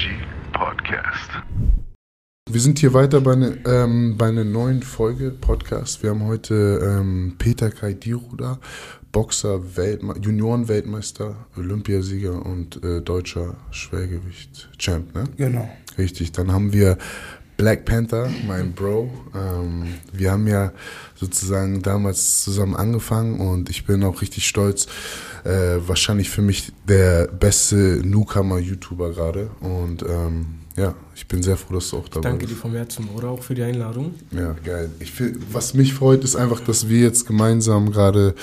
PTG Podcast. Wir sind hier weiter bei, ne, ähm, bei einer neuen Folge Podcast. Wir haben heute ähm, Peter Kaidiru da, Boxer, Weltme Junioren-Weltmeister, Olympiasieger und äh, deutscher Schwergewicht-Champ, ne? Genau. Richtig. Dann haben wir Black Panther, mein Bro. Ähm, wir haben ja sozusagen damals zusammen angefangen und ich bin auch richtig stolz. Äh, wahrscheinlich für mich der beste Newcomer-YouTuber gerade. Und ähm, ja, ich bin sehr froh, dass du auch dabei Danke bist. dir vom Herzen, Bruder, auch für die Einladung. Ja, geil. Ich find, was mich freut, ist einfach, dass wir jetzt gemeinsam gerade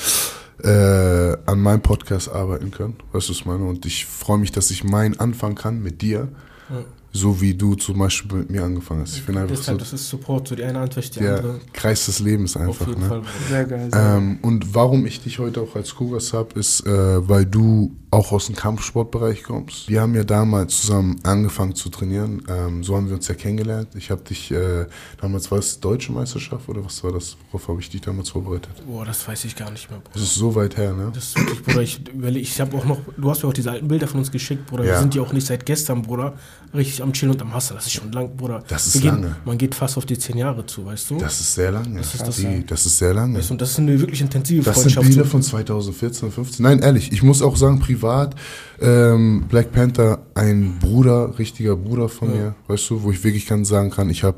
äh, an meinem Podcast arbeiten können. Weißt du, was ich meine? Und ich freue mich, dass ich meinen anfangen kann mit dir. Ja. So wie du zum Beispiel mit mir angefangen hast. Ich bin einfach Deshalb, so das ist Support, so die eine Antwort, die der andere. Kreis des Lebens einfach. Auf jeden ne? Fall. Sehr geil. Sehr Ähm, und warum ich dich heute auch als Co-Gast habe, ist, äh, weil du auch aus dem Kampfsportbereich kommst. Wir haben ja damals zusammen angefangen zu trainieren. Ähm, so haben wir uns ja kennengelernt. Ich habe dich, äh, damals war es Deutsche Meisterschaft oder was war das? Worauf habe ich dich damals vorbereitet? Boah, das weiß ich gar nicht mehr, Bruder. Das ist so weit her, ne? Das ist wirklich, Bruder, ich ich habe auch noch, du hast mir auch diese alten Bilder von uns geschickt, Bruder. Ja. Wir sind ja auch nicht seit gestern, Bruder, richtig am Chillen und am Hassen. Das ist schon lang, Bruder. Das ist gehen, lange. Man geht fast auf die zehn Jahre zu, weißt du? Das ist sehr lange. Das ist das Die, ja. das ist sehr lange. Weißt du, und das ist eine wirklich intensive Das sind Freundschaft. Bilder so. von 2014, 15. Nein, ehrlich, ich muss auch sagen, privat, ähm, Black Panther, ein Bruder, richtiger Bruder von Ja. mir, weißt du, wo ich wirklich kann sagen kann, ich habe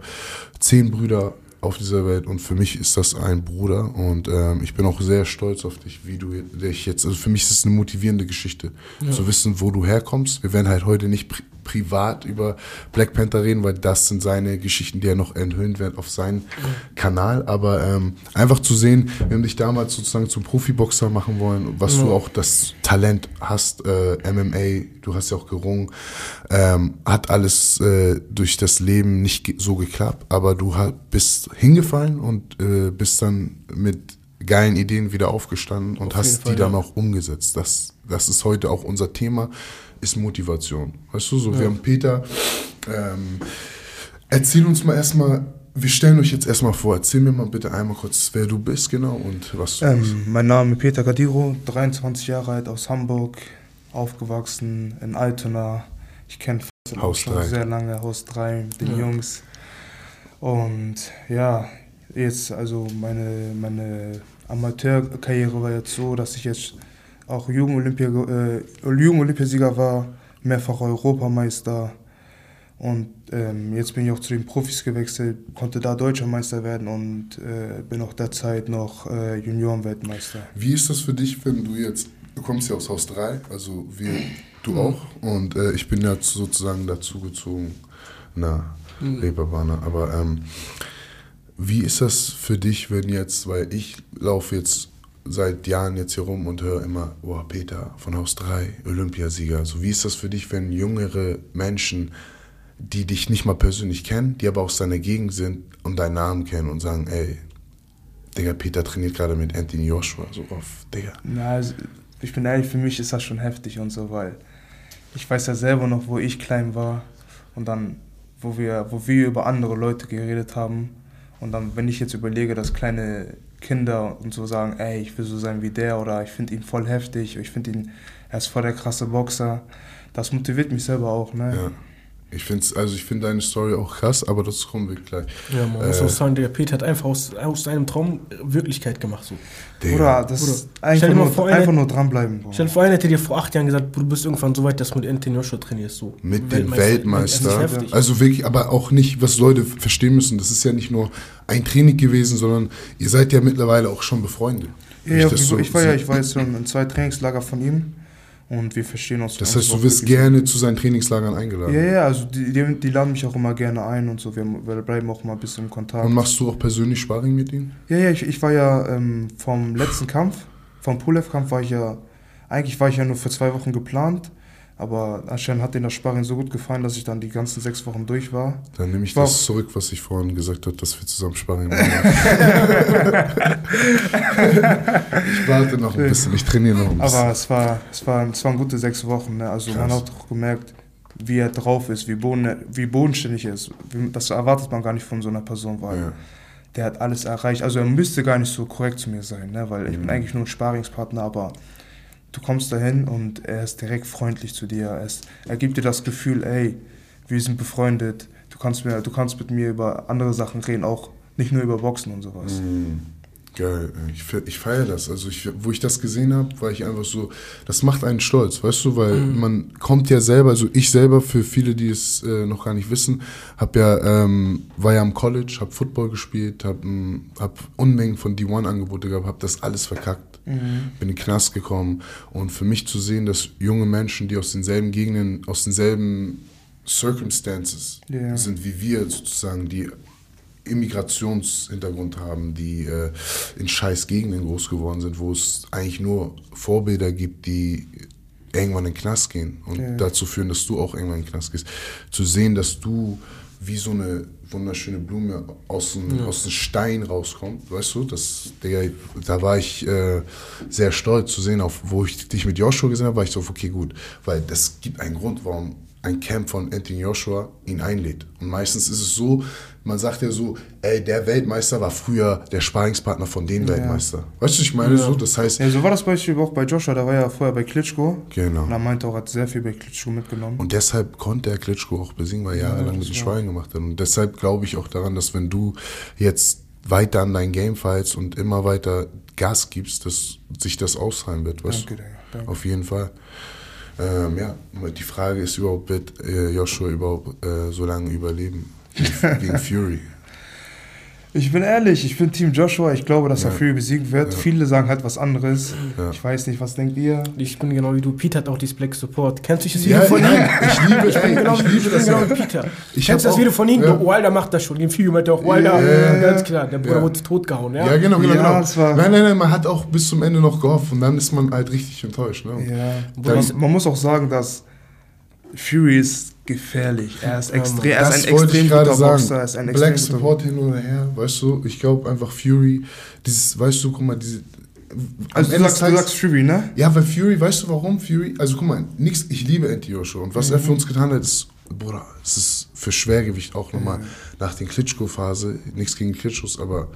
zehn Brüder auf dieser Welt und für mich ist das ein Bruder und ähm, ich bin auch sehr stolz auf dich, wie du dich jetzt, also für mich ist es eine motivierende Geschichte, zu wissen, wo du herkommst. Wir werden halt heute nicht privat über Black Panther reden, weil das sind seine Geschichten, die er noch enthüllen wird auf seinen Kanal, aber ähm, einfach zu sehen, wir haben dich damals sozusagen zum Profiboxer machen wollen, was du auch das Talent hast, äh, MMA, du hast ja auch gerungen, ähm, hat alles äh, durch das Leben nicht so geklappt, aber du bist hingefallen und äh, bist dann mit geilen Ideen wieder aufgestanden und Auf hast Fall, die dann ja. auch umgesetzt. Das, das ist heute auch unser Thema, ist Motivation. Weißt du, so wir haben Peter, ähm, erzähl uns mal erstmal, wir stellen euch jetzt erstmal vor, erzähl mir mal bitte einmal kurz, wer du bist genau und was du. Ähm, mein Name ist Peter Gadiro, 23 Jahre alt aus Hamburg, aufgewachsen in Altona. Ich kenne Haus schon drei. sehr lange, Haus 3 mit den Ja. Jungs. Und ja, jetzt, also meine, meine Amateurkarriere war jetzt so, dass ich jetzt auch Jugend-Olympia, äh, Jugend-Olympiasieger war, mehrfach Europameister. Und ähm, jetzt bin ich auch zu den Profis gewechselt, konnte da Deutscher Meister werden und äh, bin auch derzeit noch äh, Juniorenweltmeister. Wie ist das für dich, wenn du jetzt, du kommst ja aus Haus 3, also wir, du auch, und äh, ich bin ja sozusagen dazugezogen, na, Reeperbahn, aber ähm, wie ist das für dich, wenn jetzt, weil ich laufe jetzt seit Jahren jetzt hier rum und höre immer, oh, Peter von Haus 3, Olympiasieger, so wie ist das für dich, wenn jüngere Menschen, die dich nicht mal persönlich kennen, die aber aus deiner Gegend sind und deinen Namen kennen und sagen, ey, Digga, Peter trainiert gerade mit Anthony Joshua, so auf, Digga. Na, also, ich bin ehrlich, für mich ist das schon heftig und so, weil ich weiß ja selber noch, wo ich klein war und dann, wo wir, wo wir über andere Leute geredet haben. Und dann, wenn ich jetzt überlege, dass kleine Kinder und so sagen, ey, ich will so sein wie der oder ich finde ihn voll heftig, ich finde ihn, er ist voll der krasse Boxer, das motiviert mich selber auch, ne? Ja. Ich finde also ich finde deine Story auch krass, aber das kommen wir gleich. Ja, man muss Äh, auch sagen, der Peter hat einfach aus, aus seinem Traum Wirklichkeit gemacht. So. Digga. Bruder, das Bruder, einfach nur, vor, einer- einfach nur dranbleiben. Bruder. Stell dir vor, einer hätte dir vor acht Jahren gesagt, du bist irgendwann so weit, dass du mit Anthony Joshua trainierst. So. mit dem Weltmeister. ist heftig. Also wirklich, aber auch nicht, was Leute verstehen müssen, das ist ja nicht nur ein Training gewesen, sondern ihr seid ja mittlerweile auch schon befreundet. Ja, ich so ich war ja, ich war jetzt schon in zwei Trainingslager von ihm und wir verstehen uns. Das heißt, du wirst gerne zu seinen Trainingslagern eingeladen. Ja, ja, also die, die, die laden mich auch immer gerne ein und so. Wir, wir bleiben auch mal ein bisschen im Kontakt. Und machst du auch persönlich Sparring mit ihm? ja, ja, ich, ich war ja ähm, vom letzten Kampf, vom Pulev-Kampf war ich ja, eigentlich war ich ja nur für zwei Wochen geplant, aber anscheinend hat denen das Sparring so gut gefallen, dass ich dann die ganzen sechs Wochen durch war. Dann nehme ich Wow. das zurück, was ich vorhin gesagt habe, dass wir zusammen Sparring machen. ich warte noch ein bisschen, ich trainiere noch ein bisschen. Aber es war, es war, es waren gute sechs Wochen. Ne? Also man Krass. hat auch gemerkt, wie er drauf ist, wie, boden, wie bodenständig er ist. Das erwartet man gar nicht von so einer Person, weil Ja. der hat alles erreicht. Also er müsste gar nicht so korrekt zu mir sein, ne? weil ich Mhm. bin eigentlich nur ein Sparingspartner, aber du kommst dahin und er ist direkt freundlich zu dir. Er, ist, er gibt dir das Gefühl, ey, wir sind befreundet. Du kannst, mir, du kannst mit mir über andere Sachen reden, auch nicht nur über Boxen und sowas. Mhm. Geil, ich, ich feiere das. Also ich, wo ich das gesehen habe, war ich einfach so, das macht einen stolz, weißt du, weil man kommt ja selber, also ich selber, für viele, die es äh, noch gar nicht wissen, hab ja, ähm, war ja am College, hab Football gespielt, hab, ähm, hab Unmengen von D1-Angebote gehabt, hab das alles verkackt. Bin in den Knast gekommen und für mich zu sehen, dass junge Menschen, die aus denselben Gegenden, aus denselben Circumstances Ja. sind wie wir sozusagen, die Immigrationshintergrund haben, die äh, in scheiß Gegenden groß geworden sind, wo es eigentlich nur Vorbilder gibt, die irgendwann in den Knast gehen und Ja. dazu führen, dass du auch irgendwann in den Knast gehst. Zu sehen, dass du wie so eine wunderschöne Blume aus dem, aus dem Stein rauskommt, weißt du, das, der, da war ich äh, sehr stolz zu sehen, auf, wo ich dich mit Joshua gesehen habe, war ich so, okay, gut, weil das gibt einen Grund, warum ein Camp von Anthony Joshua ihn einlädt. Und meistens ist es so, man sagt ja so, ey, der Weltmeister war früher der Sparingspartner von dem Weltmeister. Weißt du, ich meine so, das heißt, Ja, so war das Beispiel auch bei Joshua, der war ja vorher bei Klitschko. Genau. Und er meinte auch, er hat sehr viel bei Klitschko mitgenommen. Und deshalb konnte er Klitschko auch besiegen, weil er jahrelang mit den Schweinen gemacht hat. Und deshalb glaube ich auch daran, dass wenn du jetzt weiter an dein Game fights und immer weiter Gas gibst, dass sich das auszahlen wird. Weißt Danke? Digga, danke. Auf jeden Fall. Ähm, ja, die Frage ist überhaupt, wird äh, Joshua überhaupt äh, so lange überleben gegen, gegen Fury? Ich bin ehrlich, ich bin Team Joshua. Ich glaube, dass er Ja. Fury besiegen wird. Ja. Viele sagen halt was anderes. Ja. Ich weiß nicht, was denkt ihr? Ich bin genau wie du. Peter hat auch dieses Black Support. Kennst du das Ja, Video von ihm? ich liebe, Ich bin ey, genau, ich ich liebe bin das. genau ja. wie Peter. Ich Kennst du das Video von ihm? ja. Wilder macht das schon. Im Video meinte auch Wilder. Ganz klar. Der Bruder Ja. wurde totgehauen. Ja, Ja, genau, genau. Ja, genau. nein, nein, nein, man hat auch bis zum Ende noch gehofft und dann ist man halt richtig enttäuscht. Ne? Ja. Dann- Man, man muss auch sagen, dass Fury ist gefährlich. Er ist, extrem, er ist ein wollte extrem guter sagen. Boxer. Er ist ein Black Support hin oder her, weißt du? Ich glaube einfach Fury, dieses, weißt du, guck mal, diese. Also du sagst, du sagst Fury, ne? ja, weil Fury, weißt du warum Fury? Also guck mal, nix, ich liebe Anti Joshua und was er Mhm. für uns getan hat, ist, Bruder, es ist für Schwergewicht auch nochmal Mhm. nach den Klitschko-Phase, nichts gegen Klitschkos, aber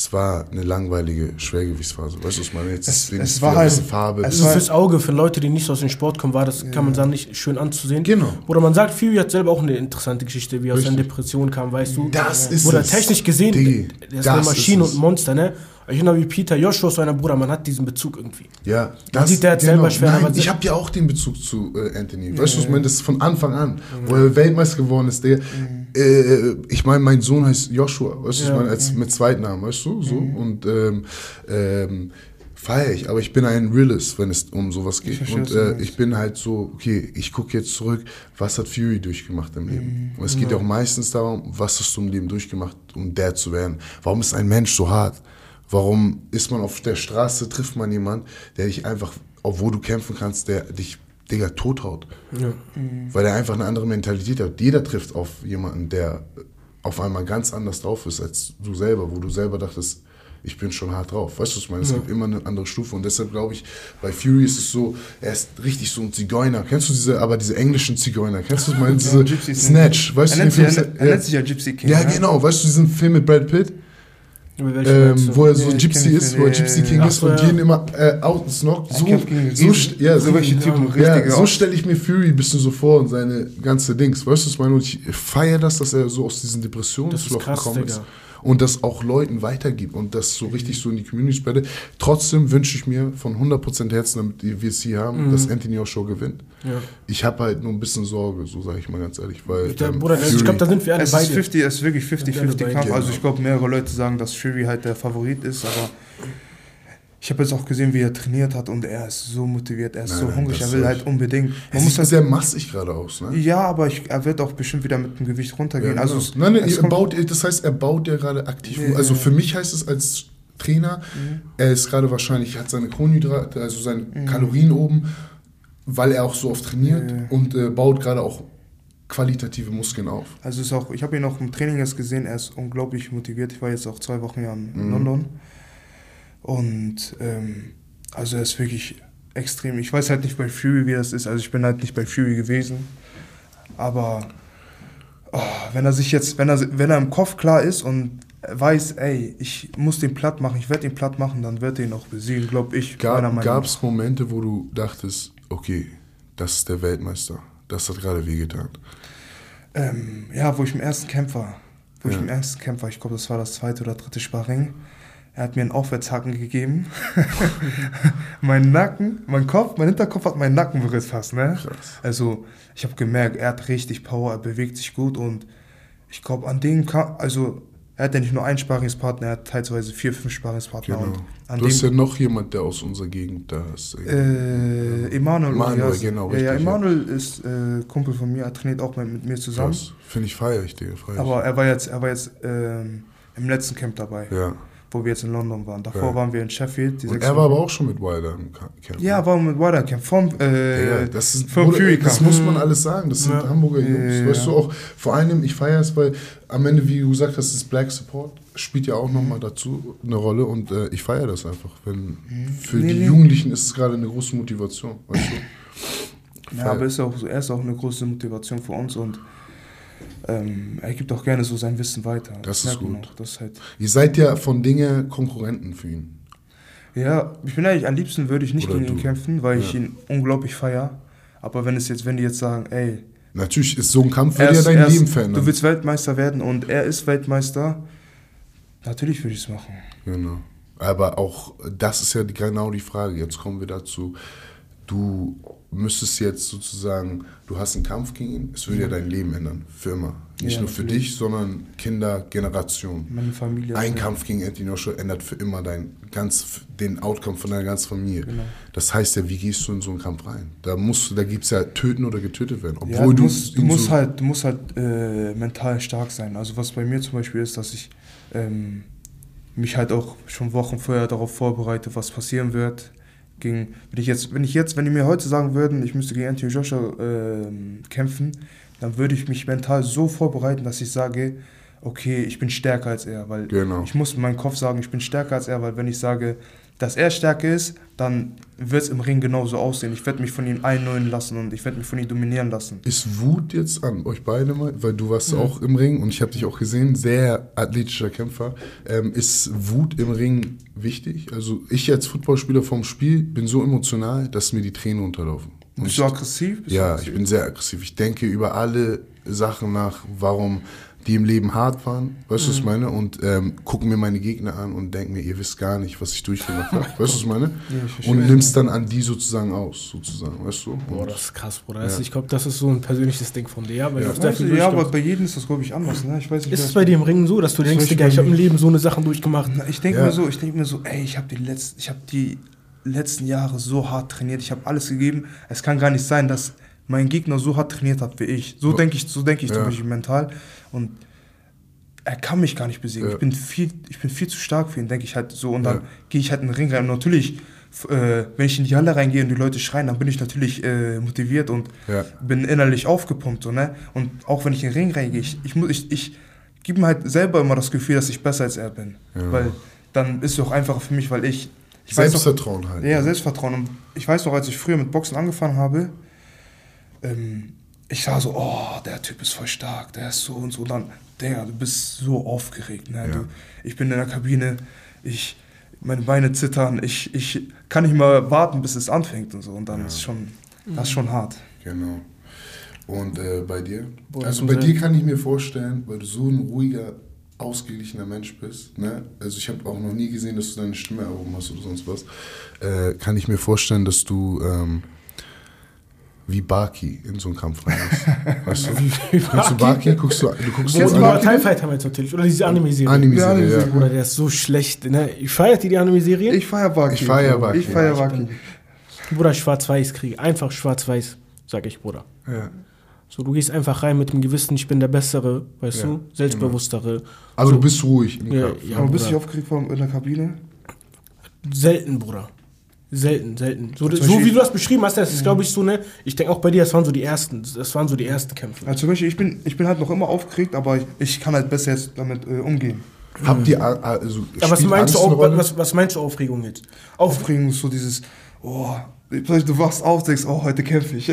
es war eine langweilige Schwergewichtsphase. Weißt du, was ich meine? Jetzt Es- ist es war halt- Farbe. es Also war- fürs Auge, für Leute, die nicht so aus dem Sport kommen, war das, kann man sagen, nicht schön anzusehen. Genau. Oder man sagt, Fury hat selber auch eine interessante Geschichte, wie er aus seiner. Depression kam, weißt du. Das ist Oder es. technisch gesehen, Diggi, der ist das eine Maschine ist und ein Monster, ne? Ich erinnere wie Peter Joshua, so einer Bruder, man hat diesen Bezug irgendwie. Ja, sieht, der hat selber schwer, Nein, ich habe ja auch den Bezug zu äh, Anthony. Weißt du, was ich meine? Das ist von Anfang an, wo er Weltmeister geworden ist. Der, äh, ich meine, mein Sohn heißt Joshua, weißt du, was ich Ja. meine, als mit Zweitnamen, weißt du, so. Und ähm, ähm, feiere ich, aber ich bin ein Realist, wenn es um sowas geht. verstehe, Und äh, ich bin halt so, okay, ich gucke jetzt zurück, was hat Fury durchgemacht im Leben? Und es geht ja auch meistens darum, was hast du im Leben durchgemacht, um der zu werden? Warum ist ein Mensch so hart? Warum ist man auf der Straße, trifft man jemanden, der dich einfach, obwohl du kämpfen kannst, der dich, Digga, tothaut? Ja. Weil er einfach eine andere Mentalität hat. Jeder trifft auf jemanden, der auf einmal ganz anders drauf ist als du selber, wo du selber dachtest, ich bin schon hart drauf. Weißt du, was ich meine? Es gibt immer eine andere Stufe. Und deshalb glaube ich, bei Fury ist es so, er ist richtig so ein Zigeuner. Kennst du diese, aber diese englischen Zigeuner? Kennst du, ich meine, diese Gypsies, Snatch? Weißt er, du, nennt den sich, Film? er, er nennt sich ja Gypsy King. ja, ne? genau. Weißt du diesen Film mit Brad Pitt? Ähm, wo er so ich Gypsy ist, wo er Gypsy King ja. ist und ja. jeden immer äh, outsnockt. Er So, ja, welche Typen, ja, so stelle ich mir Fury ein bisschen so vor und seine ganze Dings. Weißt du, was ich meine? Und ich feiere das, dass er so aus diesen Depressionsloch gekommen ist. Digga. Und das auch Leuten weitergibt und das so richtig so in die Community spreadet. Trotzdem wünsche ich mir von 100% Herzen, damit wir es hier haben, dass Anthony Joshua gewinnt. Ja. Ich habe halt nur ein bisschen Sorge, so sage ich mal ganz ehrlich. Weil, Der ähm, Bruder, ich Fury- glaube, da sind wir alle Es ist, beide. 50, es ist wirklich Ja, alle 50-50 beide. Kampf. Also Genau. ich glaube, mehrere Leute sagen, dass Fury halt der Favorit ist, aber ich habe jetzt auch gesehen, wie er trainiert hat und er ist so motiviert, er ist Nein, so hungrig, er will halt unbedingt. Er Man muss halt, sehr massig gerade aus, ne? ja, aber ich, er wird auch bestimmt wieder mit dem Gewicht runtergehen. Ja, also genau. es- nein, nein, es er baut, das heißt, er baut ja gerade aktiv. Ja, also für mich heißt es als Trainer, Mhm. er ist gerade wahrscheinlich, hat seine Kohlenhydrate, also seine Kalorien oben, weil er auch so oft trainiert Ja, und äh, baut gerade auch qualitative Muskeln auf. Also ist auch, ich habe ihn auch im Training jetzt gesehen, er ist unglaublich motiviert. Ich war jetzt auch zwei Wochen ja in Mhm. London. Und ähm, also er ist wirklich extrem. Ich weiß halt nicht bei Fury, wie das ist. Also ich bin halt nicht bei Fury gewesen. Aber oh, wenn er sich jetzt, wenn er, wenn er im Kopf klar ist und weiß, ey, ich muss den platt machen, ich werde ihn platt machen, dann wird er ihn auch besiegen, glaube ich. Gab es Momente, wo du dachtest, okay, das ist der Weltmeister, das hat gerade wehgetan. Ähm, ja, wo ich im ersten war. Wo ich Ja. im ersten war, ich glaube, das war das zweite oder dritte Sparring. Er hat mir einen Aufwärtshaken gegeben. mein Nacken, mein Kopf, mein Hinterkopf hat meinen Nacken berührt fast, ne? Krass. Also, ich habe gemerkt, er hat richtig Power, er bewegt sich gut und ich glaube, an dem kann, also, er hat ja nicht nur einen Sparingspartner, er hat teilweise vier, fünf Sparingspartner Genau. Du hast ja noch jemand, der aus unserer Gegend da ist. äh, Emanuel, Emanuel, ja, genau, Ja, ja, richtig, ja. Emanuel ist äh, Kumpel von mir, er trainiert auch mit, mit mir zusammen. Krass. Finde ich feier ich, Digga. Feier. Aber er war jetzt, er war jetzt ähm, im letzten Camp dabei, ja. Wo wir jetzt in London waren. Davor Ja. waren wir in Sheffield. Und er war aber auch schon mit Wilder im Camp. Ja, war mit Watercamp vom, äh, Ja, das ist, vom Bruder, Fury das Camp. muss man alles sagen. Das sind Ja. Hamburger Jungs. Weißt du auch, vor allem, ich feiere es, weil am Ende, wie du gesagt hast, das Black Support spielt ja auch nochmal dazu eine Rolle und äh, ich feiere das einfach. Wenn, für Mhm. Nee, die nee. Jugendlichen ist es gerade eine große Motivation, weißt du? Ja, aber ist auch, er ist auch eine große Motivation für uns und ähm, er gibt auch gerne so sein Wissen weiter. Das merkt ist man gut. Auch, das ist halt, Ihr seid ja von Dinge Konkurrenten für ihn. ja, ich bin ehrlich, am liebsten würde ich nicht Oder gegen ihn du. kämpfen, weil ich Ja. ihn unglaublich feier. Aber wenn es jetzt, wenn die jetzt sagen, ey, Natürlich ist so ein Kampf, er würde ja ist- dein ist- Leben verändern. du willst Weltmeister werden und er ist Weltmeister, natürlich würde ich es machen. Genau. Aber auch das ist ja genau die Frage. Jetzt kommen wir dazu. Du müsstest jetzt sozusagen, du hast einen Kampf gegen ihn, es würde ja dein Leben ändern, für immer. Nicht Ja, nur für natürlich. dich, sondern Kinder, Generation. Meine Familie. Ein ja. Kampf gegen Anthony Joshua ändert für immer dein ganz, den Outcome von deiner ganzen Familie. Genau. Das heißt ja, wie gehst du in so einen Kampf rein? Da, musst, da gibt es ja töten oder getötet werden. Obwohl Ja, du, du, musst, du musst so- halt, du musst halt äh, mental stark sein. Also was bei mir zum Beispiel ist, dass ich ähm, mich halt auch schon Wochen vorher darauf vorbereite, was passieren wird. Gegen, wenn ich jetzt, wenn ich jetzt, wenn die mir heute sagen würden, ich müsste gegen Anthony Joshua ähm, kämpfen, dann würde ich mich mental so vorbereiten, dass ich sage, okay, ich bin stärker als er, weil Genau. ich muss in meinem Kopf sagen, ich bin stärker als er, weil wenn ich sage, dass er stärker ist, dann wird es im Ring genauso aussehen. Ich werde mich von ihm einnullen lassen und ich werde mich von ihm dominieren lassen. Ist Wut jetzt an euch beide mal, weil du warst auch im Ring und ich habe dich auch gesehen, sehr athletischer Kämpfer. Ähm, ist Wut im Ring wichtig? Also ich als Footballspieler vom Spiel bin so emotional, dass mir die Tränen unterlaufen. Und Bist du aggressiv? Bist du ja, aggressiv? ich bin sehr aggressiv. Ich denke über alle Sachen nach, warum die im Leben hart waren, weißt du, was ich meine? Und ähm, gucke mir meine Gegner an und denke mir, ihr wisst gar nicht, was ich durchgemacht habe, weißt du, was ich meine? und nimmst dann an die sozusagen aus, sozusagen, weißt du? Boah, Und- das ist krass, Bruder. Das, Ja. Ich glaube, das ist so ein persönliches Ding von dir, ja, weil Ja. du Weißt ja, aber bei jedem ist das, glaube ich, anders. Ne? Ich weiß nicht, Ist es bei dir im Ring so, dass du denkst, Digga, bei ich habe im. Leben so eine Sachen durchgemacht? Na, Ich denke Ja. mir so, ich denke mir so, ey, ich habe die letzten, ich habe die letzten Jahre so hart trainiert, ich habe alles gegeben. Es kann gar nicht sein, dass mein Gegner so hart trainiert hat wie ich. So denke ich, so denke ich zum Ja. Beispiel mental. Und er kann mich gar nicht besiegen. Ja. Ich bin viel, ich bin viel zu stark für ihn, denke ich halt so. Und dann Ja. gehe ich halt in den Ring rein. Und natürlich, äh, wenn ich in die Halle reingehe und die Leute schreien, dann bin ich natürlich äh, motiviert und Ja. bin innerlich aufgepumpt, so, ne? Und auch wenn ich in den Ring reingehe, ich, ich, muss- ich, ich gebe mir halt selber immer das Gefühl, dass ich besser als er bin. Ja. Weil dann ist es auch einfacher für mich, weil ich. ich Selbstvertrauen halt. ja, Selbstvertrauen. Und ich weiß noch, als ich früher mit Boxen angefangen habe, ähm, ich sah so, oh, der Typ ist voll stark, der ist so und so. Und dann, Digga, du bist so aufgeregt. Ne? Ja. Du, ich bin in der Kabine, ich, meine Beine zittern, ich, ich kann nicht mal warten, bis es anfängt und so. Und dann ist schon, das ist schon hart. Genau. Und äh, bei dir? Boah, also bei dir kann ich mir vorstellen, weil du so ein ruhiger, ausgeglichener Mensch bist, ne? also ich habe auch noch nie gesehen, dass du deine Stimme erhoben hast oder sonst was, äh, kann ich mir vorstellen, dass du ähm, wie Baki in so einen Kampf reingehst. weißt du? Kennst du Baki? Guckst du, du guckst Kennst so du Oder an- Baki? TIE Fighter meinst du natürlich. Oder diese Anime-Serie. Anime-Serie, Ja, ja. Bruder, der ist so schlecht. Ne? Ich feiert die, die Anime-Serie? Ich feier Baki. Ich feier Baki. Ich feier Ja, ich Baki. Bruder, schwarz-weiß kriege. Einfach schwarz-weiß, sag ich, Bruder. ja. So, du gehst einfach rein mit dem Gewissen, ich bin der Bessere, weißt Ja, du? Selbstbewusstere. Aber so, du bist ruhig im Ja, Kampf. ja. Aber bist du aufgeregt worden in der Kabine? Selten, Bruder. Selten, selten. So, so wie du das beschrieben hast, das ist, glaube ich, so, ne? Ich denke auch bei dir, das waren so die ersten. Das waren so die ersten Kämpfe. Also zum Beispiel, ich bin, ich bin halt noch immer aufgeregt, aber ich, ich kann halt besser jetzt damit äh, umgehen. Habt ihr, also Aber was meinst, du, Angst Rolle? was, was meinst du Aufregung jetzt? Auf, Aufregung ist so dieses, oh, du wachst auf, denkst, oh, heute kämpfe ich.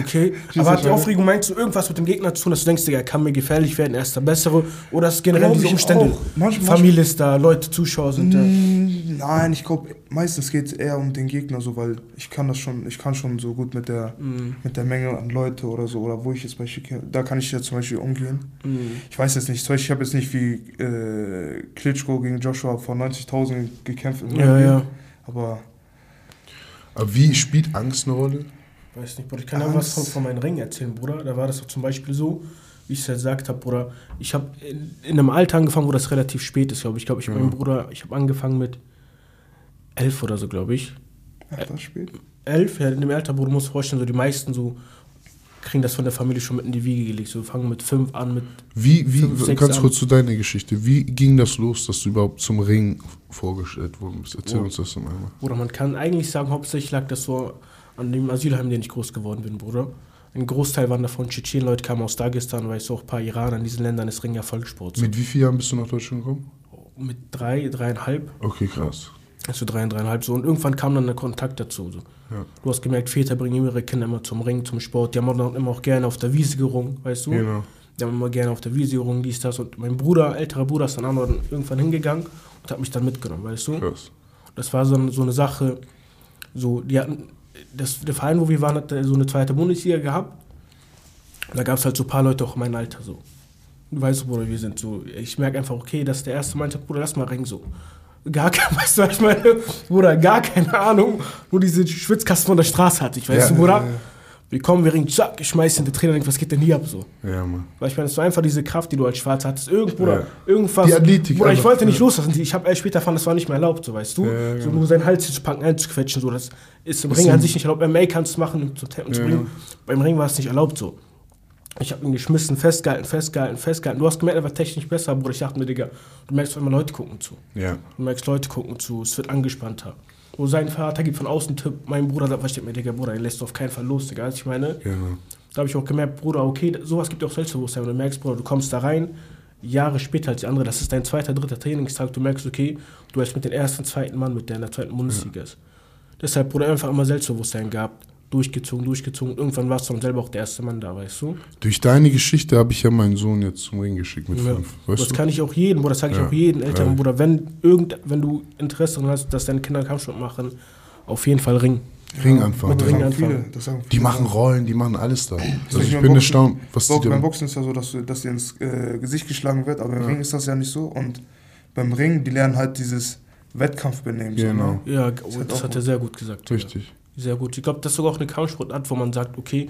Okay, Schieß aber hat die. Aufregung, meinst du irgendwas mit dem Gegner zu tun, dass du denkst, Digga, er kann mir gefährlich werden, er ist der Bessere? Oder ist es generell diese Umstände? auch. Manch- Familie ist da, Leute, Zuschauer sind da. Mm, Nein, ich glaube, meistens geht es eher um den Gegner so, weil ich kann das schon, ich kann schon so gut mit der, Mhm. mit der Menge an Leute oder so, oder wo ich jetzt Beispiel, da kann ich ja zum Beispiel umgehen. Mhm. Ich weiß jetzt nicht, zum Beispiel, ich habe jetzt nicht wie äh, Klitschko gegen Joshua vor 90.000 gekämpft. im Ja, ja. Aber Aber wie spielt Angst eine Rolle? Weiß nicht, Bruder. Ich kann ja was von, von meinem Ring erzählen, Bruder. Da war das doch zum Beispiel so, wie ich es ja gesagt habe, Bruder. Ich habe in, in einem Alter angefangen, wo das relativ spät ist, glaube ich. Ich glaube, ich habe Ja. meinen Bruder, ich habe angefangen mit elf oder so, glaube ich. ach, das spät. Elf, ja, in dem Alter, Bruder, dir vorstellen, so die meisten so kriegen das von der Familie schon mit in die Wiege gelegt. So fangen mit fünf an, mit Wie, wie, Fünf, sechs ganz Jahren. kurz zu deiner Geschichte. Wie ging das los, dass du überhaupt zum Ring vorgestellt worden bist? Erzähl Oh. uns das mal einmal. Bruder, man kann eigentlich sagen, hauptsächlich lag das so an dem Asylheim, in dem ich groß geworden bin, Bruder. Ein Großteil waren davon Tschetschen, Leute kamen aus Dagestan, weißt du, auch ein paar Iraner. In diesen Ländern ist Ring ja Volkssport. So. Mit wie vielen Jahren bist du nach Deutschland gekommen? Mit drei, dreieinhalb, Okay, krass. Also drei, dreieinhalb so. Und irgendwann kam dann der Kontakt dazu. So. Ja. Du hast gemerkt, Väter bringen ihre Kinder immer zum Ring, zum Sport. Die haben auch immer auch gerne auf der Wiese gerungen, weißt du? Genau. Die haben immer gerne auf der Wiese gerungen, dies, das. Und mein Bruder, älterer Bruder, ist dann auch irgendwann hingegangen und hat mich dann mitgenommen, weißt du? Krass. Das war so, eine- so eine Sache, so, die hatten, das, der Verein, wo wir waren, hat so eine zweite Bundesliga gehabt. Da gab es halt so ein paar Leute auch in meinem Alter so. Du weißt, Bruder, wir sind so, ich merke einfach, okay, das ist der erste meinte, Bruder, lass mal ringen so. Gar kein, weißt du, was ich meine? Bruder, gar keine Ahnung, nur diese Schwitzkasten von der Straße hatte ich, weißt Ja, du, Bruder? ja, ja. Wir kommen, wir ringen, zack, ich schmeiß in den Trainer, denk, was geht denn hier ab so? Ja, Mann. Weil ich meine, es war einfach diese Kraft, die du als Schwarzer hattest. Irgend, Bruder, Ja. irgendwas. Die Athletik Bruder, ich wollte nicht loslassen. Ich habe erst später erfahren, das war nicht mehr erlaubt, so weißt du. Ja, So genau. nur seinen Hals zu packen, einzuquetschen, so. Das ist im Das Ring an sich nicht erlaubt. MMA kannst du machen, um zu tappen, zu bringen. ja. Beim Ring war es nicht erlaubt, so. Ich habe ihn geschmissen, festgehalten, festgehalten, festgehalten. Du hast gemerkt, er war technisch besser, Bruder. Ich dachte mir, Digga, du merkst auf einmal Leute gucken zu. Ja. Du merkst, Leute gucken zu, es wird angespannter. Wo sein Vater gibt von außen Tipp, mein Bruder sagt, versteht mir, Digga, Bruder, den lässt du auf keinen Fall los, Digga. Also ich meine, Genau. da habe ich auch gemerkt, Bruder, okay, sowas gibt dir auch Selbstbewusstsein. Und du merkst, Bruder, du kommst da rein, Jahre später als die andere, das ist dein zweiter, dritter Trainingstag, du merkst, okay, du hast mit dem ersten, zweiten Mann, mit der in der zweiten Bundesliga ist. Deshalb, Bruder, einfach immer Selbstbewusstsein gehabt, durchgezogen, durchgezogen. Und irgendwann warst du dann selber auch der erste Mann da, weißt du? Durch deine Geschichte habe ich ja meinen Sohn jetzt zum Ring geschickt mit Ja. fünf. Weißt das du? kann ich auch jedem, Bruder, das sage ich Ja. auch jedem älteren Ja. Bruder, wenn, irgend, wenn du Interesse daran hast, dass deine Kinder Kampfsport machen, auf jeden Fall Ring. Ring anfangen. mit Das Ring anfangen. viele. Das Die machen Rollen, die machen alles da. Also ich bin Boxen- erstaunt, was die Bo beim Boxen ist ja so, dass, du, dass dir ins äh, Gesicht geschlagen wird, aber im Ring ist das ja nicht so. Und beim Ring, die lernen halt dieses Wettkampfbenehmen. Genau. So, ne? Ja, Das das, halt auch hat er sehr gut gesagt. ja. Sehr gut. Ich glaube, das ist sogar auch eine Kampfsportart, wo man sagt, okay,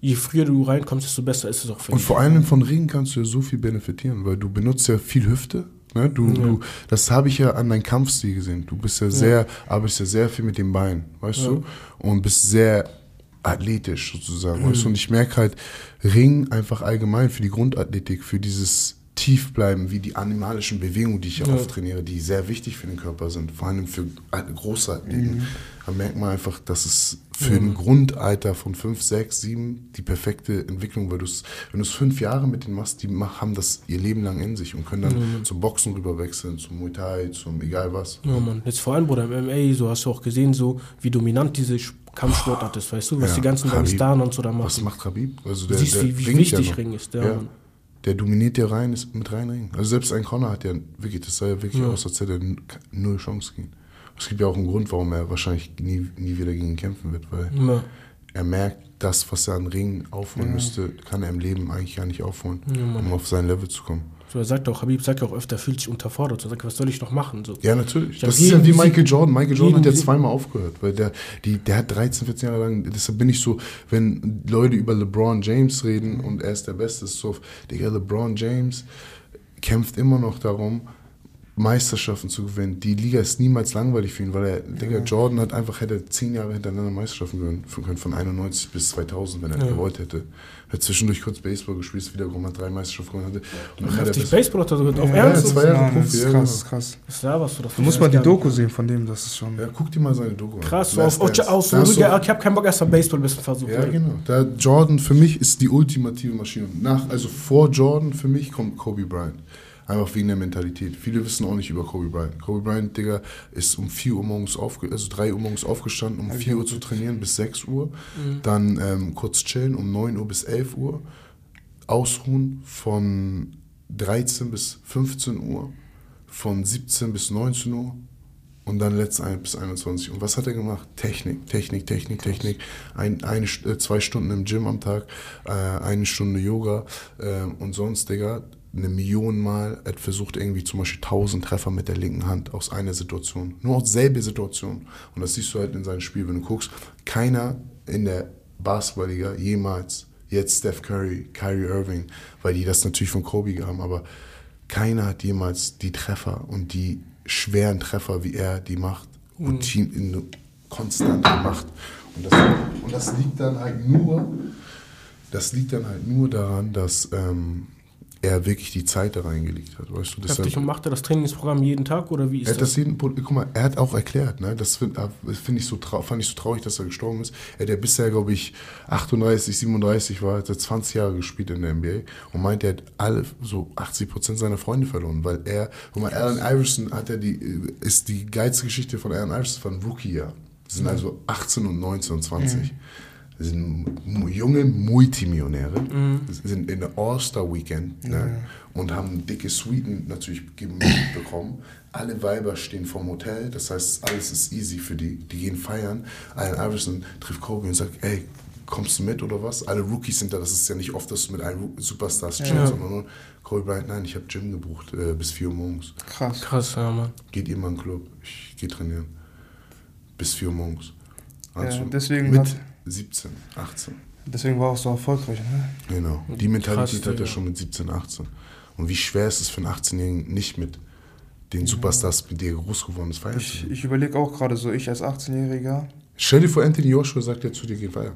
je früher du reinkommst, desto besser ist es auch für Und dich. vor allem von Ringen kannst du ja so viel benefitieren, weil du benutzt ja viel Hüfte. Ne? Du, Ja. du, das habe ich ja an deinem Kampfstil gesehen. Du bist ja sehr, arbeitest ja sehr viel mit den Beinen, weißt Ja. du? Und bist sehr athletisch sozusagen, Mhm. weißt du? Und ich merke halt, Ring einfach allgemein für die Grundathletik, für dieses Tiefbleiben, wie die animalischen Bewegungen, die ich ja, oft trainiere, die sehr wichtig für den Körper sind, vor allem für große Athleten. Da merkt man einfach, dass es für ein Grundalter von 5, 6, 7 die perfekte Entwicklung, weil du es, wenn du es fünf Jahre mit denen machst, die haben das ihr Leben lang in sich und können dann zum Boxen rüber wechseln, zum Muay Thai, zum egal was. Ja, Mann. Jetzt vor allem, Bruder, im MMA, so hast du auch gesehen, so wie dominant diese Kampfsportart ist, weißt du, was Ja, die ganzen Habib. Dagestaner und so da machen. Was macht Habib? Also du siehst, wie, wie wichtig ja. Ring ist, der Ja. Mann. Der dominiert ja rein, ist mit rein Ring. Also selbst ein Connor hat ja wirklich, das sah ja wirklich Ja. aus, als hätte er null Chance gegen. Es gibt ja auch einen Grund, warum er wahrscheinlich nie, nie wieder gegen ihn kämpfen wird, weil Ja. er merkt, das, was er an Ringen aufholen müsste, kann er im Leben eigentlich gar nicht aufholen, Ja, um auf sein Level zu kommen. So, er sagt auch, Habib sagt ja auch öfter, fühlt sich unterfordert. So, er sagt, was soll ich noch machen? So. Ja, natürlich. Das ist ja wie Michael Jordan. Michael Jordan hat ja zweimal aufgehört, weil der, die, der hat 13, 14 Jahre lang, deshalb bin ich so, wenn Leute über LeBron James reden und er ist der Beste, ist so, Digga, LeBron James kämpft immer noch darum, Meisterschaften zu gewinnen. Die Liga ist niemals langweilig für ihn, weil er, Digga, Jordan hat einfach, hätte zehn Jahre hintereinander Meisterschaften gewinnen können, von 91 bis 2000, wenn er Ja. gewollt hätte. Er hat zwischendurch kurz Baseball gespielt, ist wiedergekommen, hat drei Meisterschaften gewonnen. Hatte, und Heftig Baseball hat er so auf Ja, Ernst? zwei Jahre Mann, Profi, das ist ja, krass, genau. ist krass. Was laberst du das? Du musst mal die Doku sehen von dem, das ist schon. Ja, guck dir mal seine Doku an. Krass, so auf, aus, Da hast so, ja, ich habe keinen Bock, erst mal Baseball ein bisschen versuchen. Ja, genau. Da Jordan für mich ist die ultimative Maschine. Nach, also vor Jordan für mich kommt Kobe Bryant. Einfach wegen der Mentalität. Viele wissen auch nicht über Kobe Bryant. Kobe Bryant, Digga, ist um 4 Uhr morgens aufge also 3 Uhr morgens aufgestanden, um 4 Uhr zu trainieren bis 6 Uhr. Dann ähm, kurz chillen um 9 Uhr bis 11 Uhr. Ausruhen von 13 bis 15 Uhr. Von 17 bis 19 Uhr. Und dann letzt ein bis 21. Und was hat er gemacht? Technik, Technik, Technik, Technik. Ein, eine, äh, zwei Stunden im Gym am Tag, äh, eine Stunde Yoga äh, und sonst, Digga, eine Million Mal. Hat versucht, irgendwie zum Beispiel 1000 Treffer mit der linken Hand aus einer Situation. Nur aus selbe Situation. Und das siehst du halt in seinem Spiel, wenn du guckst. Keiner in der Basketballliga jemals, jetzt Steph Curry, Kyrie Irving, weil die das natürlich von Kobe haben, aber keiner hat jemals die Treffer und die schweren Treffer, wie er die macht, Routine in, konstant gemacht. Und das, und das liegt dann halt nur, das liegt dann halt nur daran, dass ähm, er wirklich die Zeit da reingelegt hat, weißt du? Deshalb- Heftig. Und macht er das Trainingsprogramm jeden Tag oder wie er ist hat das? das jeden, guck mal, er hat auch erklärt, ne, das finde find ich so fand ich so traurig, dass er gestorben ist. Er hat ja bisher, glaube ich, 38, 37 war, hat er 20 Jahre gespielt in der NBA und meint, er hat alle, so 80 Prozent seiner Freunde verloren, weil er, guck mal, Allen Iverson hat ja die, ist die geilste Geschichte von Allen Iverson von Rookie-Jahr. Das sind also 18 und 19 und 20. Das sind junge Multimillionäre, sind in der All-Star-Weekend ne, und haben dicke Suiten natürlich bekommen. Alle Weiber stehen vom Hotel, das heißt, alles ist easy für die. Die gehen feiern. Allen Iverson trifft Kobe und sagt, ey, kommst du mit oder was? Alle Rookies sind da, das ist ja nicht oft, dass du mit einem Superstars chillst, Ja. sondern nur Kobe Bryant, nein, ich habe Gym gebucht äh, bis 4 Uhr morgens. Krass. Krass, ja, Mann. Geht ihr mal in den Club, ich gehe trainieren. Bis 4 Uhr morgens. Ja, deswegen mit hat- 17, 18. Deswegen war er auch so erfolgreich, ne? Genau. Die Mentalität Krass, hat er Digga. schon mit 17, 18. Und wie schwer ist es für einen 18-Jährigen, nicht mit den Superstars, mit der er groß geworden ist, feiern zu Ich, ich überlege auch gerade so, ich als 18-Jähriger, Stell dir vor, Anthony Joshua sagt ja zu dir, geh feiern.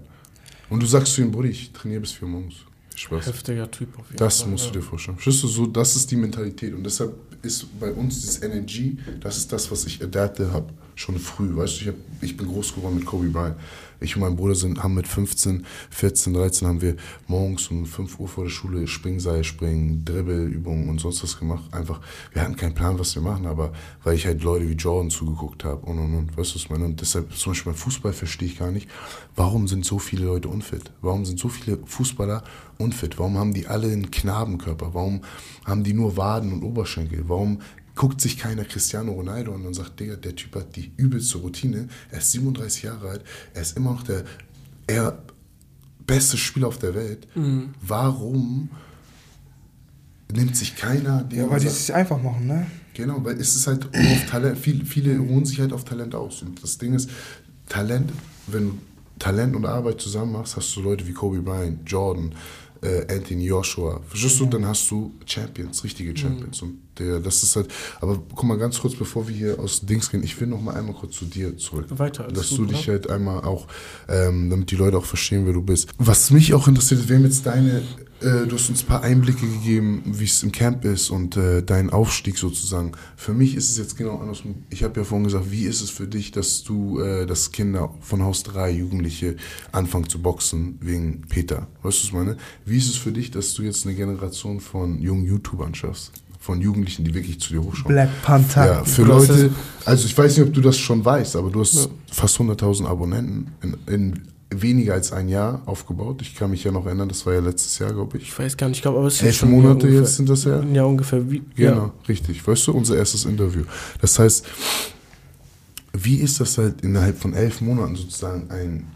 Und du sagst zu ihm, Bruder, ich trainiere bis 4 Uhr morgens. Spaß. Heftiger Typ auf jeden Das Fall. musst ja. du dir vorstellen. Verstehst du, so, das ist die Mentalität. Und deshalb ist bei uns dieses Energy, das ist das, was ich adapte habe, schon früh. Weißt du, ich, hab, ich bin groß geworden mit Kobe Bryant. Ich und mein Bruder sind, haben mit 15, 14, 13 haben wir morgens um 5 Uhr vor der Schule Springseil springen, Dribbelübungen und sonst was gemacht. Einfach, wir hatten keinen Plan, was wir machen, aber weil ich halt Leute wie Jordan zugeguckt habe und und und. Weißt du, was ich meine? Und deshalb, zum Beispiel beim Fußball verstehe ich gar nicht, warum sind so viele Leute unfit? Warum sind so viele Fußballer unfit? Warum haben die alle einen Knabenkörper? Warum haben die nur Waden und Oberschenkel? Warum guckt sich keiner Cristiano Ronaldo an und sagt, Digga, der Typ hat die übelste Routine, er ist 37 Jahre alt, er ist immer noch der er beste Spieler auf der Welt. Warum nimmt sich keiner den ja, weil die es sich einfach machen, ne? Genau, weil es ist halt auf Talent, viele, viele ruhen sich halt auf Talent aus. Und das Ding ist, Talent, wenn du Talent und Arbeit zusammen machst, hast du Leute wie Kobe Bryant, Jordan, äh, Anthony Joshua. Verstehst du? Dann hast du Champions, richtige Champions. Und der, das ist halt, aber guck mal ganz kurz, bevor wir hier aus Dings gehen, ich will noch mal einmal kurz zu dir zurück. Weiter, Dass gut, du dich oder? halt einmal auch, ähm, damit die Leute auch verstehen, wer du bist. Was mich auch interessiert, haben jetzt deine, äh, du hast uns ein paar Einblicke gegeben, wie es im Camp ist und äh, dein Aufstieg sozusagen. Für mich ist es jetzt genau andersrum. Ich habe ja vorhin gesagt, wie ist es für dich, dass du, äh, dass Kinder von Haus 3, Jugendliche, anfangen zu boxen wegen Peter? Weißt du, was meine? Wie ist es für dich, dass du jetzt eine Generation von jungen YouTubern schaffst? Von Jugendlichen, die wirklich zu dir hochschauen? Black Panther. Ja, für Leute, also ich weiß nicht, ob du das schon weißt, aber du hast fast 100.000 Abonnenten in, in weniger als ein Jahr aufgebaut. Ich kann mich ja noch erinnern, das war ja letztes Jahr, glaube ich. Ich weiß gar nicht, ich glaube, aber es ist Elf schon Monate ungefähr- jetzt sind das ja? Ja, ungefähr. Wie, Genau, ja. richtig. Weißt du, unser erstes Interview. Das heißt, wie ist das halt innerhalb von elf Monaten sozusagen ein,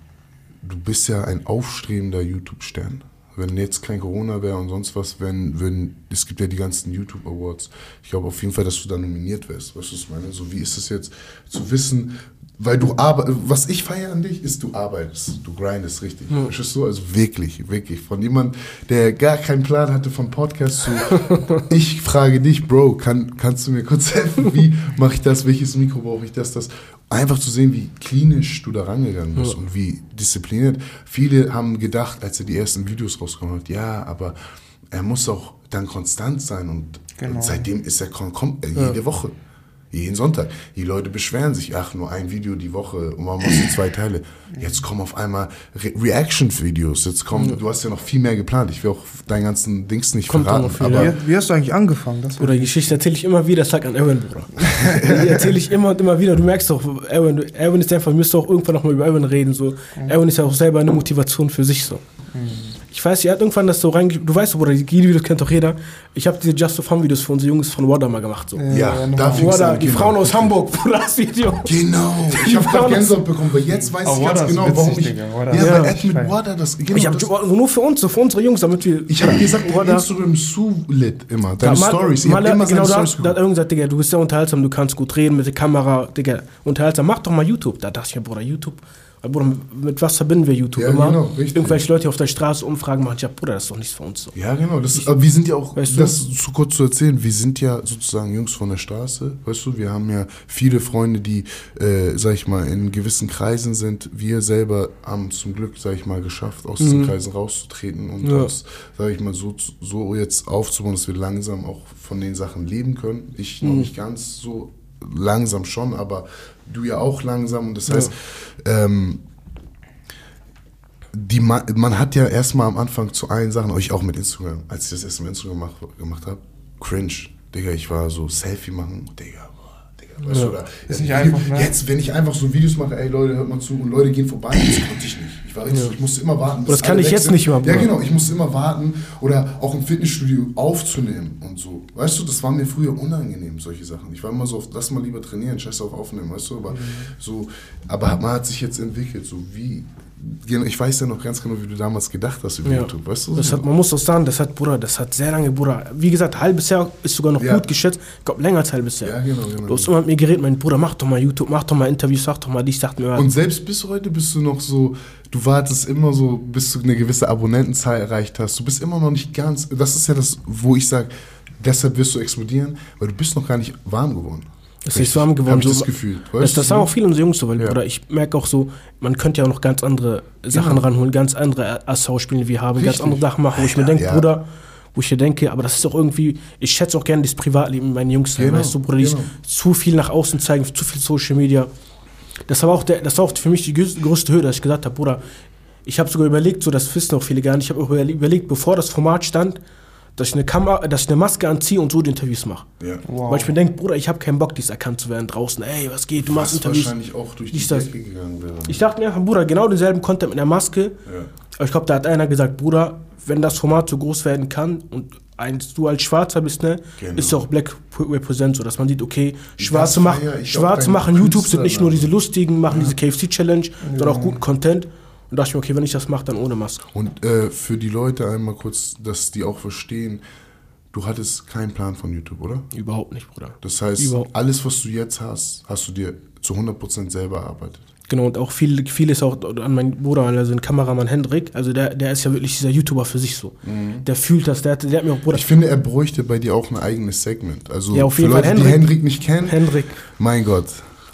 du bist ja ein aufstrebender YouTube-Stern. Wenn jetzt kein Corona wäre und sonst was, wenn, wenn, es gibt ja die ganzen YouTube Awards. Ich glaube auf jeden Fall, dass du da nominiert wirst. Weißt du, was ich meine? So, wie ist es jetzt zu wissen, weil du arbeitest, was ich feiere an dich, ist, du arbeitest, du grindest richtig. Ja. Verstehst du? Also wirklich, wirklich. Von jemand, der gar keinen Plan hatte vom Podcast zu, ich frage dich, Bro, kann, kannst du mir kurz helfen? Wie mache ich das? Welches Mikro brauche ich das? Das einfach zu sehen, wie klinisch du da rangegangen bist Ja. und wie diszipliniert. Viele haben gedacht, als er die ersten Videos rausgekommen hat, ja, aber er muss auch dann konstant sein und, Genau. und seitdem ist er kommt er jede Woche. Jeden Sonntag. Die Leute beschweren sich, ach, nur ein Video die Woche und man muss die zwei Teile. Jetzt kommen auf einmal Re Reaction-Videos. Jetzt kommen, du hast ja noch viel mehr geplant. Ich will auch deinen ganzen Dings nicht Kommt verraten. noch viel, aber ja. Wie, wie hast du eigentlich angefangen? Das Oder die Geschichte erzähle ich immer wieder, sag an Erwin, Bruder. die erzähle ich immer und immer wieder. Du merkst doch, Erwin, Erwin ist einfach, wir müssen auch irgendwann nochmal über Erwin reden. So. Erwin ist ja auch selber eine Motivation für sich so. Ich weiß, er hat irgendwann das so reinge... Du weißt Bruder, die Videos kennt doch jeder. Ich habe diese Just for Fun Videos für unsere Jungs von Wada mal gemacht. So. ja, nochmal. da fing's Wada, die genau. Frauen aus Hamburg, Bruder, das Video. Genau. Ich habe gerade Gänsehaut bekommen, weil jetzt weiß Oh, ich ganz genau, witzig, warum ich. Digga. Ja, ist weil Ed mit. Wada das. Genau, Ich hab das nur für uns, so für unsere Jungs, damit wir... ich habe gesagt, Wada- Instagram zu lit immer. Deine mal, Stories. Ich mal, habe immer genau da, da hat irgendwer gesagt, Digga, du bist sehr unterhaltsam, du kannst gut reden mit der Kamera, Digga, unterhaltsam, mach doch mal YouTube. Da dachte ich mir, Bruder, YouTube, Bruder, mit was verbinden wir YouTube Ja, immer? genau, richtig. Irgendwelche Leute auf der Straße Umfragen machen, ja, Bruder, das ist doch nichts für uns so. Ja, genau. Das, aber wir sind ja auch, Weißt du? das zu kurz zu erzählen, wir sind ja sozusagen Jungs von der Straße, weißt du, wir haben ja viele Freunde, die, äh, sag ich mal, in gewissen Kreisen sind. Wir selber haben zum Glück, sag ich mal, geschafft, aus diesen Kreisen rauszutreten und Mhm. Ja. uns, sag ich mal, so, so jetzt aufzubauen, dass wir langsam auch von den Sachen leben können. Ich Mhm. noch nicht ganz so langsam schon, aber du ja auch langsam. Und das heißt, ähm, die man, man hat ja erstmal am Anfang zu allen Sachen, euch auch mit Instagram, als ich das erste Mal Instagram mach, gemacht habe, cringe. Digga, ich war so Selfie machen, Digga, weißt du, oder, Ist nicht ja, einfach, ne? Jetzt, wenn ich einfach so Videos mache, ey Leute, hört mal zu und Leute gehen vorbei, das konnte ich nicht. Ich war richtig so, ich musste immer warten. Das kann ich jetzt sind. nicht mehr, Ja, genau, ich musste immer warten oder auch im Fitnessstudio aufzunehmen und so. Weißt du, das war mir früher unangenehm, solche Sachen. Ich war immer so, auf, lass mal lieber trainieren, scheiß auf aufnehmen, weißt du, aber Mhm. so, aber man hat sich jetzt entwickelt, so wie, ich weiß ja noch ganz genau, wie du damals gedacht hast über Ja. YouTube, weißt du? Das hat, man muss doch sagen, das hat, Bruder, das hat sehr lange, Bruder. Wie gesagt, halbes Jahr ist sogar noch Ja. gut geschätzt. Ich glaube, länger als halbes Jahr. Ja, genau, genau. Du hast immer mit mir geredet, mein Bruder, mach doch mal YouTube, mach doch mal Interviews, sag doch mal dies, sag mir was. Und selbst bis heute bist du noch so, du wartest immer so, bis du eine gewisse Abonnentenzahl erreicht hast. Du bist immer noch nicht ganz, das ist ja das, wo ich sage, deshalb wirst du explodieren, weil du bist noch gar nicht warm geworden. Das ist warm geworden. So, das Gefühl. Das, Weißt das sagen auch viele unserer Jungs so, weil, Ja. Bruder, ich merke auch so, man könnte ja auch noch ganz andere Sachen Genau. ranholen, ganz andere Assau-Spiele, wir haben, ganz Richtig. andere Sachen machen, wo ich mir denke, ja. Bruder, wo ich mir denke, aber das ist auch irgendwie, ich schätze auch gerne das Privatleben meiner Jungs, Genau, weißt du, Bruder, die genau. zu viel nach außen zeigen, zu viel Social Media. Das war auch, der, das war auch für mich die größte Hürde, dass ich gesagt habe, Bruder, ich habe sogar überlegt, so das wissen auch viele gar nicht, ich habe auch überle- überlegt, bevor das Format stand, dass ich eine Kamera, dass ich eine Maske anziehe und so die Interviews mache. Ja. Wow. Weil ich mir denke, Bruder, ich habe keinen Bock, dies erkannt zu werden draußen. Ey, was geht, du machst Was Interviews. wahrscheinlich auch durch die das. Decke gegangen wäre. Ich dachte mir einfach, Bruder, genau denselben Content mit einer Maske. Ja. Aber ich glaube, da hat einer gesagt, Bruder, wenn das Format so groß werden kann und eins, du als Schwarzer bist, ne, Genau. ist auch Black Represent, so dass man sieht, okay, Schwarze, mach, ich Schwarze machen YouTube, sind nicht nur diese lustigen, machen diese KFC-Challenge, sondern auch guten Content. Und dachte ich mir, okay, wenn ich das mache, dann ohne Maske. Und äh, für die Leute einmal kurz, dass die auch verstehen, du hattest keinen Plan von YouTube, oder? Überhaupt nicht, Bruder. Das heißt, Überhaupt. alles, was du jetzt hast, hast du dir zu 100% selber erarbeitet. Genau, und auch viel, viel ist auch an meinen Bruder, also den Kameramann Hendrik, also der, der ist ja wirklich dieser YouTuber für sich so. Der fühlt das, der hat, der hat mir auch, Bruder, Mhm. Ich finde, er bräuchte bei dir auch ein eigenes Segment. Also Ja, auf für jeden Fall. Leute, die Hendrik- Hendrik nicht kennen, Hendrik. mein Gott.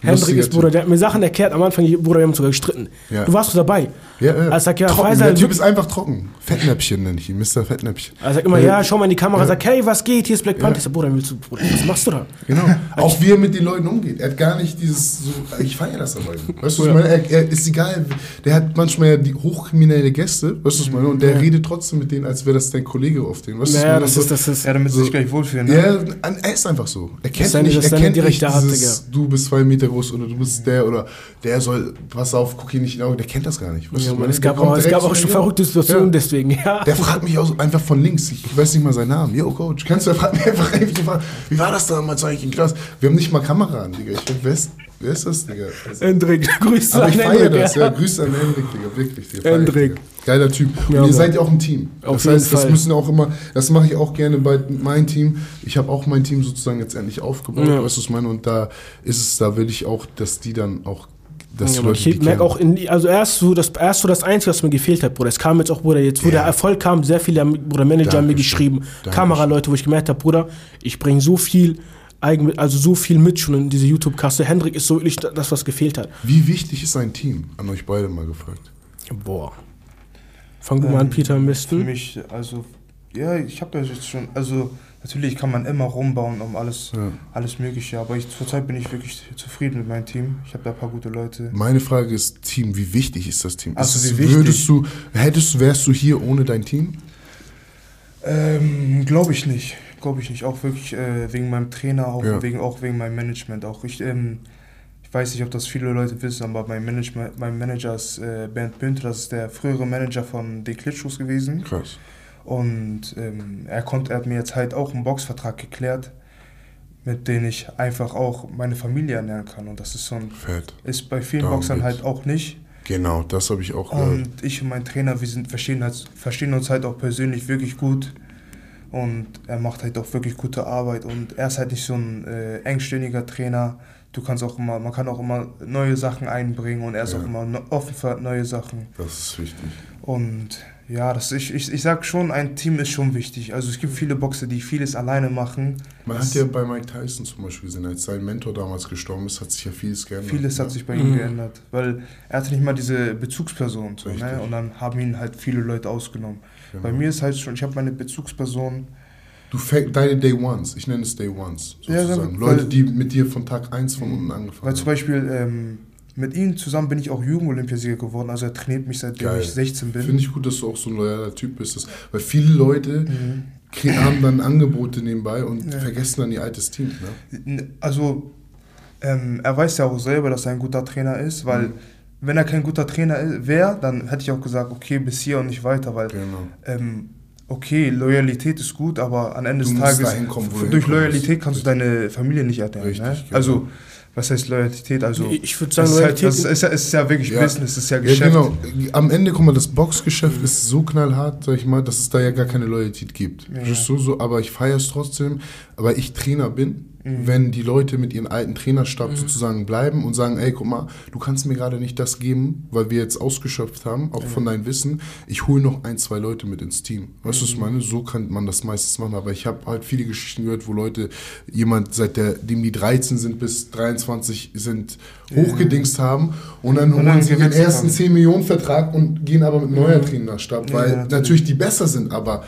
Hendrik ist Bruder, der hat mir Sachen erklärt. Am Anfang, Bruder, wir haben sogar gestritten. Ja. Du warst so dabei. Ja, ja. Also sag, ja, trocken. Faisal, Der Typ ist einfach trocken. Fettnäppchen nenne ich ihn, Mr. Fettnäppchen. Er sagt immer, Äh, ja, schau mal in die Kamera, ja. sag, hey, was geht? Hier ist Black Panther. Ich sag, Bruder, willst du, Bruder, was machst du da? Genau. Auch wie er mit den Leuten umgeht. Er hat gar nicht dieses so, ich feiere das dabei. Weißt du, was ich meine? Er, er ist egal. Der hat manchmal ja die hochkriminelle Gäste, weißt du, was ich meine? Und der redet trotzdem mit denen, als wäre das dein Kollege auf denen. Weißt du, meine? das So- ist, das ist. Ja, damit sie So- sich gleich wohlfühlen. Ne? Ja, er ist einfach so. Er kennt seine- nicht, das ist er kennt nicht dieses, du bist zwei Meter groß oder du bist der oder der soll, pass auf, guck ihn nicht in die Augen. Der kennt das gar nicht. Weißt du, Ja, meine? es gab auch, es gab auch schon ja. verrückte Situationen, Ja. deswegen, ja. Der fragt mich auch einfach von links. Ich weiß nicht mal seinen Namen. Yo, Coach, kennst du? Der fragt mich einfach, ey, wie war, das damals eigentlich in Klasse? Wir haben nicht mal Kamera an, Digga. Ich denk, wer ist, wer ist das, Digga? Also, Hendrik, grüß aber ich feiere das, ja. Grüße an Hendrik, Digga, wirklich. Digga. Digga. Geiler Typ. Und Ja, ihr seid ja auch ein Team. Das heißt, das Fall. müssen auch immer, das mache ich auch gerne bei meinem Team. Ich habe auch mein Team sozusagen jetzt endlich aufgebaut, Ja. weißt du, was ich meine? Und da ist es, da will ich auch, dass die dann auch, dass Ja, Leute ich merke auch, in, die- also erst so, das, erst so das Einzige, was mir gefehlt hat, Bruder. Es kam jetzt auch, Bruder, jetzt wo Ja. der Erfolg kam, sehr viele Bruder, Manager haben mir geschrieben, Dankeschön. Kameraleute, wo ich gemerkt habe, Bruder, ich bringe so viel, Eigen, also so viel mit schon in diese YouTube-Kasse. Hendrik ist so wirklich das, was gefehlt hat. Wie wichtig ist ein Team? An euch beide mal gefragt. Boah. Fang du mal an, Peter, am Für besten. mich, also, ja, ich habe ja jetzt schon, also Natürlich kann man immer rumbauen um alles, Ja. alles Mögliche, aber ich, zurzeit bin ich wirklich zufrieden mit meinem Team. Ich habe da ein paar gute Leute. Meine Frage ist, Team, wie wichtig ist das Team? Ach so, Ist wie wichtig? Würdest du, hättest, wärst du hier ohne dein Team? Ähm, glaube ich nicht. Glaube ich nicht. Auch wirklich äh, wegen meinem Trainer, auch, Ja. wegen, auch wegen meinem Management. Auch ich, ähm, ich weiß nicht, ob das viele Leute wissen, aber mein, Management, mein Manager ist äh, Bernd Bünte, das ist der frühere Manager von den Klitschos gewesen. Krass. Und ähm, er, konnte, er hat mir jetzt halt auch einen Boxvertrag geklärt, mit dem ich einfach auch meine Familie ernähren kann. Und das ist so ein, Fett. ist bei vielen Darum Boxern geht's. halt auch nicht. Genau, das habe ich auch gehört. Und ich und mein Trainer, wir sind, verstehen, halt, verstehen uns halt auch persönlich wirklich gut. Und er macht halt auch wirklich gute Arbeit. Und er ist halt nicht so ein äh, engstirniger Trainer. Du kannst auch immer, man kann auch immer neue Sachen einbringen und er ist Ja. auch immer offen für neue Sachen. Das ist wichtig. Und ja, das ich, ich, ich sag schon, ein Team ist schon wichtig. Also es gibt viele Boxer, die vieles alleine machen. Man Das- hat ja bei Mike Tyson zum Beispiel gesehen, als sein Mentor damals gestorben ist, hat sich ja vieles geändert. Vieles ne? hat sich bei ihm Mhm. geändert, weil er hatte nicht mal diese Bezugsperson. So, ne? Und dann haben ihn halt viele Leute ausgenommen. Genau. Bei mir ist halt schon, ich habe meine Bezugsperson, Du fäng, deine Day Ones, ich nenne es Day Ones, Ja, sozusagen. weil- Leute, die mit dir von Tag 1 von unten angefangen weil zum haben. Beispiel ähm, mit ihm zusammen bin ich auch Jugendolympiasieger geworden. Also er trainiert mich seitdem Geil. ich 16 bin. Finde ich gut, dass du auch so ein loyaler Typ bist. Das, weil viele Leute Mhm. kriegen, haben dann Angebote nebenbei und Ja. vergessen dann ihr altes Team. Ne? Also ähm, er weiß ja auch selber, dass er ein guter Trainer ist, weil Mhm. wenn er kein guter Trainer wäre, dann hätte ich auch gesagt, okay, bis hier und nicht weiter, weil Genau. ähm, okay, Loyalität ist gut, aber am Ende Du des Tages, kommen, durch. Loyalität kannst du deine Familie nicht ernähren. Richtig, ne? genau. Also, was heißt Loyalität? Also, Ich- ich würd es sagen, ist, halt, Loyalität- das ist, ja- es ist ja wirklich Ja. Business, es ist ja Ja, Geschäft. genau. Am Ende, guck mal, das Boxgeschäft ist so knallhart, sag ich mal, dass es da ja gar keine Loyalität gibt. Ja. Du so? Aber ich feiere es trotzdem, weil ich Trainer bin. Mhm. Wenn die Leute mit ihrem alten Trainerstab sozusagen bleiben und sagen, ey, guck mal, du kannst mir gerade nicht das geben, weil wir jetzt ausgeschöpft haben, auch von deinem Wissen. Ich hole noch ein, zwei Leute mit ins Team. Weißt du, was ich meine? So kann man das meistens machen. Aber ich habe halt viele Geschichten gehört, wo Leute, jemand, seitdem die 13 sind bis 23 sind, hochgedingst haben und dann Und holen sie ihren ersten haben. 10 Millionen Vertrag und gehen aber mit neuer Trainerstab, Ja, weil natürlich die besser sind, aber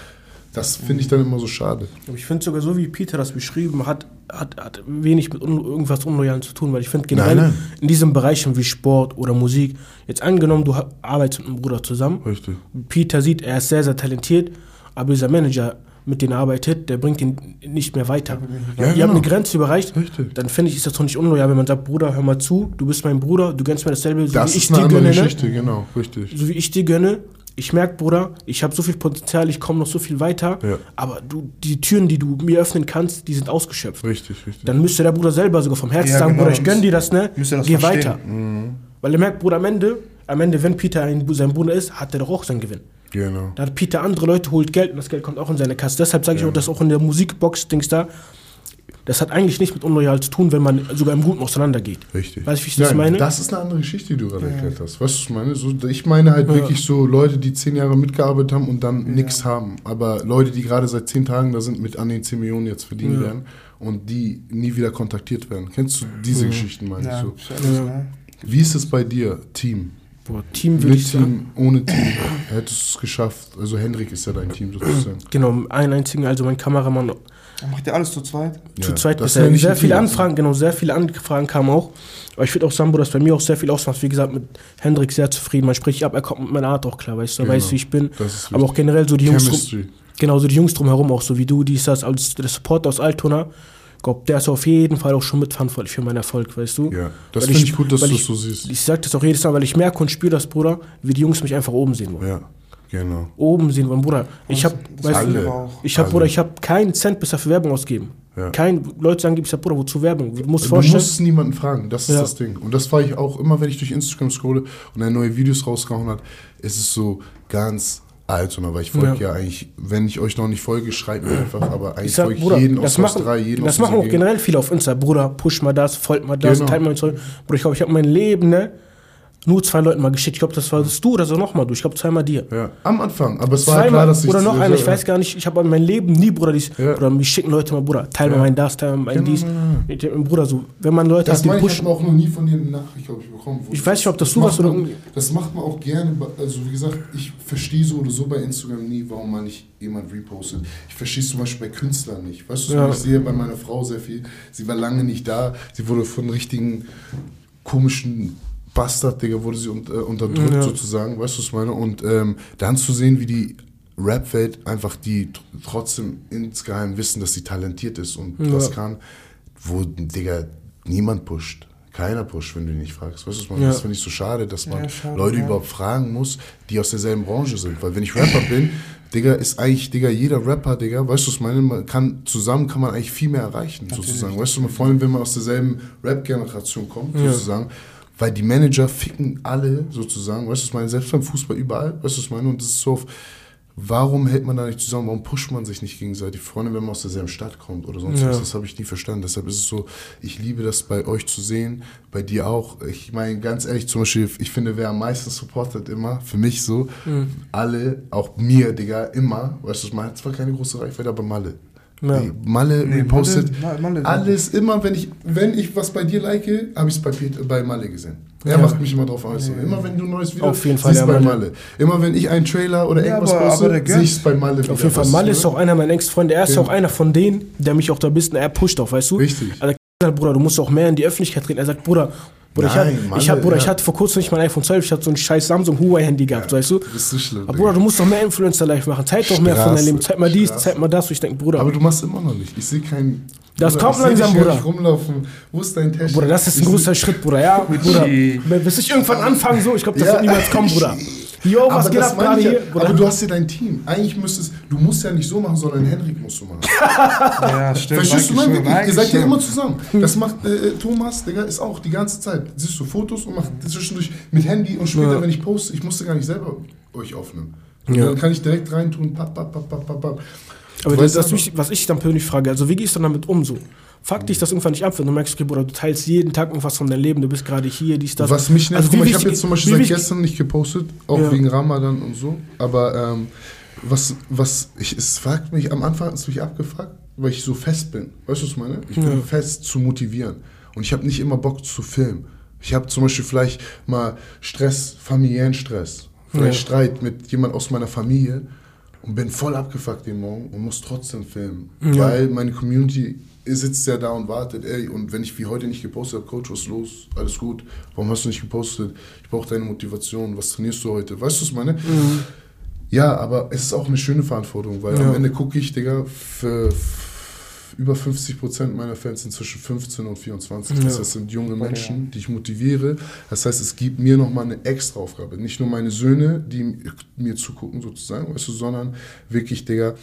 das finde ich dann immer so schade. Aber ich finde sogar so, wie Peter das beschrieben hat, hat, hat wenig mit un irgendwas Unloyalen zu tun, weil ich finde generell Nein, nein. in diesen Bereichen wie Sport oder Musik, jetzt angenommen, du arbeitest mit einem Bruder zusammen, Richtig. Peter sieht, er ist sehr, sehr talentiert, aber dieser Manager, mit dem er arbeitet, der bringt ihn nicht mehr weiter. Ja, Ihr genau. habt eine Grenze überreicht, Richtig. dann finde ich, ist das doch nicht unloyal, wenn man sagt, Bruder, hör mal zu, du bist mein Bruder, du gönnst mir dasselbe, so Das wie ich dir gönne, ne? Geschichte, genau, richtig. so wie ich dir gönne, ich merke, Bruder, ich habe so viel Potenzial, ich komme noch so viel weiter, Ja. aber du, die Türen, die du mir öffnen kannst, die sind ausgeschöpft. Richtig, richtig. Dann müsste der Bruder selber sogar vom Herzen Ja, sagen, genau, Bruder, ich gönn dir das, ne? das Geh verstehen. weiter. Weil er merkt, Bruder, am Ende, am Ende, wenn Peter ein, sein Bruder ist, hat er doch auch seinen Gewinn. genau. Da hat Peter andere Leute, holt Geld und das Geld kommt auch in seine Kasse. Deshalb sage ich auch, dass auch in der Musikbox-Dings da, das hat eigentlich nichts mit unloyal zu tun, wenn man sogar im Guten auseinandergeht. Richtig. Weißt du, wie ich das Nein, meine? Das ist eine andere Geschichte, die du gerade erklärt hast. Weißt du, was ich meine? So, ich meine halt Ja. wirklich so Leute, die zehn Jahre mitgearbeitet haben und dann nichts haben. Aber Leute, die gerade seit zehn Tagen da sind, mit an den 10 Millionen jetzt verdienen Ja. werden und die nie wieder kontaktiert werden. Kennst du diese Geschichten, meine Ja, ich so? ist alles, Ja. Wie ist es bei dir, Team? Boah, Team würde Mit ich sagen. Team, ohne Team? Hättest du es geschafft? Also Hendrik ist ja dein Team sozusagen. Genau, einen einzigen, also mein Kameramann Dann Macht ihr alles zu zweit? zu Ja, zweit das bisher. ich Sehr viele Team. Anfragen, genau, sehr viele Anfragen kamen auch. Aber ich würde auch sagen, Bruder, dass bei mir auch sehr viel ausmacht. Wie gesagt, mit Hendrik sehr zufrieden. Man spricht ab, er kommt mit meiner Art auch klar, weißt du, er Genau. weiß, wie ich bin. Aber auch generell so die Jungs, drum, genau, so die Jungs drumherum, auch so wie du, die ist das als der Support aus Altona. Ich glaube, der ist auf jeden Fall auch schon mitverantwortlich für meinen Erfolg, weißt du? Ja, das finde ich gut, dass du es so siehst. Ich sag das auch jedes Mal, weil ich merke und spüre das, Bruder, wie die Jungs mich einfach oben sehen wollen. Ja, genau. Oben sehen wollen, Bruder. Ich habe, Das weißt alle. du, ich habe. Bruder, ich habe keinen Cent bisher für Werbung ausgeben. Ja. Kein, Leute sagen, ich sag, Bruder, wozu Werbung? Du musst Du vorstellen. musst niemanden fragen, das ist Ja. das Ding. Und das war ich auch immer, wenn ich durch Instagram scrolle und er neue Videos rausgehauen hat, ist es so ganz alt. Und aber ich folge ja. Ja. eigentlich, wenn ich euch noch nicht folge, schreibt mir einfach, aber eigentlich folge ich Bruder, jeden das aus machen, 3, jeden das aus machen auch generell viele auf Insta. Bruder, push mal das, folgt mal das, Genau. teilt mal Zeug. Bruder, ich glaube, ich habe mein Leben, ne? Nur zwei Leuten mal geschickt. Ich glaube, das war das du oder so nochmal du. Ich glaube, zweimal dir. Ja, am Anfang. Aber es war halt klar, dass ich. oder noch einer, ich weiß gar nicht, ich habe in meinem Leben nie, Bruder, dies, Ja. oder mich schicken Leute mal, Bruder, teil mal Ja. mein das, teil mal mein Genau, dies. genau. Ich denk, Bruder, so, wenn man Leute Das hat, die meine ich, ich pushen. habe auch noch nie von dir eine Nachricht, glaube ich, bekommen. Ich weiß nicht, ob das du warst oder man- Das macht man auch gerne. Also, wie gesagt, ich verstehe so oder so bei Instagram nie, warum man nicht jemand repostet. Ich verstehe es zum Beispiel bei Künstlern nicht. Weißt du, Ja. ich sehe bei meiner Frau sehr viel. Sie war lange nicht da. Sie wurde von richtigen komischen Bastard, Digga, wurde sie un äh, unterdrückt Ja. sozusagen. Weißt du, was ich meine? Und ähm, dann zu sehen, wie die Rap-Welt einfach die tr- trotzdem insgeheim wissen, dass sie talentiert ist und Ja. was kann, wo, Digga, niemand pusht. Keiner pusht, wenn du ihn nicht fragst. Weißt du, was man, Ja. das finde ich so schade, dass man Ja, schade, Leute überhaupt fragen muss, die aus derselben Branche sind. Weil wenn ich Rapper bin, Digga, ist eigentlich, Digga, jeder Rapper, Digga, weißt du, was ich meine? Man kann, zusammen kann man eigentlich viel mehr erreichen, sozusagen. Weißt du, vor allem, wenn man aus derselben Rap-Generation kommt, sozusagen. Weil die Manager ficken alle, sozusagen, weißt du, was ich meine? Selbst beim Fußball überall, weißt du, was ich meine? Und das ist so, auf, warum hält man da nicht zusammen? Warum pusht man sich nicht gegenseitig? Allem, wenn man aus derselben Stadt kommt oder sonst Ja. was. Das habe ich nie verstanden. Deshalb ist es so, ich liebe das bei euch zu sehen, bei dir auch. Ich meine, ganz ehrlich, zum Beispiel, ich finde, wer am meisten supportet immer, für mich so, Mhm. alle, auch mir, Digga, immer, weißt du, man hat zwar keine große Reichweite, aber Malle. Ja. Malle Nee, repostet Malle- Malle- alles immer, wenn ich, wenn ich was bei dir like, habe ich es bei, bei Malle gesehen. Er Ja. macht mich immer drauf aus. Immer wenn du ein neues Video Auf jeden Fall, siehst ja, bei Malle. Malle. Immer wenn ich einen Trailer oder Ja, irgendwas aber- poste, aber sehe ich es bei Malle Auf jeden Fall, Malle ne? ist auch einer meiner engsten Freunde. Er ist Ja. auch einer von denen, der mich auch da ein bisschen, er pusht auch, weißt du? Richtig. Also, er sagt, Bruder, du musst auch mehr in die Öffentlichkeit treten. Er sagt, Bruder, Bruder, ich, Nein, hab, Malle, ich, hab, Bruder ich ja. hatte vor kurzem nicht mein iPhone 12, ich hatte so ein scheiß Samsung Huawei-Handy gehabt, weißt du? Das ist so schlimm. Aber Digga. Bruder, du musst doch mehr Influencer live machen. Zeig doch mehr von deinem Leben. Zeig mal dies, Straße. zeig mal das. Und ich denke, Bruder, Aber du machst immer noch nicht. Ich sehe keinen. Das Bruder, kommt langsam, Bruder. nicht rumlaufen. Wo ist dein Täschchen? Bruder, das ist ein großer Schritt, Bruder. Ja, Bruder. Bis ich irgendwann anfange, so, ich glaube, das Ja. wird niemals kommen, Bruder. Jo, was aber geht das ab meine gerade ich ja. hier? Bruder. Aber du hast ja dein Team. Eigentlich müsstest du musst ja nicht so machen, sondern Henrik musst du machen. Ja, stimmt. Verstehst du, nein, schon, wirklich. Ihr seid ja schon. immer zusammen. Das macht äh, Thomas, Digga, ist auch die ganze Zeit. Siehst du Fotos und macht zwischendurch mit Handy und später, Ja. wenn ich poste, ich musste gar nicht selber euch aufnehmen. Ja. Dann kann ich direkt reintun, papp, papp, papp, papp, papp, papp. Aber das, das mich, was ich dann persönlich frage, also wie gehst du damit um so? Fuck dich das irgendwann nicht ab, wenn du merkst, okay, Bruder, du teilst jeden Tag irgendwas von deinem Leben, du bist gerade hier, dies, das. Was mich nervt, Also guck ich habe jetzt zum Beispiel seit gestern nicht gepostet, auch Ja. wegen Ramadan und so. Aber ähm, was, was ich, es fragt mich, am Anfang hat es mich abgefragt, weil ich so fest bin. Weißt du, was ich meine? Ich bin Ja. fest zu motivieren. Und ich habe nicht immer Bock zu filmen. Ich habe zum Beispiel vielleicht mal Stress, familiären Stress. Vielleicht Ja. Streit mit jemand aus meiner Familie und bin voll abgefuckt den Morgen und muss trotzdem filmen. Ja. Weil meine Community sitzt ja da und wartet, ey, und wenn ich wie heute nicht gepostet habe, Coach, was ist los? Alles gut. Warum hast du nicht gepostet? Ich brauche deine Motivation. Was trainierst du heute? Weißt du, was ich meine? Ja, aber es ist auch eine schöne Verantwortung, weil Ja. am Ende gucke ich, Digga, für f- über 50 Prozent meiner Fans sind zwischen 15 und 24. Das Ja. heißt, das sind junge Menschen, die ich motiviere. Das heißt, es gibt mir nochmal eine extra Aufgabe. Nicht nur meine Söhne, die mir zugucken sozusagen, weißt du, sondern wirklich, Digga,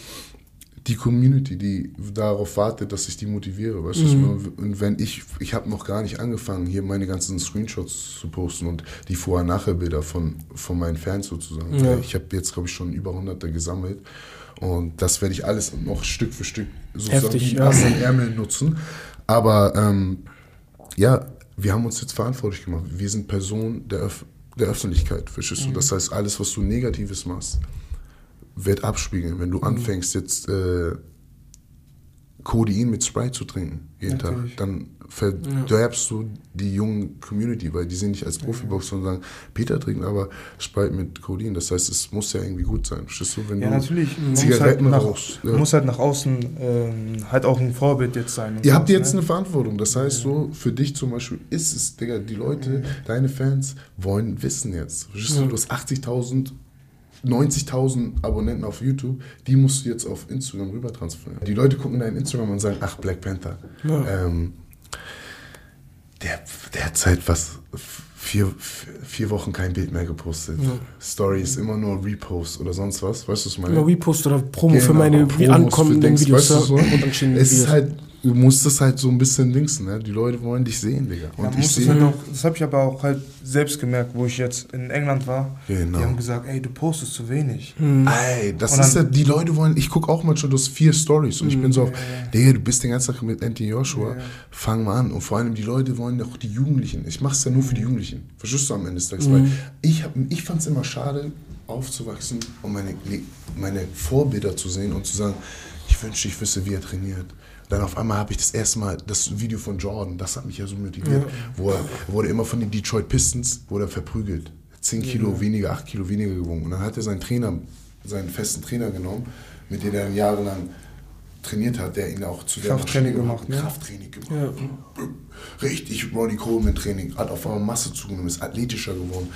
die Community, die darauf wartet, dass ich die motiviere, weißt Mhm. du? Und wenn ich, ich habe noch gar nicht angefangen, hier meine ganzen Screenshots zu posten und die Vorher-Nachher-Bilder von, von meinen Fans sozusagen. Ja. Ich habe jetzt, glaube ich, schon über hunderte gesammelt und das werde ich alles noch Stück für Stück sozusagen Heftig, ja. Im Ärmel nutzen. Aber ähm, ja, wir haben uns jetzt verantwortlich gemacht. Wir sind Personen der, Öff der Öffentlichkeit, verstehst du? Das heißt, alles, was du Negatives machst, wird abspiegeln. Wenn du anfängst jetzt äh, Codein mit Sprite zu trinken, jeden Natürlich. Tag, dann verderbst du die junge Community, weil die sehen dich als Profiboxer und sagen, Peter trinkt aber Sprite mit Codein. Das heißt, es muss ja irgendwie gut sein. Verstehst du? Wenn Ja, du natürlich. Man muss halt, Zigaretten nach, rauchst. Ja. muss halt nach außen ähm, halt auch ein Vorbild jetzt sein. Ihr habt sowas, jetzt ne? eine Verantwortung. Das heißt, so für dich zum Beispiel ist es, Digga, die Leute, deine Fans wollen wissen jetzt. Verstehst du, Ja. du hast 80.000, 90.000 Abonnenten auf YouTube, die musst du jetzt auf Instagram rüber transferieren. Die Leute gucken dein Instagram und sagen, ach, Black Panther. Ja. Ähm, der, der hat seit was, vier, vier Wochen kein Bild mehr gepostet. Ja. Stories, immer nur Repost oder sonst was. Weißt du, was ich meine? Immer Repost oder Promo für Genau, meine Promos für ankommenden Videos. weißt du so? und dann Es ist halt, du musst das halt so ein bisschen dingsen, ne? Die Leute wollen dich sehen, Digga. Ja, Und muss ich das sehe. halt auch, das habe ich aber auch halt selbst gemerkt, wo ich jetzt in England war. Genau. Die haben gesagt, ey, du postest zu wenig. Ey, das Und ist ja, die Leute wollen, ich gucke auch manchmal, du hast vier Stories und ich bin so auf, Digga, du bist den ganzen Tag mit Anthony Joshua, fang mal an. Und vor allem die Leute wollen auch die Jugendlichen. Ich mach's ja nur für die Jugendlichen. Verstehst du am Ende des Tages? Weil ich, hab, ich fand's immer schade, aufzuwachsen und meine, meine Vorbilder zu sehen und zu sagen, ich wünschte, ich wüsste, wie er trainiert. Dann auf einmal habe ich das erste Mal das Video von Jordan, das hat mich ja so motiviert, wo er wurde immer von den Detroit Pistons, wurde er verprügelt. 10 Kilo weniger, 8 Kilo weniger gewogen. Und dann hat er seinen Trainer, seinen festen Trainer genommen, mit dem er jahrelang trainiert hat, der ihn auch zu der Krafttraining gemacht, ne? Krafttraining gemacht. Richtig Ronnie Coleman Training, hat auf einmal Masse zugenommen, ist athletischer geworden.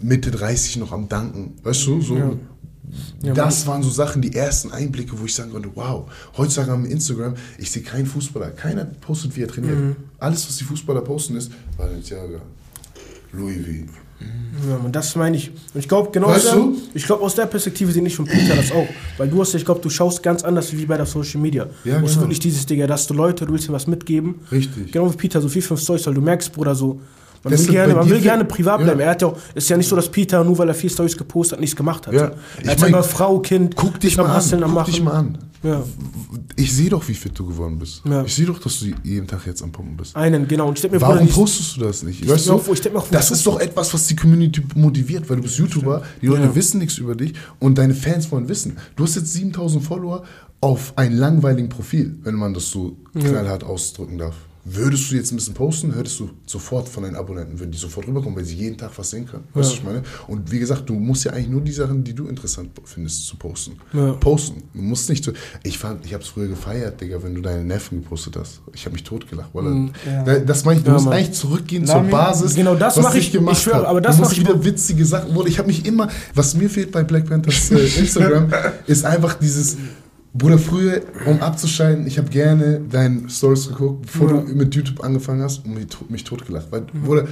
Mitte 30 noch am Danken. Weißt du, so. Das waren so Sachen, die ersten Einblicke, wo ich sagen konnte, wow, heutzutage am Instagram, ich sehe keinen Fußballer, keiner postet, wie er trainiert. Mhm. Alles, was die Fußballer posten, ist Balenciaga, Louis V. Ja, man, das meine ich. Und ich glaube, genau Weißt da- du? ich glaube, aus der Perspektive sehe ich von Peter das auch. Weil du hast, ja- ich glaube, du schaust ganz anders wie bei der Social Media. Ja, du hast genau. wirklich dieses, Digga, dass du Leute, du willst dir was mitgeben. Richtig. Genau wie Peter, so vier, fünf Stories, weil du merkst, Bruder, so. Man Das will, gerne, man will gerne privat Ja. bleiben. Er hat ja auch, ist ja nicht so, dass Peter, nur weil er vier Stories gepostet hat, nichts gemacht hat. Ja. Er Ich hat mein, Frau, Kind, Guck dich mal Hasseln, an. am Guck Machen. dich mal an. Ja. Ich sehe doch, wie fit du geworden bist. Ja. Ich sehe doch, dass du jeden Tag jetzt am Pumpen bist. Einen, genau. Und mir, Warum die- postest du das nicht? Ich Weißt du, auch, ich mir das ist doch etwas, was die Community motiviert, weil du bist YouTuber, die Leute Ja. wissen nichts über dich und deine Fans wollen wissen. Du hast jetzt 7000 Follower auf ein langweiligen Profil, wenn man das so knallhart ausdrücken darf. Würdest du jetzt ein bisschen posten, hörtest du sofort von deinen Abonnenten, würden die sofort rüberkommen, weil sie jeden Tag was sehen können. Weißt du, was ich meine? Und wie gesagt, du musst ja eigentlich nur die Sachen, die du interessant findest, zu posten. Ja. Posten. Du musst nicht so. Ich fand, ich hab's früher gefeiert, Digga, wenn du deine Neffen gepostet hast. Ich habe mich totgelacht. Weil Ja. Das meine ich, du musst Mann. eigentlich zurückgehen Lami, zur Basis. genau das was mach dich ich- gemacht ich schwöre, hat. aber das du mach musst ich- wieder witzige Sachen. Ich habe mich immer, was mir fehlt bei Black Panthers äh, Instagram, ist einfach dieses. Bruder, früher, um abzuschalten, ich habe gerne deine Stories geguckt, bevor Ja. du mit YouTube angefangen hast und mich, mich totgelacht. Weil, Bruder,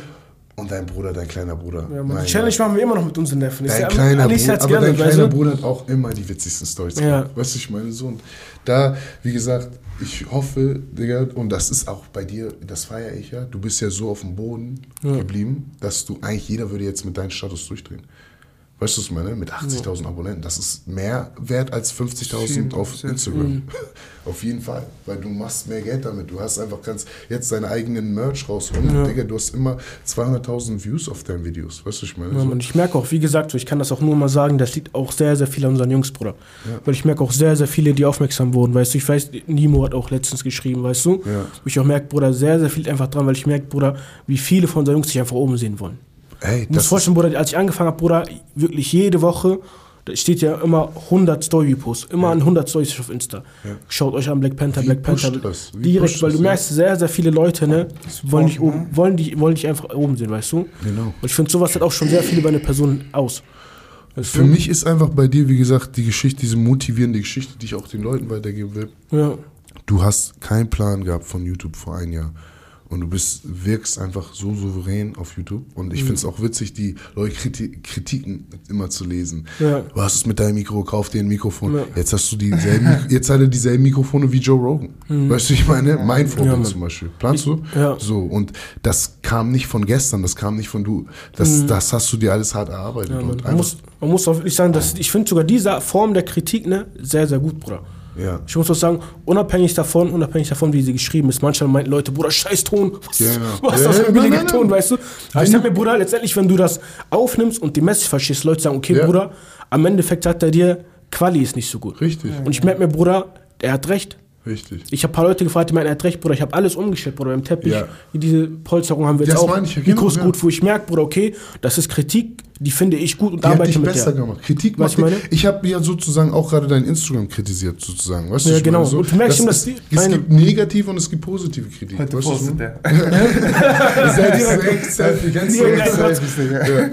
und dein Bruder, dein kleiner Bruder. Ja, die Challenge machen wir immer noch mit unseren Neffen. Dein ja kleiner, Bruder, aber dein gerne, weißt kleiner? Bruder hat auch immer die witzigsten Stories Ja. Weißt du, ich meine so. Und da, wie gesagt, ich hoffe, Digga, und das ist auch bei dir, das feiere ich ja, du bist ja so auf dem Boden Ja. geblieben, dass du eigentlich jeder würde jetzt mit deinem Status durchdrehen. Weißt du, was ich meine? Mit 80.000 Abonnenten. Das ist mehr wert als 50.000 Viel, auf Instagram. Mhm. auf jeden Fall. Weil du machst mehr Geld damit. Du hast einfach ganz jetzt deinen eigenen Merch raus. Und Ja. Digga, du hast immer 200.000 Views auf deinen Videos. Weißt du, ich meine? Ja, So. Mann, ich merke auch, wie gesagt, ich kann das auch nur mal sagen, das liegt auch sehr, sehr viel an unseren Jungs, Bruder. Weil ich merke auch sehr, sehr viele, die aufmerksam wurden, weißt du. Ich weiß, Nimo hat auch letztens geschrieben, weißt du. Ja. Wo ich auch merke, Bruder, sehr, sehr viel einfach dran, weil ich merke, Bruder, wie viele von unseren Jungs sich einfach oben sehen wollen. Ey, Du musst vorstellen, Bruder, als ich angefangen habe, Bruder, wirklich jede Woche, da steht ja immer 100 Story-Posts, immer an 100 Stories auf Insta. Schaut euch an, Black Panther, Wie Black Panther. Direkt, weil du das, ja? merkst, sehr, sehr viele Leute, ne, wollen dich, oben, wollen, dich, wollen dich einfach oben sehen, weißt du? Genau. Und ich finde, sowas hat auch schon sehr viel über eine Person aus. Weißt Für du? mich ist einfach bei dir, wie gesagt, die Geschichte, diese motivierende Geschichte, die ich auch den Leuten weitergeben will. Ja. Du hast keinen Plan gehabt von YouTube vor einem Jahr. Und du bist, wirkst einfach so souverän auf YouTube. Und Mhm. ich finde es auch witzig, die Leute Kriti Kritiken immer zu lesen. Ja. Du hast es mit deinem Mikro, kauf dir ein Mikrofon. Ja. Jetzt hast du dieselben, jetzt hat er dieselben Mikrofone wie Joe Rogan. Weißt du, ich meine, mein Vorbild Mhm. Ja, zum Beispiel. Planst du? Ja. So, und das kam nicht von gestern, das kam nicht von du. Das, das hast du dir alles hart erarbeitet. Mhm. Man, muss, man muss auch wirklich sagen, dass ich finde sogar diese Form der Kritik ne, sehr, sehr gut, Bruder. Ja. Ich muss auch sagen, unabhängig davon, unabhängig davon, wie sie geschrieben ist, manchmal meinten Leute, Bruder, scheiß Ton, was, Ja, was ist das für ein billiger Ton, weißt du? Aber ich sag mir, Bruder, letztendlich, wenn du das aufnimmst und die Message verstehst, Leute sagen, okay. Bruder, am Endeffekt sagt er dir, Quali ist nicht so gut. Richtig. Und ich merke mir, Bruder, er hat recht. Richtig. Ich habe ein paar Leute gefragt, die meinen, er hat recht, Bruder. Ich habe alles umgestellt, Bruder. Im Teppich, Ja. diese Polsterung haben wir jetzt Das auch. meine ich ja, genau, Mikros ja. gut, wo ich merke, Bruder, okay, das ist Kritik, die finde ich gut und Die hat arbeite dich mit besser der. gemacht. Kritik Weißt macht du, dich- meine? Ich habe ja sozusagen auch gerade dein Instagram kritisiert, sozusagen. Weißt du, Ja, ich genau. meine, so, Und du merkst schon, dass ist, die- es gibt negative und es gibt positive Kritik. Heute weißt was ich postet meine? der.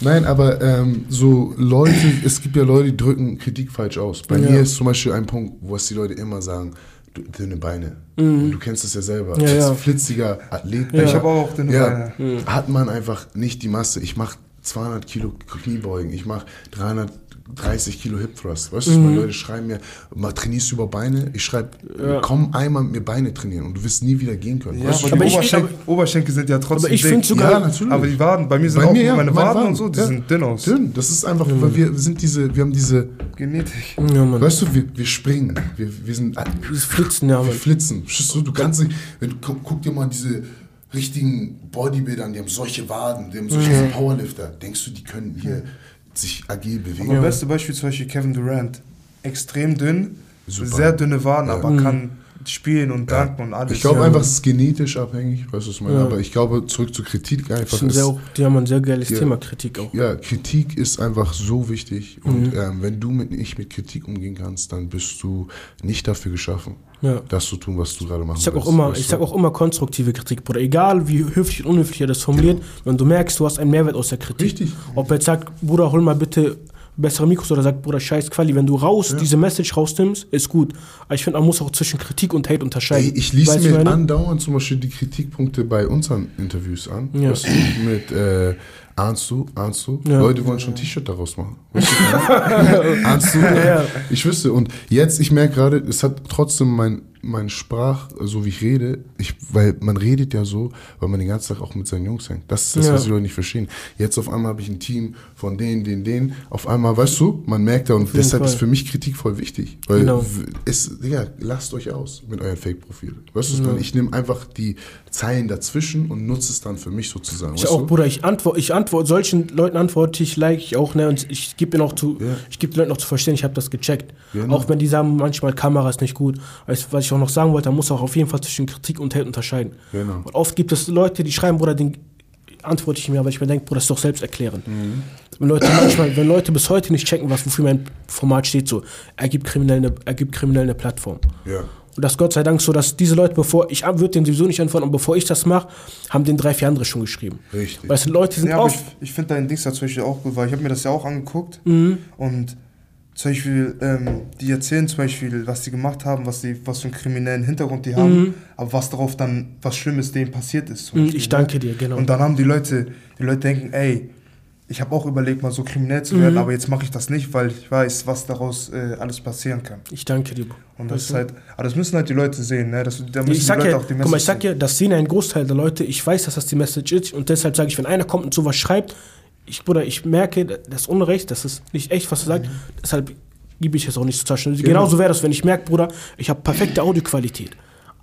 Nein, aber ähm, so Leute, es gibt ja Leute, die drücken Kritik falsch aus. Bei Ja. mir ist zum Beispiel ein Punkt, wo es die Leute immer sagen, dünne Beine. Und du kennst es ja selber. Mhm. Ja, Als ja. flitziger Athlet. Ja. Ich habe auch dünne ja, Beine. hat man einfach nicht die Masse. Ich mache 200 Kilo Kniebeugen, ich mache 300 30 Kilo Hip Thrust. Weißt du, meine Leute schreiben mir, mal trainierst du über Beine? Ich schreibe, Ja. komm einmal mit mir Beine trainieren und du wirst nie wieder gehen können. Ja, weißt du, aber, aber die ich- Oberschenkel, Oberschenkel sind ja trotzdem Aber ich dick. finde sogar- ja, natürlich. aber die Waden, bei mir sind Bei auch mir, ja, meine meine Waden Waden, und so, die ja. sind dünn aus. Dünn, das ist einfach, weil wir sind diese, wir haben diese, Genetik. Ja, Mann. weißt du, wir, wir springen, wir, wir sind, Dieses Flitzen, ja, wir flitzen. Du, du kannst nicht, wenn, du- guck, guck dir mal diese richtigen Bodybuilder an, die haben solche Waden, die haben solche Powerlifter. Denkst du, die können hier sich agil bewegen? Aber beste Beispiel zum Beispiel Kevin Durant. Extrem dünn, Super. sehr dünne Waden, Ja. aber kann spielen und danken und alles. Ich glaube Ja. einfach, es ist genetisch abhängig, weißt du, was ich meine? Ja. Aber ich glaube, zurück zur Kritik Das einfach ist ein ist, sehr, auch- die haben ein sehr geiles Ja. Thema, Kritik auch. ja, Kritik ist einfach so wichtig und Mhm. ähm, wenn du mit, nicht mit Kritik umgehen kannst, dann bist du nicht dafür geschaffen, Ja. das zu tun, was du gerade machen Ich sag auch willst, immer, ich sag auch immer konstruktive Kritik, Bruder. Egal wie höflich und unhöflich er das formuliert, wenn du merkst, du hast einen Mehrwert aus der Kritik. Richtig. Ob er jetzt sagt, Bruder, hol mal bitte bessere Mikros oder sagt, Bruder, scheiß Quali, wenn du raus diese Message rausnimmst, ist gut. Aber ich finde, man muss auch zwischen Kritik und Hate unterscheiden. Ey, ich lese du, mir andauernd zum Beispiel die Kritikpunkte bei unseren Interviews an. Ja. Weißt du, mit äh, ahnst du, ahnst du? Ja. Leute wollen schon ein T-Shirt daraus machen. Weißt du, ahnst du? Ja. Ich wüsste. Und jetzt, ich merke gerade, es hat trotzdem mein, mein Sprach, so wie ich rede, ich, weil man redet ja so, weil man den ganzen Tag auch mit seinen Jungs hängt. Das ist das, Ja. was die Leute nicht verstehen. Jetzt auf einmal habe ich ein Team von denen, denen, denen. Auf einmal, weißt du, man merkt ja, und deshalb Fall. ist für mich Kritik voll wichtig. Weil Genau. es, Digga, lasst euch aus mit euren Fake-Profilen. Weißt du, was ich nehme einfach die Zeilen dazwischen und nutze es dann für mich sozusagen. Ich auch, du? Bruder, ich antworte, ich antworte, solchen Leuten antworte ich, like ich auch, ne, und ich gebe ihnen auch zu, Ja. ich gebe den Leuten auch zu verstehen, ich habe das gecheckt. Genau. Auch wenn die sagen, manchmal Kamera ist nicht gut. Weißt, was ich auch noch sagen wollte, man muss auch auf jeden Fall zwischen Kritik und Hate unterscheiden. Genau. Und oft gibt es Leute, die schreiben, Bruder, den antworte ich mir, aber ich mir denke, Bruder, das ist doch selbst erklären. Mhm. Wenn Leute manchmal, wenn Leute bis heute nicht checken, was wofür mein Format steht, so, er gibt kriminell eine, er gibt kriminell eine Plattform. Ja. Und das Gott sei Dank so, dass diese Leute, bevor ich würde den sowieso nicht antworten, und bevor ich das mache, haben den drei, vier andere schon geschrieben. Richtig. Weißt du, Leute sind Ja, aber ich, oft. ich finde deinen Dings da zum Beispiel auch gut, weil ich habe mir das ja auch angeguckt Mhm. und zum Beispiel, ähm, die erzählen zum Beispiel, was die gemacht haben, was, die, was für einen kriminellen Hintergrund die haben, aber was darauf dann, was Schlimmes denen passiert ist. Mhm, Beispiel, ich ne? danke dir, genau. Und dann haben die Leute, die Leute denken, ey, ich habe auch überlegt, mal so kriminell zu werden, Mhm. aber jetzt mache ich das nicht, weil ich weiß, was daraus äh, alles passieren kann. Ich danke dir. Und das Weißt ist halt, aber das müssen halt die Leute sehen, ne? Das, da müssen Ich sag die Leute ja, auch die guck mal, ich sag ja, das sehen ein Großteil der Leute. Ich weiß, dass das die Message ist und deshalb sage ich, wenn einer kommt und sowas schreibt, ich, Bruder, ich merke, das Unrecht, das ist nicht echt, was er sagt, deshalb gebe ich es auch nicht zu taschen. Genau. Genauso wäre das, wenn ich merke, Bruder, ich habe perfekte Audioqualität.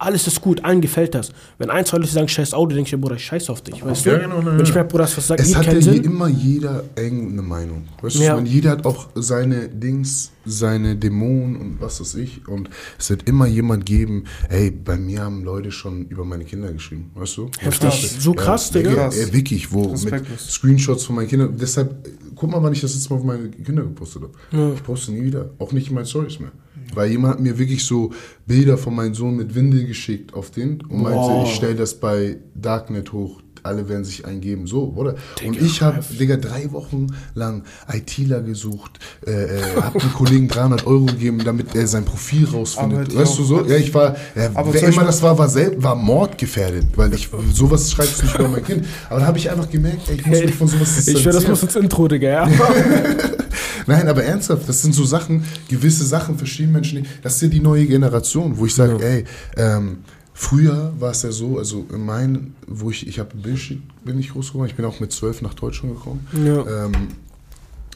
Alles ist gut, allen gefällt das. Wenn ein, zwei Leute sagen, scheiß Audio, denke ich mir, Bruder, ich scheiß auf dich. Weißt Ja, du? genau, ja, wenn ich ja. merke, Bruder, das was sagt, Es hat ja Sinn. immer jeder eng eine Meinung. Weißt du, Ja. meine, jeder hat auch seine Dings, seine Dämonen und was weiß ich. Und es wird immer jemand geben, ey, bei mir haben Leute schon über meine Kinder geschrieben, weißt du? Heftig. Ja, So krass, ja, Digga. Ja, ja, wirklich, wo mit. Screenshots von meinen Kindern. Deshalb, guck mal, wann ich das jetzt mal auf meine Kinder gepostet habe. Ja. Ich poste nie wieder, auch nicht in meinen Stories mehr. Weil jemand hat mir wirklich so Bilder von meinem Sohn mit Windel geschickt auf den und meinte, Boah. ich stelle das bei Darknet hoch. Alle werden sich eingeben, so, oder? und Digga, ich habe, Digga, drei Wochen lang ITler gesucht, äh, äh, habe dem Kollegen 300 Euro gegeben, damit er sein Profil rausfindet. Weißt du so? Ja, ich war, ja, Aber wer immer das war, war, selb, war mordgefährdet, weil ich, sowas schreibst du nicht über mein Kind. Aber da habe ich einfach gemerkt, ey, ich muss mich von sowas Ich will, das distanzieren. muss ins Intro, Digga, ja. Nein, aber ernsthaft, das sind so Sachen, gewisse Sachen verstehen Menschen nicht. Das ist ja die neue Generation, wo ich sage, Ja. ey, ähm, früher war es ja so, also in meinen, wo ich, ich habe bin ich groß geworden, ich bin auch mit zwölf nach Deutschland gekommen. Ja. Ähm,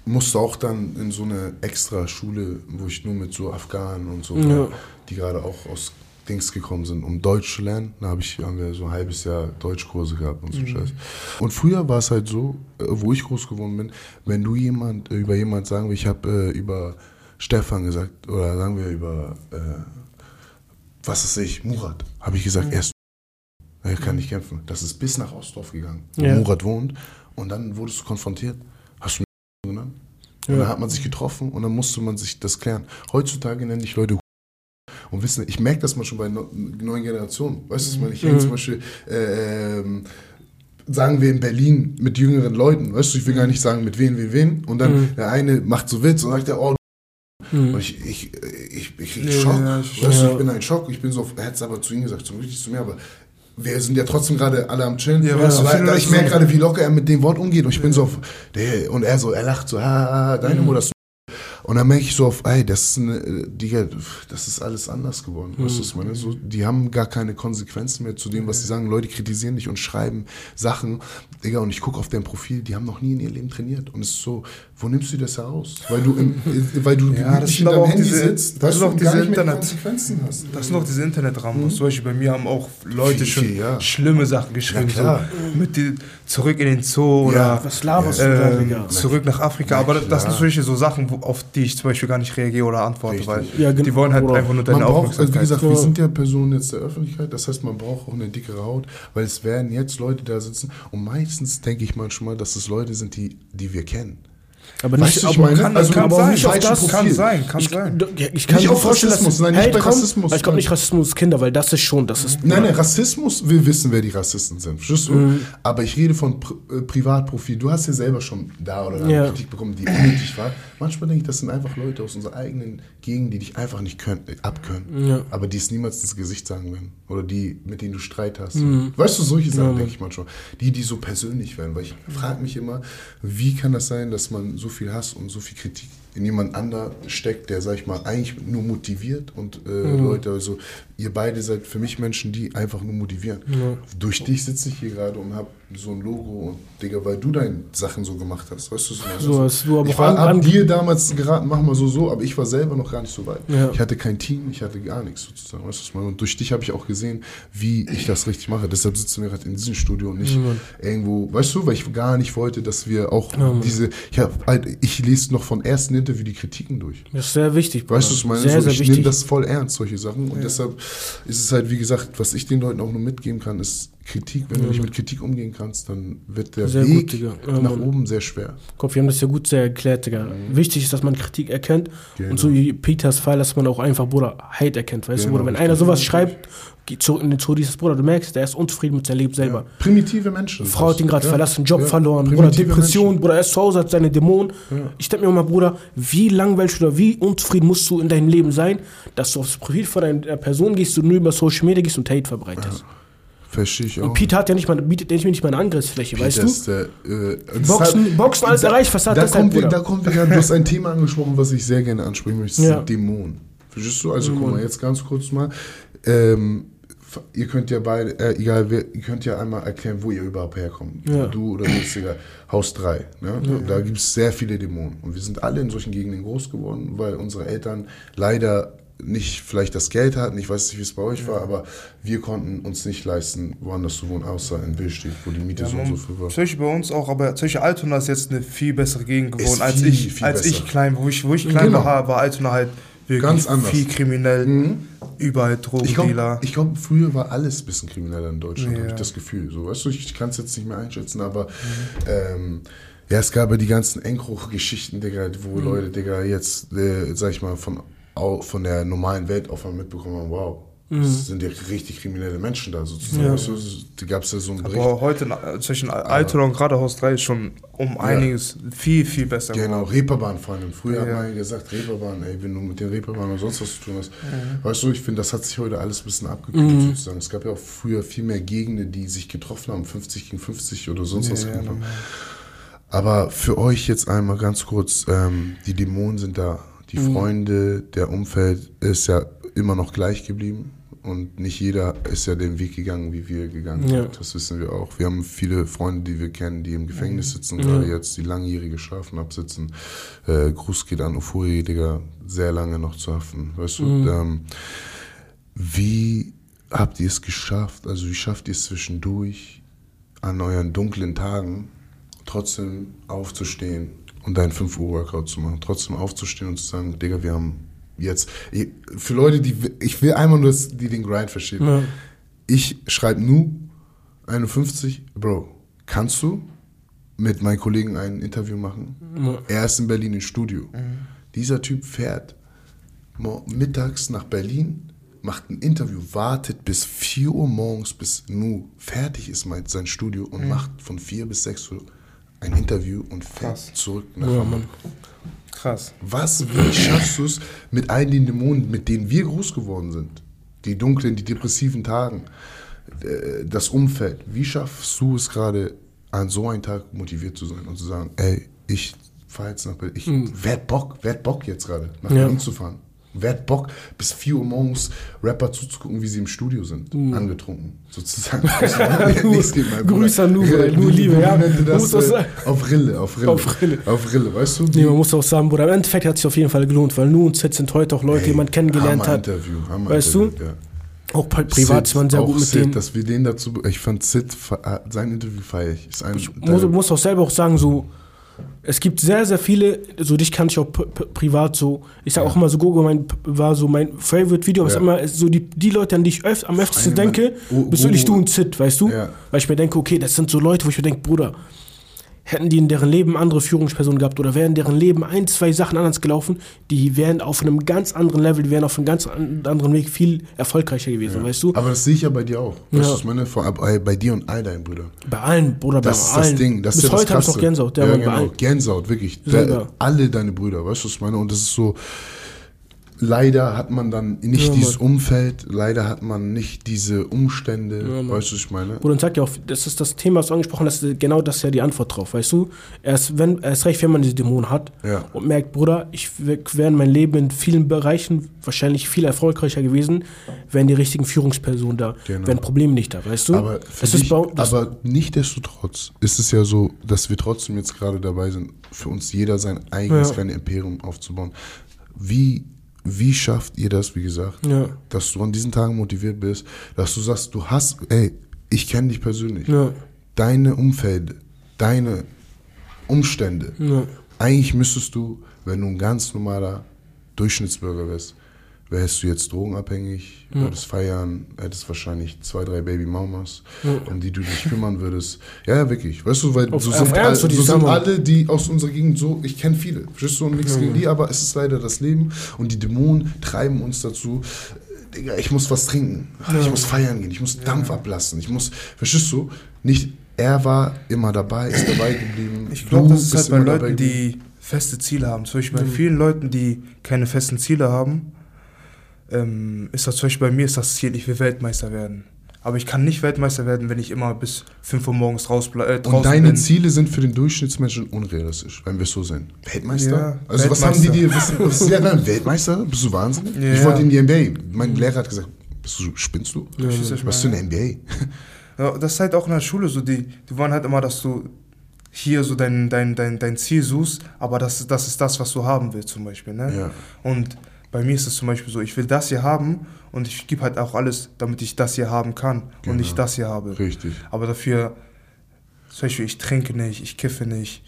musste auch dann in so eine extra Schule, wo ich nur mit so Afghanen und so, Ja. die gerade auch aus Dings gekommen sind, um Deutsch zu lernen. Da habe ich haben wir so ein halbes Jahr Deutschkurse gehabt und so Scheiß. Und früher war es halt so, äh, wo ich groß geworden bin, wenn du jemand äh, über jemand sagen wir, ich habe äh, über Stefan gesagt oder sagen wir über äh, was ist ich, Murat, habe ich gesagt, er ist er kann nicht kämpfen. Das ist bis nach Ostdorf gegangen, wo Ja. Murat wohnt. Und dann wurdest du konfrontiert. Hast du mich genannt? Und Ja. dann hat man sich getroffen und dann musste man sich das klären. Heutzutage nenne ich Leute und wissen, ich merke das mal schon bei no- neuen Generationen. Weißt du, was ich meine? ich hänge Mhm. zum Beispiel, äh, ähm, sagen wir in Berlin mit jüngeren Leuten, weißt du, ich will gar nicht sagen mit wen, wen, wen. Und dann Mhm. der eine macht so Witz und sagt der, oh, Mhm. und ich, ich, ich, ich krieg Ja, Schock. ja, ich- weißt du, ja. ich bin ein Schock. Ich bin so, er hat es aber zu ihm gesagt, zum Glück nicht zu mir, aber wir sind ja trotzdem gerade alle am Chillen. Ja, weißt du, viele ich merke gerade, wie locker er mit dem Wort umgeht. Und ich bin so, auf, der, und er so, er lacht so, ha, deine Mhm. Mutter ist Und dann merke ich so auf, ey, das ist eine, Digga, das ist alles anders geworden. Weißt du, was ich meine? So, die haben gar keine Konsequenzen mehr zu dem, was sie sagen. Leute kritisieren dich und schreiben Sachen. Digga, und ich gucke auf dein Profil, die haben noch nie in ihr Leben trainiert. Und es ist so, wo nimmst du das heraus? Weil du, im, äh, weil du Ja, das sind in aber deinem auch Handy diese- sitzt, das sind du auch gar diese Internet- Konsequenzen hast. Das sind auch diese Internetrahmen. Zum Beispiel bei mir haben auch Leute schon ja. schlimme Sachen geschrieben. Ja, so mit die, zurück in den Zoo oder Was laberst du da, ähm, zurück nach Afrika. Aber das, das sind solche so Sachen, wo, auf die ich zum Beispiel gar nicht reagiere oder antworte, Richtig. weil Ja, gen- die wollen halt Bruder. einfach nur Man deine braucht, also wie Aufmerksamkeit. gesagt, wir sind ja Personen jetzt der Öffentlichkeit, das heißt, man braucht auch eine dickere Haut, weil es werden jetzt Leute da sitzen und meistens denke ich manchmal, dass es Leute sind, die, die wir kennen. Aber Weißt nicht, du, ich aber meine, kann, also kann, aber auch nicht auf das. Kann sein, kann Ich, sein. ich kann Nicht auf Rassismus, nein, nicht bei Rassismus, Ich glaube nicht Rassismus Kinder, weil das ist schon, das ist. Nein, nein, Rassismus, wir wissen, wer die Rassisten sind. Verstehst du? Aber ich rede von Pri äh, Privatprofil. Du hast ja selber schon da oder da Ja. Kritik bekommen, die unnötig war. Manchmal denke ich, das sind einfach Leute aus unserer eigenen Gegend, die dich einfach nicht können, äh, abkönnen. Ja. Aber die es niemals ins Gesicht sagen werden. Oder die, mit denen du Streit hast. Weißt du, solche Sachen denke ich manchmal. Die, die so persönlich werden. Weil ich frage mich immer, wie kann das sein, dass man so viel Hass und so viel Kritik in jemand anderer steckt, der, sag ich mal, eigentlich nur motiviert und äh, Leute, also ihr beide seid für mich Menschen, die einfach nur motivieren. Durch dich sitze ich hier gerade und habe so ein Logo und Digga, weil du deine Sachen so gemacht hast, weißt du so? So hast du aber ich war, an- dir damals geraten, mach mal so so, aber ich war selber noch gar nicht so weit. Ja. Ich hatte kein Team, ich hatte gar nichts sozusagen, weißt du was ich meine? Und durch dich habe ich auch gesehen, wie ich das richtig mache. Deshalb sitzen wir gerade in diesem Studio und nicht irgendwo, weißt du, weil ich gar nicht wollte, dass wir auch diese, ich, hab, halt, ich lese noch vom ersten Interview die Kritiken durch. Das ist sehr wichtig. Weißt du, was ich meine? Sehr, so, ich nehme das voll ernst, solche Sachen. Und deshalb ist es halt, wie gesagt, was ich den Leuten auch nur mitgeben kann, ist Kritik. Wenn du nicht mit Kritik umgehen kannst, dann wird der Sehr Weg gut. Ja, nach Mann. oben sehr schwer. Guck, wir haben das ja gut sehr erklärt, Digga. Wichtig ist, dass man Kritik erkennt. Genau. Und so wie Peters Fall, dass man auch einfach, Bruder, Hate erkennt. Weißt Genau, du, Bruder, wenn richtig. einer sowas schreibt, geht zurück in den Zoo, dieses Bruder, du merkst, der ist unzufrieden mit seinem Leben selber. Ja. Primitive Menschen. Frau hat ihn gerade Ja. verlassen, Job Ja. verloren, Bruder, Depression, Menschen. Bruder, er ist zu Hause, hat seine Dämonen. Ich denke mir immer, Bruder, wie langweilig oder wie unzufrieden musst du in deinem Leben sein, dass du aufs Profil von einer Person gehst und nur über Social Media gehst und Hate verbreitest. Verstehe ich auch. Und Peter hat ja nicht mal, bietet ja nicht mal eine Angriffsfläche, weißt Peter du? ist der, äh, Boxen- deshalb- Boxen alles da, erreicht, was hat da das kommt halt, wir? Da kommt wir, du hast ein Thema angesprochen, was ich sehr gerne ansprechen möchte. Das Ja. sind Dämonen. Verstehst du? Also guck mal, jetzt ganz kurz mal. Ähm, ihr könnt ja beide, äh, egal wer, ihr könnt ja einmal erklären, wo ihr überhaupt herkommt. Ja. Du oder jetzt Digga, Haus 3. Ne? Da gibt es sehr viele Dämonen. Und wir sind alle in solchen Gegenden groß geworden, weil unsere Eltern leider nicht vielleicht das Geld hatten, ich weiß nicht, wie es bei euch war, aber wir konnten uns nicht leisten, woanders zu wohnen, außer in Billstedt, wo die Miete Ja, so und so viel war. solche bei uns auch, aber solche Altona ist jetzt eine viel bessere Gegend geworden, als viel, ich, viel als ich klein, wo ich, wo ich klein Genau. war, war Altona halt wirklich Ganz anders. viel kriminell, überall Ich glaube, Drogendealer. glaub, früher war alles ein bisschen krimineller in Deutschland, Ja. habe ich das Gefühl. So, weißt du, ich kann es jetzt nicht mehr einschätzen, aber ähm, ja, es gab ja die ganzen Enkruch-Geschichten, Digga, wo Leute, Digga, jetzt, äh, sag ich mal, von, au- von der normalen Welt auf einmal mitbekommen haben, wow, das sind ja richtig kriminelle Menschen da sozusagen. Ja. Da gab es ja so einen Bericht. aber heute na- zwischen Altona und gerade Haus 3 ist schon um einiges viel, viel besser Genau, geworden. Reeperbahn vor allem. Früher hat Ja. man ja gesagt, Reeperbahn, ey, wenn du mit den Reeperbahn oder sonst was zu tun hast. Weißt du, ich finde, das hat sich heute alles ein bisschen abgekühlt sozusagen. Es gab ja auch früher viel mehr Gegenden, die sich getroffen haben, 50 gegen 50 oder sonst was Ja. Aber für euch jetzt einmal ganz kurz, ähm, die Dämonen sind da. Die Freunde, der Umfeld ist ja immer noch gleich geblieben. Und nicht jeder ist ja den Weg gegangen, wie wir gegangen Ja. sind. Das wissen wir auch. Wir haben viele Freunde, die wir kennen, die im Gefängnis sitzen, gerade jetzt, die langjährige Strafen absitzen. Äh, Gruß geht an Ufuri, Digga, sehr lange noch zu haften. Weißt du, ähm, wie habt ihr es geschafft? Also wie schafft ihr es zwischendurch an euren dunklen Tagen trotzdem aufzustehen und deinen 5 Uhr Workout zu machen? Trotzdem aufzustehen und zu sagen, Digga, wir haben jetzt, ich- für Leute, die, ich will einmal nur, dass die den Grind verstehen. Ja. Ich schreibe Nu 51, Bro, kannst du mit meinen Kollegen ein Interview machen? Ja. Er ist in Berlin im Studio. Dieser Typ fährt mittags nach Berlin, macht ein Interview, wartet bis 4 Uhr morgens, bis Nu fertig ist mein, sein Studio und macht von 4 bis 6 Uhr ein Interview und fährt Krass. zurück nach Ja, Hamburg. Krass. Was, wie schaffst du es mit all den Dämonen, mit denen wir groß geworden sind? Die dunklen, die depressiven Tagen, äh, das Umfeld. Wie schaffst du es gerade, an so einem Tag motiviert zu sein und zu sagen, ey, ich fahr jetzt nach Berlin. Ich, Mhm. Wer hat Bock? Wer hat Bock jetzt gerade, nach Ja. Berlin zu fahren? Wer hat Bock, bis 4 Uhr morgens Rapper zuzugucken, wie sie im Studio sind? Angetrunken, sozusagen. Grüße an Nure, Äh, nur Liebe, ja. das, auch äh. Auf Rille, auf Rille. Auf Rille. Auf Rille, weißt du? Nee, man muss auch sagen, Bruder, im Endeffekt hat es sich auf jeden Fall gelohnt, weil Nu und Zed sind heute auch Leute, die man kennengelernt hat. Interview, Weißt Interview, du? Ja. Auch pri- privat ist man sehr gut mit Sid, denen. dass wir den dazu, ich fand Sid, sein Interview feier ich. Ist ein, Ich muss, muss auch selber auch sagen, so, es gibt sehr, sehr viele, so dich kann ich auch privat so, ich sag auch immer so, Gogo mein, war so mein Favorite-Video, was Ja. immer so die, die Leute, an die ich öf, am öftesten denke, bist wirklich Gogo- du und Sid, weißt du? Ja. Weil ich mir denke, okay, das sind so Leute, wo ich mir denke, Bruder, hätten die in deren Leben andere Führungspersonen gehabt oder wären in deren Leben ein, zwei Sachen anders gelaufen, die wären auf einem ganz anderen Level, die wären auf einem ganz an- anderen Weg viel erfolgreicher gewesen, weißt du? Aber das sehe ich ja bei dir auch. Weißt du, Ja. was ich meine? Vor, bei, bei dir und all deinen Brüdern. Bei allen, Bruder, bei Das ist allen. das Ding. Das Bis ist ja heute habe das ich noch. Gänsehaut, ja, ja, genau. Gänsehaut, wirklich. Da, alle deine Brüder, weißt du, was ich meine? Und das ist so, leider hat man dann nicht Ja, dieses. Umfeld, leider hat man nicht diese Umstände, Ja, weißt du, was ich meine? Bruder, und sag ja auch, das ist das Thema, was du angesprochen hast, genau das ist ja die Antwort drauf, weißt du? Erst, wenn, erst recht, wenn man diese Dämonen hat Ja. und merkt, Bruder, ich wäre in meinem Leben in vielen Bereichen wahrscheinlich viel erfolgreicher gewesen, wären die richtigen Führungspersonen da, Genau. wären Probleme nicht da, weißt du? Aber, es dich, ist bei, das, aber nichtdestotrotz ist es ja so, dass wir trotzdem jetzt gerade dabei sind, für uns jeder sein eigenes kleines Imperium aufzubauen. Wie, wie schafft ihr das, wie gesagt, Ja. dass du an diesen Tagen motiviert bist, dass du sagst, du hast, ey, ich kenne dich persönlich, ja, deine Umfeld, deine Umstände, ja, eigentlich müsstest du, wenn du ein ganz normaler Durchschnittsbürger wärst, wärst du jetzt drogenabhängig, würdest feiern, hättest wahrscheinlich zwei, drei Baby-Mamas, um die du dich kümmern würdest. Ja, ja, wirklich. Weißt du, weil Auf- so auf sind, all, so sind alle, die aus unserer Gegend so, ich kenne viele, verstehst du, und nichts gegen die, aber es ist leider das Leben. Und die Dämonen treiben uns dazu, Digga, ich muss was trinken, ich muss feiern gehen, ich muss Dampf ablassen, ich muss, verstehst du, nicht, er war immer dabei, ist dabei geblieben. Ich glaube, das ist halt bei Leuten, die feste Ziele haben. Zum Beispiel bei vielen Leuten, die keine festen Ziele haben, ähm, ist das zum Beispiel bei mir ist das Ziel, ich will Weltmeister werden. Aber ich kann nicht Weltmeister werden, wenn ich immer bis 5 Uhr morgens raus, äh, draußen Und deine bin. Ziele sind für den Durchschnittsmenschen unrealistisch, wenn wir es so sehen. Weltmeister? Ja, also was haben die Weltmeister. dir? Was, was, ja, nein, Weltmeister? Bist du wahnsinnig? Ja. Ich wollte in die NBA. Mein Lehrer hat gesagt, bist du, spinnst du? Du, was für meine? eine NBA? Ja, das ist halt auch in der Schule so, die, die wollen halt immer, dass du hier so dein, dein, dein, dein Ziel suchst, aber das, das ist das, was du haben willst zum Beispiel. Ne? Ja. Und bei mir ist es zum Beispiel so, ich will das hier haben und ich gebe halt auch alles, damit ich das hier haben kann Genau. und nicht das hier habe. Richtig. Aber dafür, zum Beispiel, ich trinke nicht, ich kiffe nicht,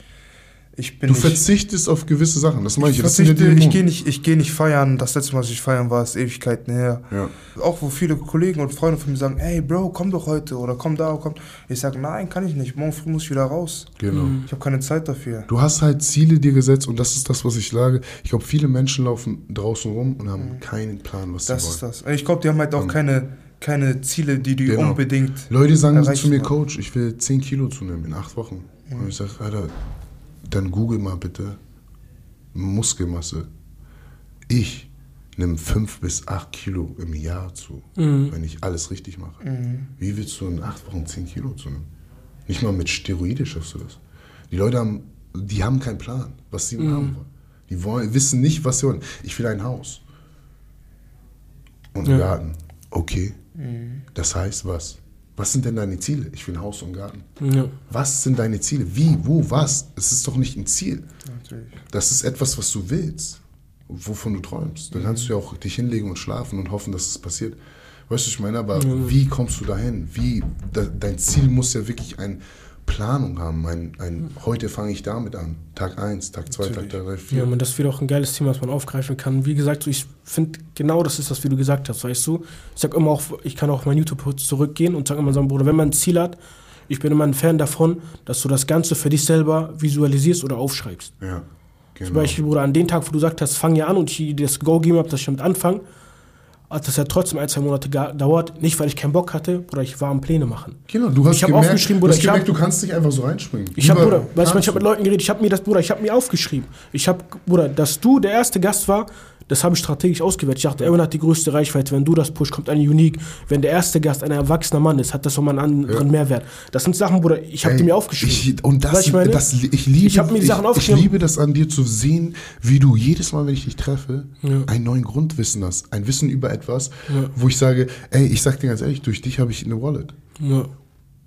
ich bin Du nicht... verzichtest auf gewisse Sachen. Das meine ich. ich Das ja ich gehe nicht, ich gehe nicht feiern. Das letzte Mal, als ich feiern war, ist Ewigkeiten her. Ja. Auch wo viele Kollegen und Freunde von mir sagen, ey Bro, komm doch heute oder komm da, komm. Ich sage, nein, kann ich nicht. Morgen früh muss ich wieder raus. Genau. Ich habe keine Zeit dafür. Du hast halt Ziele dir gesetzt und das ist das, was ich sage. Ich glaube, viele Menschen laufen draußen rum und haben keinen Plan, was Mhm. Das sie ist wollen. das. Ich glaube, die haben halt auch keine, keine Ziele, die die Genau. unbedingt. Leute sagen zu mir. Coach, ich will 10 Kilo zunehmen in 8 Wochen. Und ich sage, Alter, dann google mal bitte Muskelmasse. Ich nehme 5 bis 8 Kilo im Jahr zu, wenn ich alles richtig mache. Wie willst du in 8 Wochen 10 Kilo zunehmen? Nicht mal mit Steroide schaffst du das. Die Leute haben, die haben keinen Plan, was sie haben wollen. Die wollen, wissen nicht, was sie wollen. Ich will ein Haus. Und einen Ja. Garten. Okay. Das heißt was? Was sind denn deine Ziele? Ich will ein Haus und Garten. ja. Was sind deine Ziele? Wie, wo, was? Es ist doch nicht ein Ziel. Natürlich. Das ist etwas, was du willst, wovon du träumst. Dann kannst du ja auch dich hinlegen und schlafen und hoffen, dass es passiert. Weißt du, ich meine, aber wie kommst du dahin? Wie, da, dein Ziel muss ja wirklich eine Planung haben. Ein, ein, heute fange ich damit an. Tag 1, Tag 2, Tag Natürlich. 3, 4. Ja, man, das wird auch ein geiles Thema, was man aufgreifen kann. Wie gesagt, so, ich finde genau das ist das, wie du gesagt hast, weißt du? Ich sag immer auch, ich kann auch mein YouTube zurückgehen und sag immer sagen, Bruder, wenn man ein Ziel hat, ich bin immer ein Fan davon, dass du das Ganze für dich selber visualisierst oder aufschreibst. Ja, genau. Zum Beispiel, Bruder, an dem Tag, wo du gesagt hast, fang ja an und ich das Go gegeben habe, dass ich damit anfange, hat das ja trotzdem ein, zwei Monate gedauert. Nicht, weil ich keinen Bock hatte, Bruder, ich war am Pläne machen. Genau, du hast Ich gemerkt, aufgeschrieben, du, Bruder, hast ich gemerkt hab- du kannst nicht einfach so reinspringen. Ich habe, Bruder, weißt du, ich habe mit. Leuten geredet, ich habe mir das, Bruder, ich habe mir aufgeschrieben. Ich habe, Bruder, dass du der erste Gast war, Das habe ich strategisch ausgewählt. Ich dachte, Erwin hat die größte Reichweite. Wenn du das push, kommt eine Unique. Wenn der erste Gast ein erwachsener Mann ist, hat das nochmal einen anderen Mehrwert. Das sind Sachen, Bruder, ich habe die mir aufgeschrieben. Ich, und das, Weißt ich meine? das, ich liebe, Ich mir die Sachen ich, ich liebe das an dir zu sehen, wie du jedes Mal, wenn ich dich treffe, Ja. einen neuen Grundwissen hast. Ein Wissen über etwas, Ja. wo ich sage, ey, ich sag dir ganz ehrlich, durch dich habe ich eine Wallet. ja.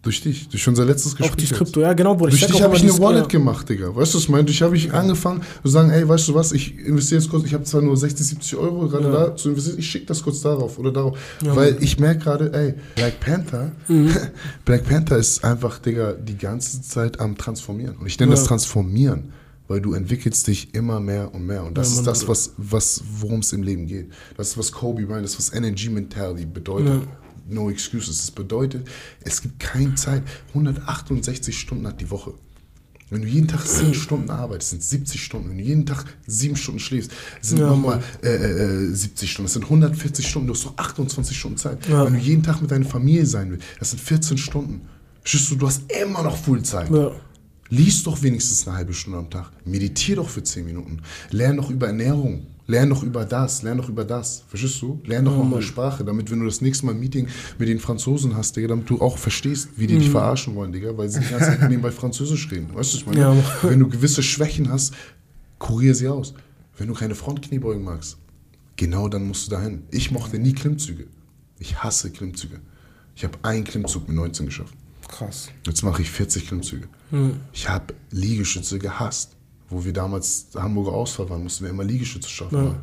Durch dich, durch unser letztes Gespräch. Auch die. Krypto, ja genau, Bruder. Durch sag dich habe ich eine Wallet ja. gemacht, Digga. Weißt du, was ich meine? Durch habe ich angefangen zu sagen, ey, weißt du was, ich investiere jetzt kurz, ich habe zwar nur 60, 70 Euro gerade Ja. da zu investieren, ich schicke das kurz darauf oder darauf. Ja, Weil ich merke gerade, ey, Black Panther, Mhm. Black Panther ist einfach, Digga, die ganze Zeit am Transformieren. Und ich nenne Ja. das Transformieren, weil du entwickelst dich immer mehr und mehr. Und das Ja, ist das, was, was worum es im Leben geht. Das ist, was Kobe Bryant, das ist, was Energy Mentality bedeutet. Ja. No excuses. Das bedeutet, es gibt keine Zeit. 168 Stunden hat die Woche. Wenn du jeden Tag 10 Stunden arbeitest, sind 70 Stunden. Wenn du jeden Tag 7 Stunden schläfst, sind Ja, nochmal äh, äh, 70 Stunden. Das sind 140 Stunden. Du hast doch 28 Stunden Zeit. Ja. Wenn du jeden Tag mit deiner Familie sein willst, das sind 14 Stunden. Verstehst du, du hast immer noch Fullzeit. Ja. Lies doch wenigstens eine halbe Stunde am Tag. Meditier doch für 10 Minuten. Lern doch über Ernährung. Lern doch über das. Lern doch über das. Verstehst du? Lern doch noch eine Sprache, damit, wenn du das nächste Mal ein Meeting mit den Franzosen hast, Digga, damit du auch verstehst, wie die dich verarschen wollen, Digga, weil sie die ganze Zeit nebenbei Französisch reden. Weißt du, was ich meine? Ja. Wenn du gewisse Schwächen hast, kurier sie aus. Wenn du keine Frontkniebeugen magst, genau dann musst du dahin. Ich mochte nie Klimmzüge. Ich hasse Klimmzüge. Ich habe einen Klimmzug mit 19 geschafft. Krass. Jetzt mache ich 40 Klimmzüge. Ich habe Liegestütze gehasst. Wo wir damals Hamburger Ausfall waren, mussten wir immer Liegestütze schaffen.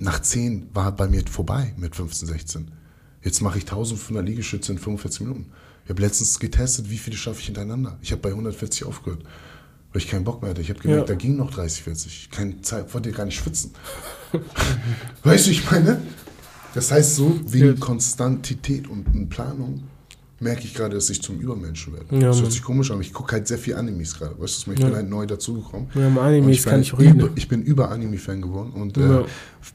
Nach 10 war bei mir vorbei mit 15, 16. Jetzt mache ich 1500 Liegestütze in 45 Minuten. Ich habe letztens getestet, wie viele schaffe ich hintereinander. Ich habe bei 140 aufgehört, weil ich keinen Bock mehr hatte. Ich habe gemerkt, Ja. da ging noch 30, 40. Keine Zeit, wollte gar nicht schwitzen. weißt du, ich meine? Das heißt so, wegen Ja. Konstantität und Planung merke ich gerade, dass ich zum Übermenschen werde. Ja, das hört sich komisch an, aber ich gucke halt sehr viel Animes gerade. Weißt du, ich Ja. bin halt neu dazugekommen. Ja, im Animes ich bin kann halt ich auch reden. über, Ich bin über Anime-Fan geworden und Ja. äh,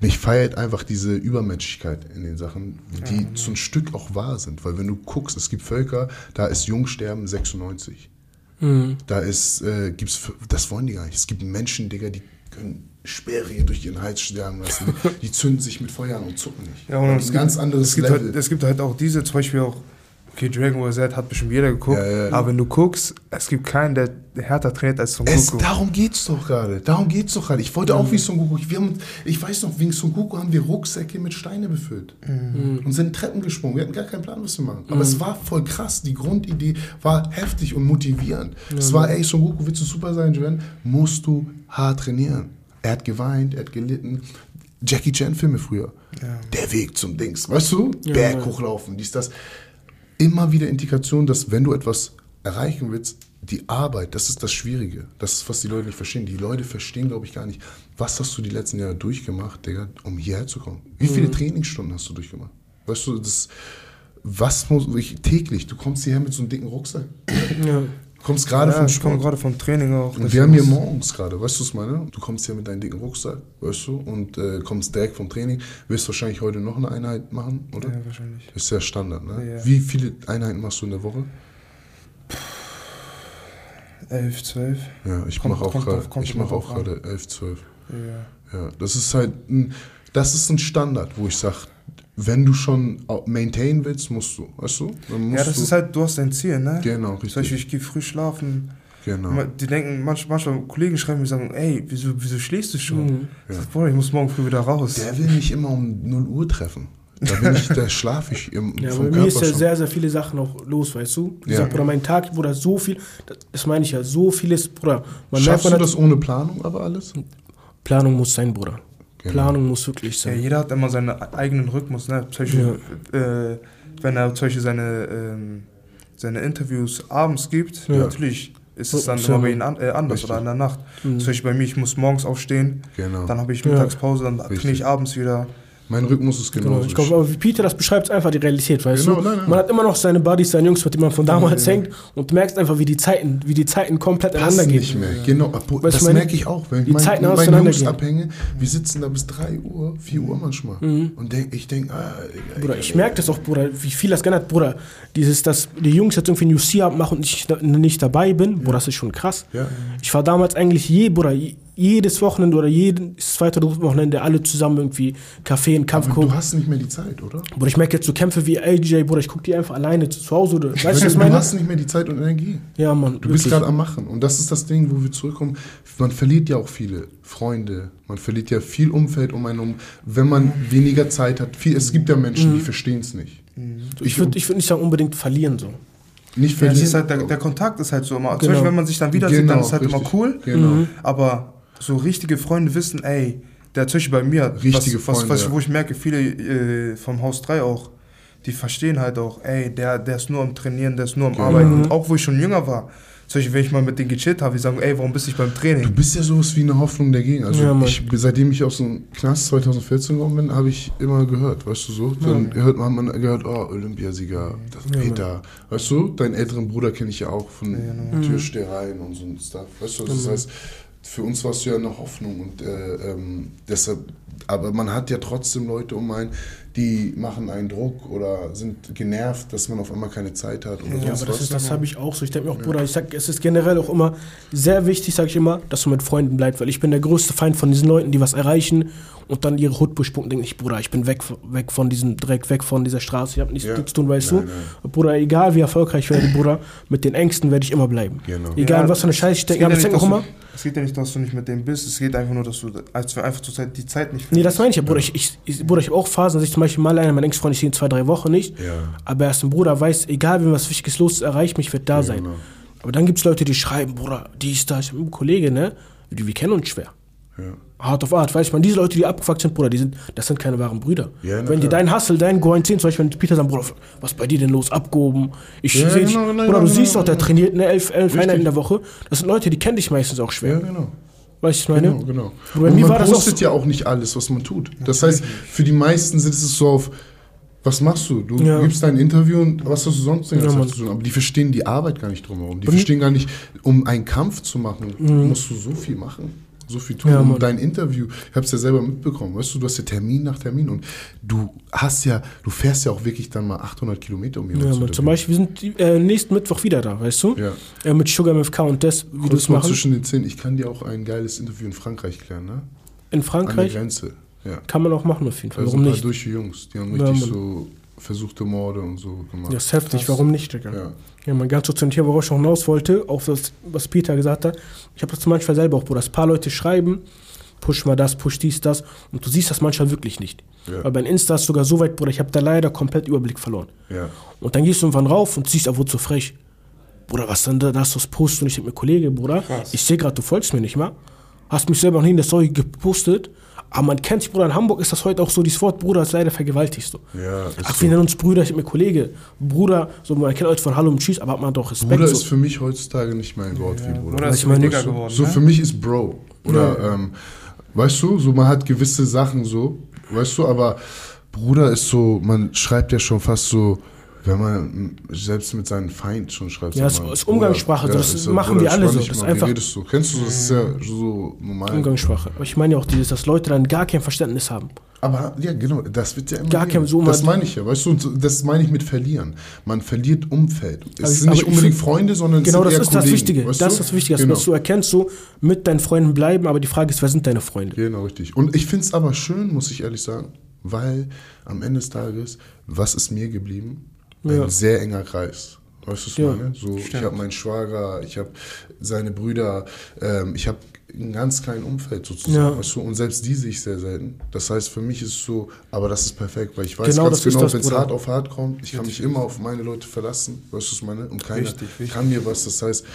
mich feiert einfach diese Übermenschlichkeit in den Sachen, die so ein Stück auch wahr sind. Weil wenn du guckst, es gibt Völker, da ist Jungsterben 96. Mhm. Da ist, äh, gibt's, das wollen die gar nicht. Es gibt Menschen, Digga, die können Speere durch ihren Hals sterben lassen. Die zünden sich mit Feuer an und zucken nicht. Ja, und es ein gibt- ganz anderes es gibt, Level. halt, es gibt halt auch diese, zum Beispiel auch, okay, Dragon Ball Z hat bestimmt jeder geguckt, Ja, ja. aber wenn du guckst, es gibt keinen, der härter trainiert als Son Es, Goku. darum geht's doch gerade. Darum geht's doch gerade. Ich wollte auch wie Son Goku. Wir haben, ich weiß noch, wegen Son Goku haben wir Rucksäcke mit Steine befüllt und sind Treppen gesprungen. Wir hatten gar keinen Plan, was wir machen. Aber es war voll krass. Die Grundidee war heftig und motivierend. Es war, ey, Son Goku, willst du super sein, Joanne? Musst du hart trainieren. Er hat geweint, er hat gelitten. Jackie Chan-Filme früher. Der Weg zum Dings. Weißt du? Ja, Berg ja. hochlaufen, dies, das immer wieder Indikation, dass wenn du etwas erreichen willst, die Arbeit, das ist das Schwierige. Das ist, was die Leute nicht verstehen. Die Leute verstehen, glaube ich, gar nicht, was hast du die letzten Jahre durchgemacht, Digga, um hierher zu kommen? Wie Mhm. viele Trainingsstunden hast du durchgemacht? Weißt du, das, was muss ich täglich? Du kommst hierher mit so einem dicken Rucksack. Ja. Du kommst gerade ja, vom ich komme Sport. gerade vom Training auch. Und wir haben hier morgens gerade, weißt du, was ich meine? Du kommst hier mit deinem dicken Rucksack, weißt du, und äh, kommst direkt vom Training. Wirst wahrscheinlich heute noch eine Einheit machen, oder? Ja, wahrscheinlich. Ist ja Standard, ne? Ja. Wie viele Einheiten machst du in der Woche? 11, 12. Ja, ich mache auch gerade, mache auch drauf an. gerade 11, 12. Ja. Ja, das ist halt, ein, das ist ein Standard, wo ich sage, wenn du schon maintain willst, musst du, weißt du? Dann musst ja, das du, ist halt, du hast dein Ziel, ne? Genau, Zum Beispiel, richtig. ich gehe früh schlafen. Genau. Die denken, manch, manchmal Kollegen schreiben mir sagen, ey, wieso, wieso schläfst du schon? Mhm. Ich sag, Bruder, ich muss morgen früh wieder raus. Der will mich immer um 0 Uhr treffen. Da bin ich, da schlafe ich im, Ja, vom bei mir ist ja schon. sehr, sehr viele Sachen auch los, weißt du? Ich Ja. sag, Bruder, mein Tag, Bruder, so viel, das, meine ich ja, so vieles, Bruder. Man Schaffst du man hat- das ohne Planung aber alles? Planung muss sein, Bruder. Genau. Planung muss wirklich Ja, sein. jeder hat immer seinen eigenen Rhythmus, ne? Zum Beispiel, äh, wenn er zum Beispiel seine, ähm, seine Interviews abends gibt, Ja. natürlich ist es dann So. immer bei ihm an, äh, anders Richtig. oder in der Nacht. Mhm. Zum Beispiel bei mir, ich muss morgens aufstehen, Genau. dann habe ich Ja. Mittagspause, dann Richtig. trainiere ich abends wieder. Mein Rhythmus ist Genau, genauso. ich glaube, aber wie Peter das beschreibt, ist einfach die Realität, weißt Genau, du? nein, nein. Man hat immer noch seine Buddies, seine Jungs, mit denen man von damals Ja. hängt und du merkst einfach, wie die Zeiten, wie die Zeiten komplett passen ineinander nicht gehen. mehr. Genau, Weißt das meine- merke ich auch. Wenn ich die mein, Zeiten mit meinen. Jungs abhänge, wir sitzen da bis 3 Uhr, 4 Uhr manchmal. Und denk, ich denke, ah, Bruder, ich merke das auch, Bruder, wie viel das geändert hat, Bruder. Dieses, dass die Jungs jetzt irgendwie ein UC machen und ich da- nicht dabei bin, Bruder, das ist schon krass. Ja. Ich war damals eigentlich je, Bruder, jedes Wochenende oder jedes zweite Wochenende alle zusammen irgendwie Kaffee und Kampf Aber gucken. du hast nicht mehr die Zeit, oder? Bruder, ich merke jetzt so Kämpfe wie AJ, Bruder, ich gucke die einfach alleine zu Hause. Oder, weißt du, was ich du meine? hast nicht mehr die Zeit und Energie. Ja, Mann. Du bist wirklich. gerade am Machen. Und das ist das Ding, wo wir zurückkommen. Man verliert ja auch viele Freunde. Man verliert ja viel Umfeld um einen um. Wenn man weniger Zeit hat. Viel, es gibt ja Menschen, die verstehen es nicht. Ich würde ich würd nicht sagen unbedingt verlieren so. Nicht Ja, verlieren. ist halt, der, der Kontakt ist halt so immer. Zum Genau. Beispiel, wenn man sich dann wieder sieht, Genau, dann ist halt immer richtig. cool. Genau. Aber so richtige Freunde wissen, ey, der zum Beispiel bei mir, Richtige was, was, Freunde, was, ja. wo ich merke, viele äh, vom Haus 3 auch, die verstehen halt auch, ey, der, der ist nur am Trainieren, der ist nur am Genau. Arbeiten. Und auch wo ich schon jünger war, zum Beispiel, wenn ich mal mit denen gechillt habe, die sagen, ey, warum bist du nicht beim Du Training? bist ja sowas wie eine Hoffnung dagegen. Also Ja, ich, seitdem ich aus dem Knast 2014 gekommen bin, habe ich immer gehört, weißt du so. Dann hört man, man gehört, oh, Olympiasieger, das Ja, Peter. Weißt du, deinen älteren Bruder kenne ich ja auch von Mhm. Türstehereien und so ein Stuff. Weißt du, das heißt, für uns warst du ja eine Hoffnung und äh, ähm, deshalb, aber man hat ja trotzdem Leute um einen, die machen einen Druck oder sind genervt, dass man auf einmal keine Zeit hat oder Ja, aber das, ist, das habe ich auch so. Ich denke mir auch, Bruder, ich sag, es ist generell auch immer sehr wichtig, sage ich immer, dass du mit Freunden bleibst, weil ich bin der größte Feind von diesen Leuten, die was erreichen und dann ihre Hutbusch punkten, denke ich, Bruder, ich bin weg, weg von diesem Dreck, weg von dieser Straße, ich habe nichts Ja. zu tun, weißt Nein, du? Bruder, egal wie erfolgreich ich werde, Bruder, mit den Ängsten werde ich immer bleiben. Genau. Egal, Ja, was für eine Scheiße ich denke, aber ja ich denke auch immer, Es geht ja nicht, dass du nicht mit dem bist, es geht einfach nur, dass du, als wir einfach zur Zeit die Zeit nicht Nee, das meine ich ja, Bruder. Ich, ich, ich, Bruder, ich habe auch Phasen, dass ich zum Beispiel mal einer meiner Ex-Freunde, ich sehe in zwei, drei Wochen nicht. Ja. Aber er ist ein Bruder, weiß, egal wenn was Wichtiges los ist, erreicht mich, wird da sein. genau. Aber dann gibt es Leute, die schreiben, Bruder, dies, das. Ich hab einen Kollege, ne? Die, wir kennen uns schwer. Ja. Hart auf Art, weiß man, diese Leute, die abgefuckt sind, Bruder, die sind, das sind keine wahren Brüder. Ja, na wenn die dein Hustle, dein Go 10, zum Beispiel, wenn Peter sagt, Bruder, was ist bei dir denn los, abgehoben? Ich Ja, sehe dich, genau, genau, Bruder, du genau, siehst doch, der genau. trainiert eine elf, elf. Einheiten in der Woche. Das sind Leute, die kennen dich meistens auch schwer. Ja, genau. Weißt du, ich meine? Genau, genau. Mir Und man postet so- ja auch nicht alles, was man tut. Das heißt, für die meisten sind es so auf, was machst du? Du Ja. gibst dein Interview und was hast du sonst Ja, zu tun? Aber die verstehen die Arbeit gar nicht drumherum. Die mir- verstehen gar nicht, um einen Kampf zu machen, musst du so viel machen. So viel tun. Ja, und dein Interview, ich habe es ja selber mitbekommen, weißt du, du hast ja Termin nach Termin und du hast ja, du fährst ja auch wirklich dann mal 800 Kilometer, um Ja, zu zum. Beispiel, wir sind äh, nächsten Mittwoch wieder da, weißt du? Ja. Äh, mit Sugar MFK und das, wie du es mal machen. zwischen den Zähnen, ich kann dir auch ein geiles Interview in Frankreich klären, ne? In An der Frankreich Grenze. Ja. kann man auch machen auf jeden Fall. Warum nicht? durche Jungs, die haben Ja, richtig Mann. so versuchte Morde und so gemacht. Ja, ist heftig, warum nicht, Digga? Ja. Ja, man ganz so zu dem Thema, worauf ich noch hinaus wollte, auch das, was Peter gesagt hat. Ich habe das manchmal selber auch, Bruder, dass ein paar Leute schreiben, push mal das, push dies, das. Und du siehst das manchmal wirklich nicht. Ja. Weil bei Insta ist sogar so weit, Bruder, ich habe da leider komplett Überblick verloren. Ja. Und dann gehst du irgendwann rauf und siehst, er wurde so frech. Bruder, was denn da, da hast du das Post und ich denke mir, Kollege, Bruder, Krass. ich sehe gerade, du folgst mir nicht mehr. Hast mich selber noch nie in der Story gepostet. Aber man kennt sich, Bruder, in Hamburg ist das heute auch so, dieses Wort, Bruder, ist leider vergewaltigt. So. Ja, ist Ach, so. wir nennen uns Brüder, ich bin mir Kollege. Bruder, so, man kennt euch von Hallo und Tschüss, aber hat man doch Respekt. Bruder so. ist für mich heutzutage nicht mehr ein Wort wie Bruder. Bruder ist ich mal so geworden. so ne? für mich ist Bro. Oder, ähm, weißt du, so man hat gewisse Sachen so, weißt du, aber Bruder ist so, man schreibt ja schon fast so, wenn man selbst mit seinem Feind schon schreibt. Ja, man, ist Umgangssprache, das ist so, machen wir alle so, das ist einfach- redest du? Kennst du, das ist ja so normal. Umgangssprache. Aber ich meine ja auch dieses, dass Leute dann gar kein Verständnis haben. Aber ja, genau, das wird ja immer Gar kein- so Das meine ich ja, weißt du, das meine ich mit verlieren. Man verliert Umfeld. Es Aber sind nicht unbedingt find- Freunde, sondern Genau, es das sind eher ist das Wichtige. weißt Das ist das Wichtige, Genau. dass du erkennst, so mit deinen Freunden bleiben, aber die Frage ist, wer sind deine Freunde? Genau, richtig. Und ich finde es aber schön, muss ich ehrlich sagen, weil am Ende des Tages, was ist mir geblieben? Ein Ja. sehr enger Kreis. Weißt du, was ich Ja, meine? So, ich habe meinen Schwager, ich habe seine Brüder, ähm, ich habe ein ganz kleines Umfeld sozusagen, Ja. weißt du? Und selbst die sehe ich sehr selten. Das heißt, für mich ist es so, aber das ist perfekt, weil ich weiß Genau, ganz genau, wenn es hart auf hart kommt, ich kann mich immer auf meine Leute verlassen, weißt du, was ich meine? Und keiner Richtig, richtig. kann mir was. Das heißt,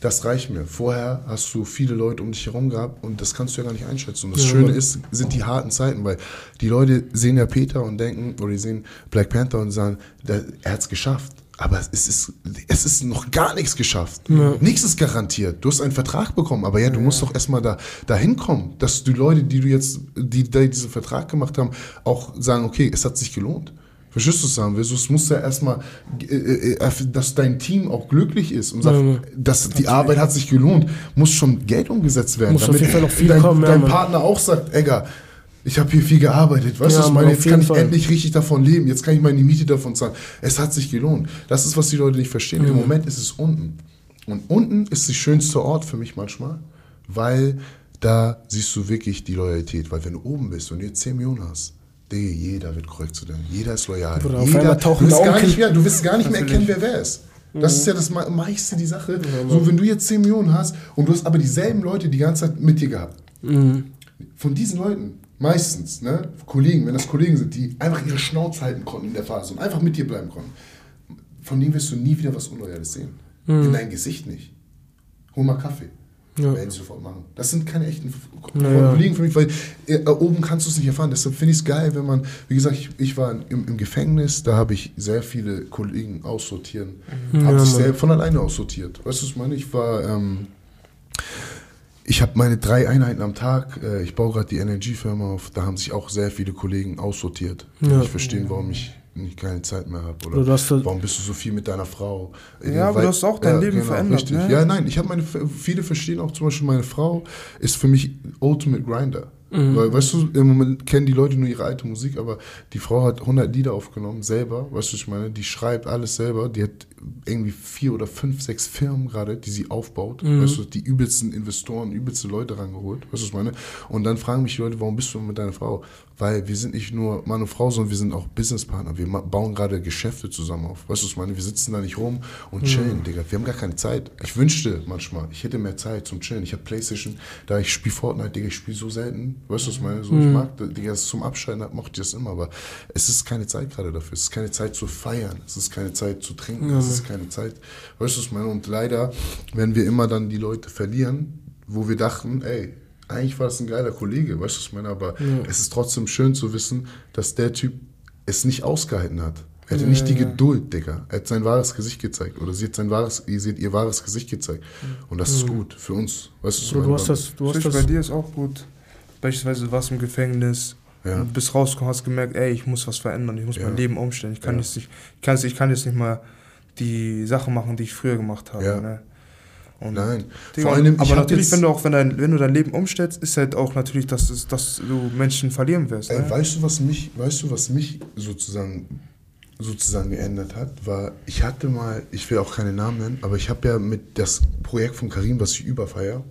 das reicht mir. Vorher hast du viele Leute um dich herum gehabt und das kannst du ja gar nicht einschätzen. Und das Ja, Schöne ist, sind die harten Zeiten, weil die Leute sehen ja Peter und denken, oder die sehen Black Panther und sagen, er hat es geschafft. Aber es ist, es ist noch gar nichts geschafft. Nichts ist garantiert. Du hast einen Vertrag bekommen, aber ja, du musst doch erstmal da, da hinkommen, dass die Leute, die du jetzt, die, die diesen Vertrag gemacht haben, auch sagen, okay, es hat sich gelohnt. Verstehst du, was sagen will? So, Es muss ja erstmal, äh, äh, dass dein Team auch glücklich ist und sagt, Ja, ja. dass die Arbeit hat sich gelohnt, muss schon Geld umgesetzt werden. Muss auf jeden Fall noch viel dein, kommen, dein. Partner auch sagt, Egger, ich habe hier viel gearbeitet, weißt Ja, du, was ich meine, jetzt kann ich Fall. endlich richtig davon leben, jetzt kann ich meine Miete davon zahlen. Es hat sich gelohnt. Das ist, was die Leute nicht verstehen. Im Moment ist es unten. Und unten ist der schönste Ort für mich manchmal, weil da siehst du wirklich die Loyalität. Weil wenn du oben bist und jetzt 10 Millionen hast, Digga, jeder wird korrekt zu dir. Jeder ist loyal. Bruder, jeder, du, wirst gar nicht mehr, du wirst gar nicht mehr erkennen, wer wer ist. Das ist ja das me- meiste die Sache. So, wenn du jetzt 10 Millionen hast und du hast aber dieselben Leute die ganze Zeit mit dir gehabt. Von diesen Leuten, meistens, ne, Kollegen, wenn das Kollegen sind, die einfach ihre Schnauze halten konnten in der Phase und einfach mit dir bleiben konnten, von denen wirst du nie wieder was Unloyales sehen. In dein Gesicht nicht. Hol mal Kaffee. Ja. Werden sie sofort machen. Das sind keine echten Naja. Kollegen für mich, weil äh, oben kannst du es nicht erfahren. Deshalb finde ich es geil, wenn man, wie gesagt, ich, ich war im, im Gefängnis, da habe ich sehr viele Kollegen aussortieren, Ja, habe sich Mann. selbst von alleine aussortiert. Weißt du, was ich meine? Ich war, ähm, ich habe meine drei Einheiten am Tag, äh, ich baue gerade die Energiefirma auf, da haben sich auch sehr viele Kollegen aussortiert. Ja. nicht verstehen, warum ich nicht keine Zeit mehr habe. Oder Oder warum bist du so viel mit deiner Frau? Äh, Ja, aber du hast auch dein Leben verändert, Richtig. ne? Ja, nein, ich habe meine, viele verstehen auch zum Beispiel, meine Frau ist für mich Ultimate Grinder. Mhm. Weil, weißt du, im Moment kennen die Leute nur ihre alte Musik, aber die Frau hat 100 Lieder aufgenommen, selber, weißt du, ich meine? Die schreibt alles selber, die hat irgendwie vier oder fünf, sechs Firmen gerade, die sie aufbaut, Mhm. weißt du, die übelsten Investoren, übelste Leute rangeholt, weißt du, ich meine? Und dann fragen mich die Leute, warum bist du mit deiner Frau? Weil wir sind nicht nur Mann und Frau, sondern wir sind auch Businesspartner, wir bauen gerade Geschäfte zusammen auf, weißt du, was ich meine? Wir sitzen da nicht rum und chillen, Digga, wir haben gar keine Zeit. Ich wünschte manchmal, ich hätte mehr Zeit zum Chillen. Ich habe Playstation, da ich spiele Fortnite, Digga, ich spiele so selten, weißt du, was ich meine? So, ich mag, das, Digga, das zum Abschalten mochte ich das immer, aber es ist keine Zeit gerade dafür. Es ist keine Zeit zu feiern, es ist keine Zeit zu trinken, es ist keine Zeit, weißt du, was ich meine? Und leider werden wir immer dann die Leute verlieren, wo wir dachten, ey, eigentlich war das ein geiler Kollege, weißt du, was ich meine? Aber es ist trotzdem schön zu wissen, dass der Typ es nicht ausgehalten hat. Er hatte nicht die Geduld, Digga. Er hat sein wahres Gesicht gezeigt. Oder sie hat sein wahres, ihr seht ihr wahres Gesicht gezeigt. Und das ist gut für uns. Weißt du, was ich Bro, meine? du hast das, du hast das bei dir ist auch gut. Beispielsweise du warst im Gefängnis, Ja. und bist rausgekommen, hast gemerkt, ey, ich muss was verändern, ich muss Ja. mein Leben umstellen. Ich kann, Ja. jetzt nicht, ich, kann, jetzt- ich kann jetzt nicht mal die Sachen machen, die ich früher gemacht habe. Ja. Ne? Und Nein. Vor allem, ich aber natürlich, wenn du auch wenn, dein, wenn du dein Leben umstellst, ist halt auch natürlich, dass, es, dass du Menschen verlieren wirst. Ey, Ne? weißt du, was mich, weißt du, was mich sozusagen, sozusagen geändert hat, war, ich hatte mal, ich will auch keine Namen nennen, aber ich habe ja mit das Projekt von Karim, was ich überfeier,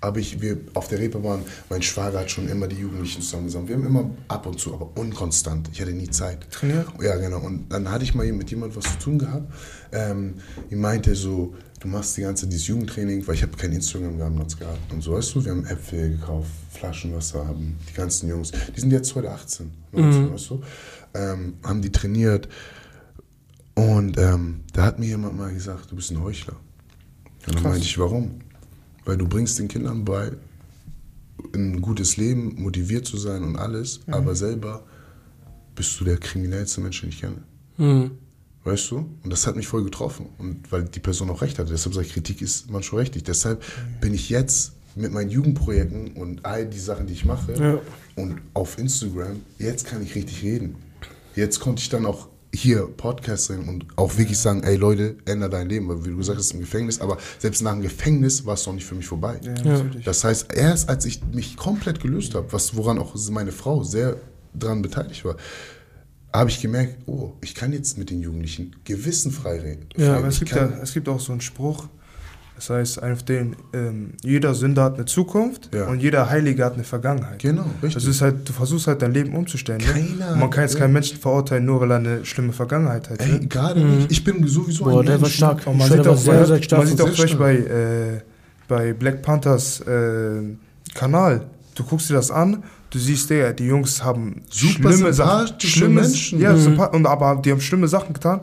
habe ich, wir auf der Reeperbahn, mein Schwager hat schon immer die Jugendlichen zusammengesammelt. Wir haben immer ab und zu, aber unkonstant. Ich hatte nie Zeit. Trainiert? Ja, genau. Und dann hatte ich mal mit jemand was zu tun gehabt. Ähm, die meinte so, du machst die ganze dieses Jugendtraining, weil ich habe kein Instagram damals gehabt. Und so, weißt du, wir haben Äpfel gekauft, Flaschenwasser haben, die ganzen Jungs, die sind jetzt heute 18, 19, weißt du, ähm, haben die trainiert. Und ähm, da hat mir jemand mal gesagt, du bist ein Heuchler. Und dann meinte ich, warum? Weil du bringst den Kindern bei, ein gutes Leben, motiviert zu sein und alles, aber selber bist du der kriminellste Mensch, den ich kenne. Mhm. Weißt du? Und das hat mich voll getroffen. Und weil die Person auch recht hatte. Deshalb sage ich, Kritik ist manchmal richtig. Deshalb bin ich jetzt mit meinen Jugendprojekten und all die Sachen, die ich mache Ja. und auf Instagram, jetzt kann ich richtig reden. Jetzt konnte ich dann auch hier Podcast reden und auch wirklich sagen, ey Leute, ändere dein Leben. Weil wie du gesagt hast, im Gefängnis, aber selbst nach dem Gefängnis war es noch nicht für mich vorbei. Ja. Das heißt, erst als ich mich komplett gelöst habe, was, woran auch meine Frau sehr dran beteiligt war, habe ich gemerkt, oh, ich kann jetzt mit den Jugendlichen gewissenfrei reden. Ja, Aber es gibt, ja, es gibt auch so einen Spruch, das heißt, auf den ähm, jeder Sünder hat eine Zukunft Ja. und jeder Heilige hat eine Vergangenheit. Genau, richtig. Das ist halt, du versuchst halt dein Leben umzustellen. Ne? Keiner- Und man kann jetzt keinen Menschen verurteilen, nur weil er eine schlimme Vergangenheit hat. Ey, ne? gerade nicht. Ich bin sowieso Boah, ein der war Mensch, stark. Man Ich sieht auch, sehr, man, sehr stark. man sieht auch sehr zum Beispiel stark. bei, äh, bei Black Panthers äh, Kanal. Du guckst dir das an, du siehst, der, die Jungs haben Super schlimme Sachen. Schlimme, Menschen. Ja, Mhm. und, aber die haben schlimme Sachen getan,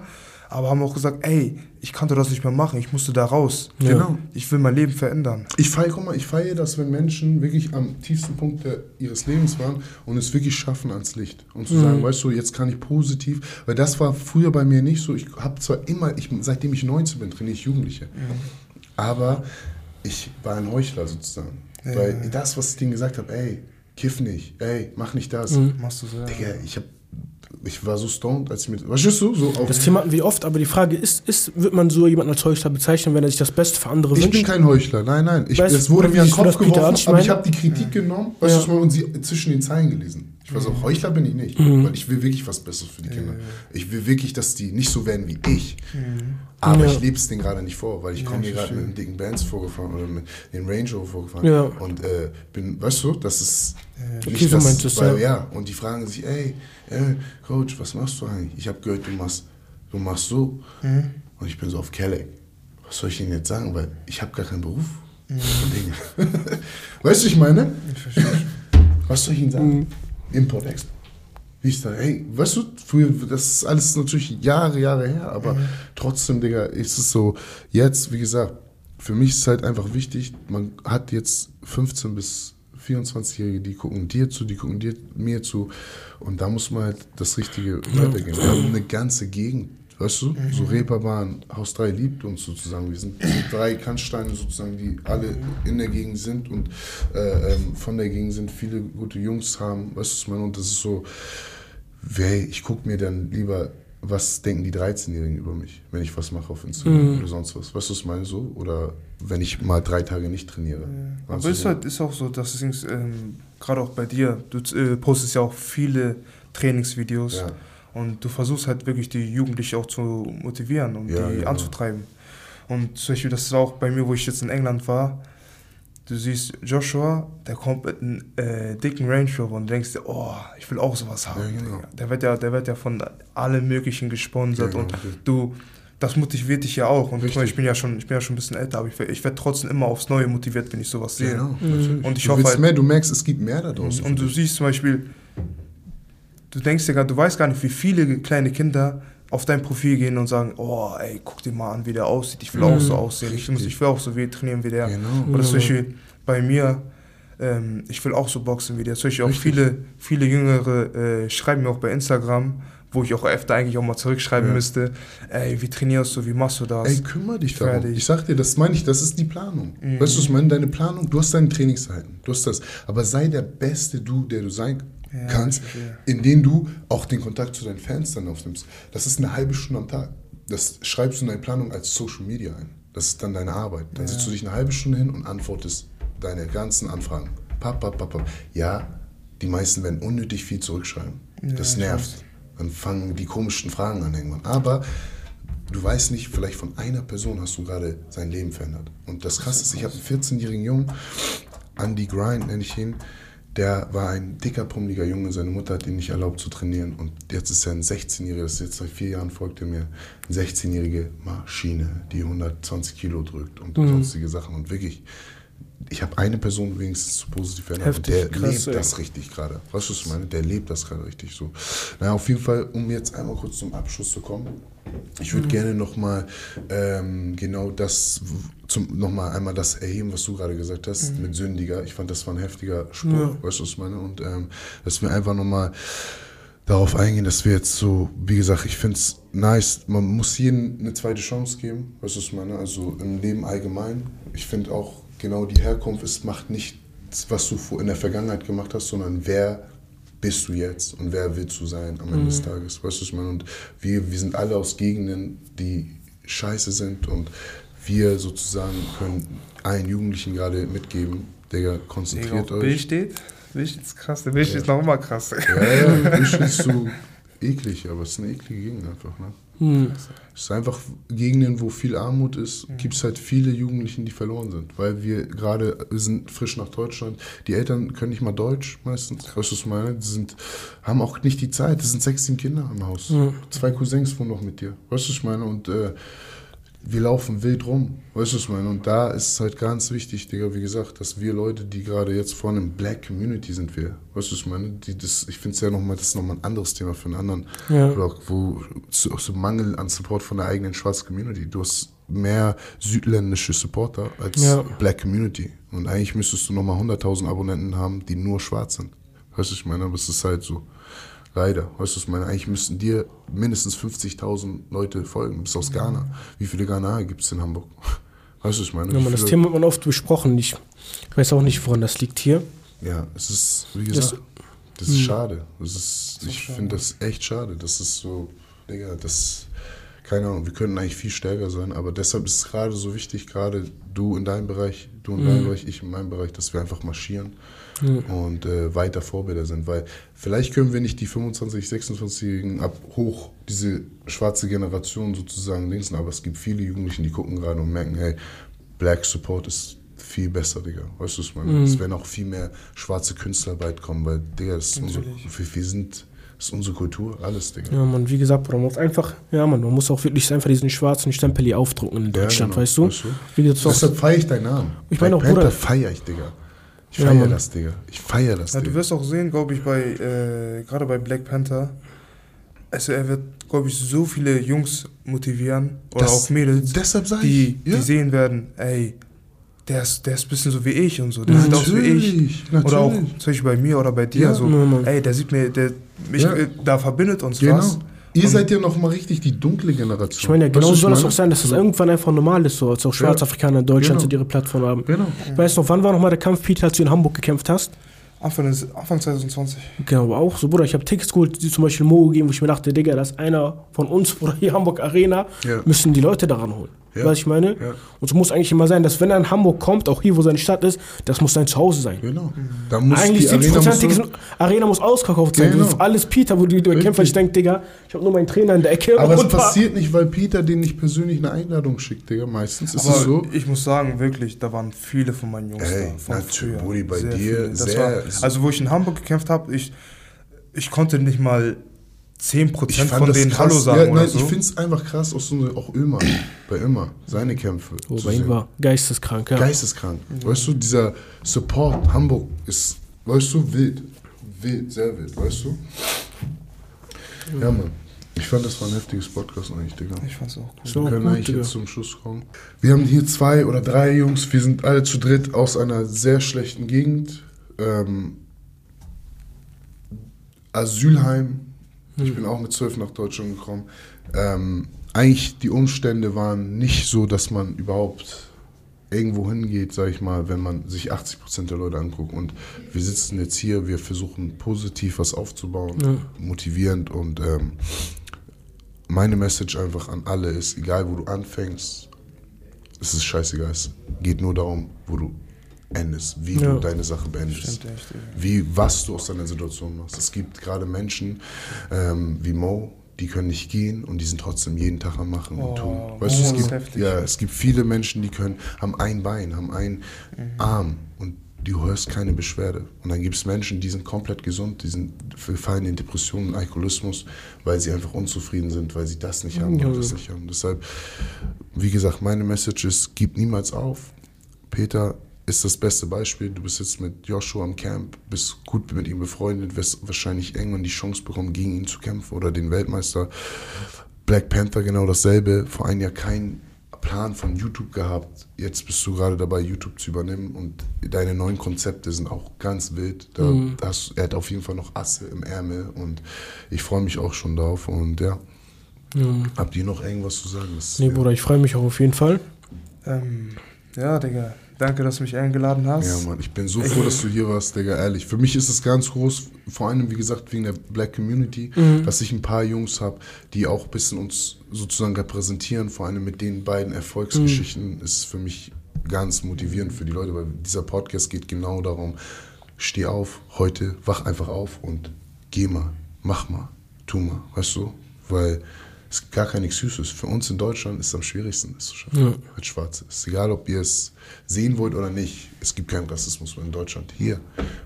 aber haben auch gesagt, ey, ich konnte das nicht mehr machen, ich musste da raus. Ja. Genau. Ich will mein Leben verändern. Ich feiere, guck mal, ich feiere das, wenn Menschen wirklich am tiefsten Punkt der, ihres Lebens waren und es wirklich schaffen ans Licht. Und zu sagen, weißt du, jetzt kann ich positiv, weil das war früher bei mir nicht so. Ich habe zwar immer, ich, seitdem ich 19 bin, trainiere ich Jugendliche. Aber ich war ein Heuchler sozusagen. Ja. Weil das, was ich denen gesagt habe, ey, kiff nicht, ey, mach nicht das. Machst du so, ja. Digga, ich hab, ich war so stoned, als ich mit, was ist du, so auf, Das Thema hatten wir oft, aber die Frage ist, ist wird man so jemanden als Heuchler bezeichnen, wenn er sich das Beste für andere Ich bin wünscht? kein Heuchler, nein, nein. Ich, Weißt es du, wurde mir an den du Kopf geworfen? Ich aber ich habe die Kritik genommen weißt du, Ja. was man, und sie zwischen den Zeilen gelesen. Ich weiß auch, Heuchler bin ich nicht, Mhm. weil ich will wirklich was Besseres für die Kinder. ja. Ich will wirklich, dass die nicht so werden wie ich. Mhm. Aber Ja. ich lebe es denen gerade nicht vor, weil ich Ja, komme hier gerade mit den dicken Bands vorgefahren oder mit den Range Rover vorgefahren. Ja. Und äh, bin, weißt du, das ist nicht Okay, so meinst weil, ja. Und die fragen sich, ey, ey, Coach, was machst du eigentlich? Ich habe gehört, du machst, du machst so. Mhm. Und ich bin so auf Kelly. Was soll ich ihnen jetzt sagen? Weil ich habe gar keinen Beruf. Mhm. Weißt du, ich meine? Ich verstehe. Was soll ich ihnen sagen? Mhm. Import, Export. Wie ist da, hey, weißt du, früher, das ist alles natürlich Jahre, Jahre her, aber trotzdem, Digga, ist es so, jetzt, wie gesagt, für mich ist es halt einfach wichtig, man hat jetzt 15 bis 24-Jährige, die gucken dir zu, die gucken dir, mir zu und da muss man halt das Richtige weitergeben. Wir haben eine ganze Gegend, weißt du, so Reeperbahn, Haus 3 liebt uns sozusagen, wir sind drei Kannsteine sozusagen, die alle in der Gegend sind und äh, ähm, von der Gegend sind, viele gute Jungs haben, weißt du, was ich meine, und das ist so, hey, ich gucke mir dann lieber, was denken die 13-Jährigen über mich, wenn ich was mache auf Instagram oder sonst was. Weißt du, was ich meine so? Oder wenn ich mal drei Tage nicht trainiere. Aber Also ist halt ist auch so, dass es ähm, gerade auch bei dir, du äh, postest ja auch viele Trainingsvideos. Ja. Und du versuchst halt wirklich die Jugendlichen auch zu motivieren und Ja, die genau. anzutreiben. Und zum Beispiel, das ist auch bei mir, wo ich jetzt in England war, du siehst Joshua, der kommt mit einem äh, dicken Range Rover und denkst dir, oh, ich will auch sowas haben. Ja, genau. Der, wird ja, der wird ja von allen möglichen gesponsert Genau, und du, das motiviert dich ja auch. Und Richtig. ich bin ja schon, ich bin ja schon ein bisschen älter, aber ich, werd- ich werde trotzdem immer aufs Neue motiviert, wenn ich sowas sehe. Genau, natürlich. Und ich du hoffe halt- mehr, du merkst, es gibt mehr da draußen. Und du siehst zum Beispiel, du denkst dir gar, du weißt gar nicht, wie viele kleine Kinder auf dein Profil gehen und sagen, oh, ey, guck dir mal an, wie der aussieht. Ich will auch so aussehen. Ich, muss, ich will auch so wie trainieren wie der. Genau. Oder zum Ja. Beispiel bei mir, ähm, ich will auch so boxen wie der. Zum Beispiel auch Richtig. viele, viele Jüngere äh, schreiben mir auch bei Instagram, wo ich auch öfter eigentlich auch mal zurückschreiben Ja. müsste, ey, wie trainierst du, wie machst du das? Ey, kümmere dich darum. Fertig. Ich sag dir, das meine ich, das ist die Planung. Mhm. Weißt du, was ich meine? Deine Planung, du hast deine Trainingszeiten, du hast das. Aber sei der beste Du, der du sein Ja, kannst, verstehe. indem du auch den Kontakt zu deinen Fans dann aufnimmst. Das ist eine halbe Stunde am Tag. Das schreibst du in deine Planung als Social Media ein. Das ist dann deine Arbeit. Dann Ja. setzt du dich eine halbe Stunde hin und antwortest deine ganzen Anfragen. Papp, papp, papp, papp. Ja, die meisten werden unnötig viel zurückschreiben. Ja, das nervt. Dann fangen die komischen Fragen an irgendwann. Aber du weißt nicht, vielleicht von einer Person hast du gerade sein Leben verändert. Und das Krasse ist, ich habe einen 14-jährigen Jungen, Andy Grind nenne ich ihn, der war ein dicker, pummeliger Junge. Seine Mutter hat ihn nicht erlaubt zu trainieren. Und jetzt ist er ein 16-Jähriger, das ist jetzt seit vier Jahren folgt er mir, eine 16-jährige Maschine, die 120 Kilo drückt und Mhm. sonstige Sachen. Und wirklich, ich habe eine Person wenigstens zu positiv verändert. Heftig, der krass, lebt ey. das richtig gerade. Weißt du, was ich meine? Der lebt das gerade richtig so. Naja, auf jeden Fall, um jetzt einmal kurz zum Abschluss zu kommen. Ich würde gerne nochmal ähm, genau das, zum, nochmal einmal das erheben, was du gerade gesagt hast, mit Sündiger. Ich fand, das war ein heftiger Spruch, Ja. weißt du, was ich meine? Und ähm, dass wir einfach nochmal darauf eingehen, dass wir jetzt so, wie gesagt, ich finde es nice, man muss jedem eine zweite Chance geben, weißt du, was ich meine? Also im Leben allgemein. Ich finde auch genau die Herkunft, es macht nicht, was du in der Vergangenheit gemacht hast, sondern wer bist du jetzt und wer willst du sein am Ende des Tages, weißt du, was ich meine? Und wir, wir sind alle aus Gegenden, die scheiße sind und wir sozusagen können allen Jugendlichen gerade mitgeben, Digga, Digga, konzentriert Bild euch. steht, Bild ist krass, der Bild ist noch immer krass. Ja, ja, ich ist so eklig, aber es ist eine eklige Gegend einfach. Ne? Hm. Es ist einfach Gegenden, wo viel Armut ist, gibt es halt viele Jugendlichen, die verloren sind. Weil wir gerade wir sind frisch nach Deutschland. Die Eltern können nicht mal Deutsch meistens. Weißt du, was ich meine? Die sind, haben auch nicht die Zeit. Das sind sechs, sieben Kinder im Haus. Zwei Cousins wohnen noch mit dir. Weißt du, was ich meine? Und äh, wir laufen wild rum. Weißt du, was ich meine? Und da ist es halt ganz wichtig, Digga, wie gesagt, dass wir Leute, die gerade jetzt vor einem Black Community sind, wir. Weißt du, was ich meine? Die, das, ich finde es ja nochmal, das ist nochmal ein anderes Thema für einen anderen Ja. Blog, wo so, so Mangel an Support von der eigenen schwarzen Community. Du hast mehr südländische Supporter als Ja. Black Community. Und eigentlich müsstest du nochmal 100.000 Abonnenten haben, die nur schwarz sind. Weißt du, was ich meine? Aber es ist halt so. Leider. Weißt du, was ich meine? Eigentlich müssten dir mindestens 50.000 Leute folgen. Du bist aus Ghana. Wie viele Ghanaer gibt es in Hamburg? Weißt du, was ich meine? Ja, man, das Thema hat man oft besprochen. Ich weiß auch nicht, woran das liegt hier. Ja, es ist, wie Das- gesagt, das, ist schade. Das ist, ich finde das echt schade. Das ist so, Digga, das keine Ahnung, wir könnten eigentlich viel stärker sein, aber deshalb ist es gerade so wichtig, gerade du in deinem Bereich, du in deinem Bereich, ich in meinem Bereich, dass wir einfach marschieren und äh, weiter Vorbilder sind, weil vielleicht können wir nicht die 25, 26-Jährigen ab hoch, diese schwarze Generation sozusagen linken, aber es gibt viele Jugendlichen, die gucken gerade und merken, hey, Black Support ist viel besser, Digga. Weißt du, was ich meine? Es werden auch viel mehr schwarze Künstler bald kommen, weil, Digga, das ist unsere, wir, wir sind, das ist unsere Kultur, alles, Digga. Ja, man, wie gesagt, man muss einfach, ja, man, man muss auch wirklich einfach diesen schwarzen Stempel hier aufdrucken in Deutschland, genau, weißt du? weißt du? Wie gesagt, Deshalb feiere ich deinen Namen. Ich meine auch, Bruder- feiere ich, Digga. Ich Ja, feiere Mann. das, Digga. Ich feiere das, Ja, du Digga. wirst auch sehen, glaube ich, bei, äh, gerade bei Black Panther, also er wird, glaube ich, so viele Jungs motivieren oder Das- auch Mädels, Deshalb die, ja. die sehen werden, ey, der ist, der ist ein bisschen so wie ich und so, der sieht aus wie ich. Natürlich, Oder auch natürlich. zum Beispiel bei mir oder bei dir, Ja, so, ja, ey, der sieht mir, der, mich, Ja. äh, da verbindet uns Genau. was. Ihr seid ja noch mal richtig die dunkle Generation. ich meine, ja, Weißt genau ich soll es auch sein, dass es So. irgendwann einfach normal ist, so, als auch Schwarzafrikaner in Deutschland Genau. sind ihre Plattform haben. Genau. Ich weiß noch, wann war noch mal der Kampf, Peter, als du in Hamburg gekämpft hast? Anfang, des, Anfang 2020. Genau, aber auch so, Bruder, ich habe Tickets geholt, die zum Beispiel Mo gegeben, wo ich mir dachte, Digga, das ist einer von uns, Bruder, hier Hamburg Arena, Ja. müssen die Leute daran holen. Ja. Weißt du, ich meine? Ja. Und es muss eigentlich immer sein, dass wenn er in Hamburg kommt, auch hier, wo seine Stadt ist, das muss sein Zuhause sein. Genau. Da muss Eigentlich die Arena 70% muss Arena, muss ausverkauft sein. Genau. Das ist alles Peter, wo du du kämpfst, ich denke, Digga, ich habe nur meinen Trainer in der Ecke. aber es passiert nicht, weil Peter den nicht persönlich eine Einladung schickt, Digga. Meistens ist Aber es so. ich muss sagen, wirklich, da waren viele von meinen Jungs Ey, da. Von natürlich. Brudi, bei Sehr dir war, also wo ich in Hamburg gekämpft habe, ich, ich konnte nicht mal 10% von das denen krass. Hallo sagen ja, oder nein, so. Ich finde es einfach krass, auch, so, auch Ömer, bei Ömer, seine Kämpfe. Oh, zu bei ihm war geisteskrank, ja. Geisteskrank. Weißt du, dieser Support Hamburg ist, weißt du, wild. Wild, sehr wild, weißt du? Ja, Mann. Ich fand, das war ein heftiges Podcast eigentlich, Digga. ich fand's auch gut. So, Wir können gut, eigentlich Digga. jetzt zum Schluss kommen. Wir haben hier zwei oder drei Jungs, wir sind alle zu dritt aus einer sehr schlechten Gegend. Ähm, Asylheim. Ich bin auch mit zwölf nach Deutschland gekommen. Ähm, eigentlich die Umstände waren nicht so, dass man überhaupt irgendwo hingeht, sag ich mal, wenn man sich 80% der Leute anguckt. Und wir sitzen jetzt hier, wir versuchen positiv was aufzubauen, motivierend und ähm, meine Message einfach an alle ist, egal wo du anfängst, es ist scheißegal. Es geht nur darum, wo du endest, wie Ja. du deine Sache beendest. Stimmt echt, Digga. Wie, was du aus deiner Situation machst. Es gibt gerade Menschen ähm, wie Mo, die können nicht gehen und die sind trotzdem jeden Tag am Machen und Oh, tun. Mo Weißt du, es ist gibt, heftig. ja, es gibt viele Menschen, die können, haben ein Bein, haben einen Arm und du hörst keine Beschwerde. Und dann gibt es Menschen, die sind komplett gesund, die sind, fallen in Depressionen und Alkoholismus, weil sie einfach unzufrieden sind, weil sie das nicht haben Ja. und das nicht haben. Deshalb, wie gesagt, meine Message ist, gib niemals auf. Peter ist das beste Beispiel. Du bist jetzt mit Joshua am Camp, bist gut mit ihm befreundet, wirst wahrscheinlich irgendwann die Chance bekommen, gegen ihn zu kämpfen oder den Weltmeister. Black Panther genau dasselbe. Vor einem Jahr keinen Plan von YouTube gehabt. Jetzt bist du gerade dabei, YouTube zu übernehmen und deine neuen Konzepte sind auch ganz wild. Da, da hast, er hat auf jeden Fall noch Asse im Ärmel und ich freue mich auch schon drauf. Und ja, habt ihr noch irgendwas zu sagen? Das, Nee, ja. Bruder, ich freue mich auch auf jeden Fall. Ähm, ja, Digga, danke, dass du mich eingeladen hast. Ja, Mann, ich bin so froh, dass du hier warst, Digga, ehrlich. Für mich ist es ganz groß, vor allem, wie gesagt, wegen der Black Community, dass ich ein paar Jungs habe, die auch ein bisschen uns sozusagen repräsentieren. Vor allem mit den beiden Erfolgsgeschichten ist es für mich ganz motivierend für die Leute, weil dieser Podcast geht genau darum, steh auf, heute, wach einfach auf und geh mal, mach mal, tu mal, weißt du? Weil gibt gar kein Excuses. Für uns in Deutschland ist es am schwierigsten, es zu schaffen. Als Schwarze. Ist egal, ob ihr es sehen wollt oder nicht. Es gibt keinen Rassismus mehr in Deutschland. Hier.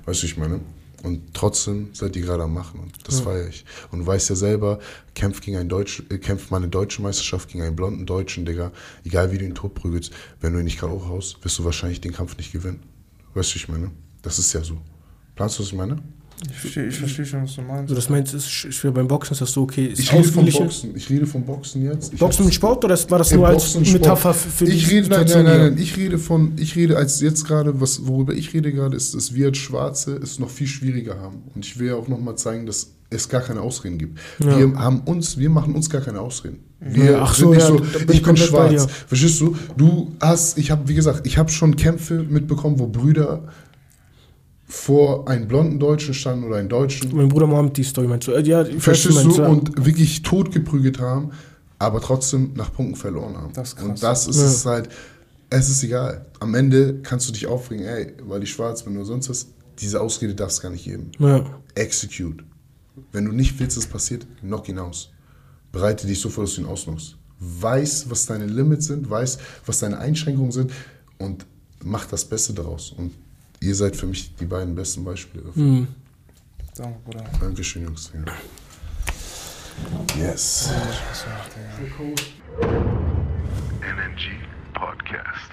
Weißt du, ich meine? Und trotzdem seid ihr gerade am Machen und das feiere ich. Und du weißt ja selber, kämpft gegen einen Deutsch, äh, kämpft mal eine deutsche Meisterschaft gegen einen blonden Deutschen, Digga. Egal wie du ihn tot prügelst, wenn du ihn nicht K.O. haust, wirst du wahrscheinlich den Kampf nicht gewinnen. Weißt du, ich meine? Das ist ja so. Planst du, was ich meine? Ich verstehe ich versteh schon, was du meinst. Also das meinst ist schwer beim Boxen, ist das so okay? Ist Ich rede vom Boxen. Ich rede vom Boxen jetzt. Ich Boxen mit Sport oder war das nur als. Metapher für für die ich rede, nein, nein, nein, nein, ich rede von, ich rede als jetzt gerade, was, worüber ich rede gerade, ist, dass wir als Schwarze es noch viel schwieriger haben. Und ich will ja auch nochmal zeigen, dass es gar keine Ausreden gibt. Wir haben uns, wir machen uns gar keine Ausreden. Wir Ja, ach sind so, nicht ja, so, ich bin schwarz. Verstehst du? Du hast, ich habe, wie gesagt, ich habe schon Kämpfe mitbekommen, wo Brüder vor einem blonden Deutschen standen oder einen Deutschen Mein Bruder Mohammed die Story meinst du? Äh, Ja, Verstehst du? Und wirklich totgeprügelt haben. aber trotzdem nach Punkten verloren haben. Das ist krass. Und das ist Ja. es halt, es ist egal. Am Ende kannst du dich aufregen, ey, weil ich schwarz bin oder sonst was. Diese Ausrede darfst du gar nicht geben. Ja. Execute. Wenn du nicht willst, dass es passiert, knock ihn aus. Bereite dich so vor, dass du ihn ausnockst. Weiß, was deine Limits sind, weiß, was deine Einschränkungen sind und mach das Beste daraus. Und ihr seid für mich die beiden besten Beispiele dafür. Mhm. Danke, Bruder. Dankeschön, Jungs. Ja. Yes. NNG Podcast.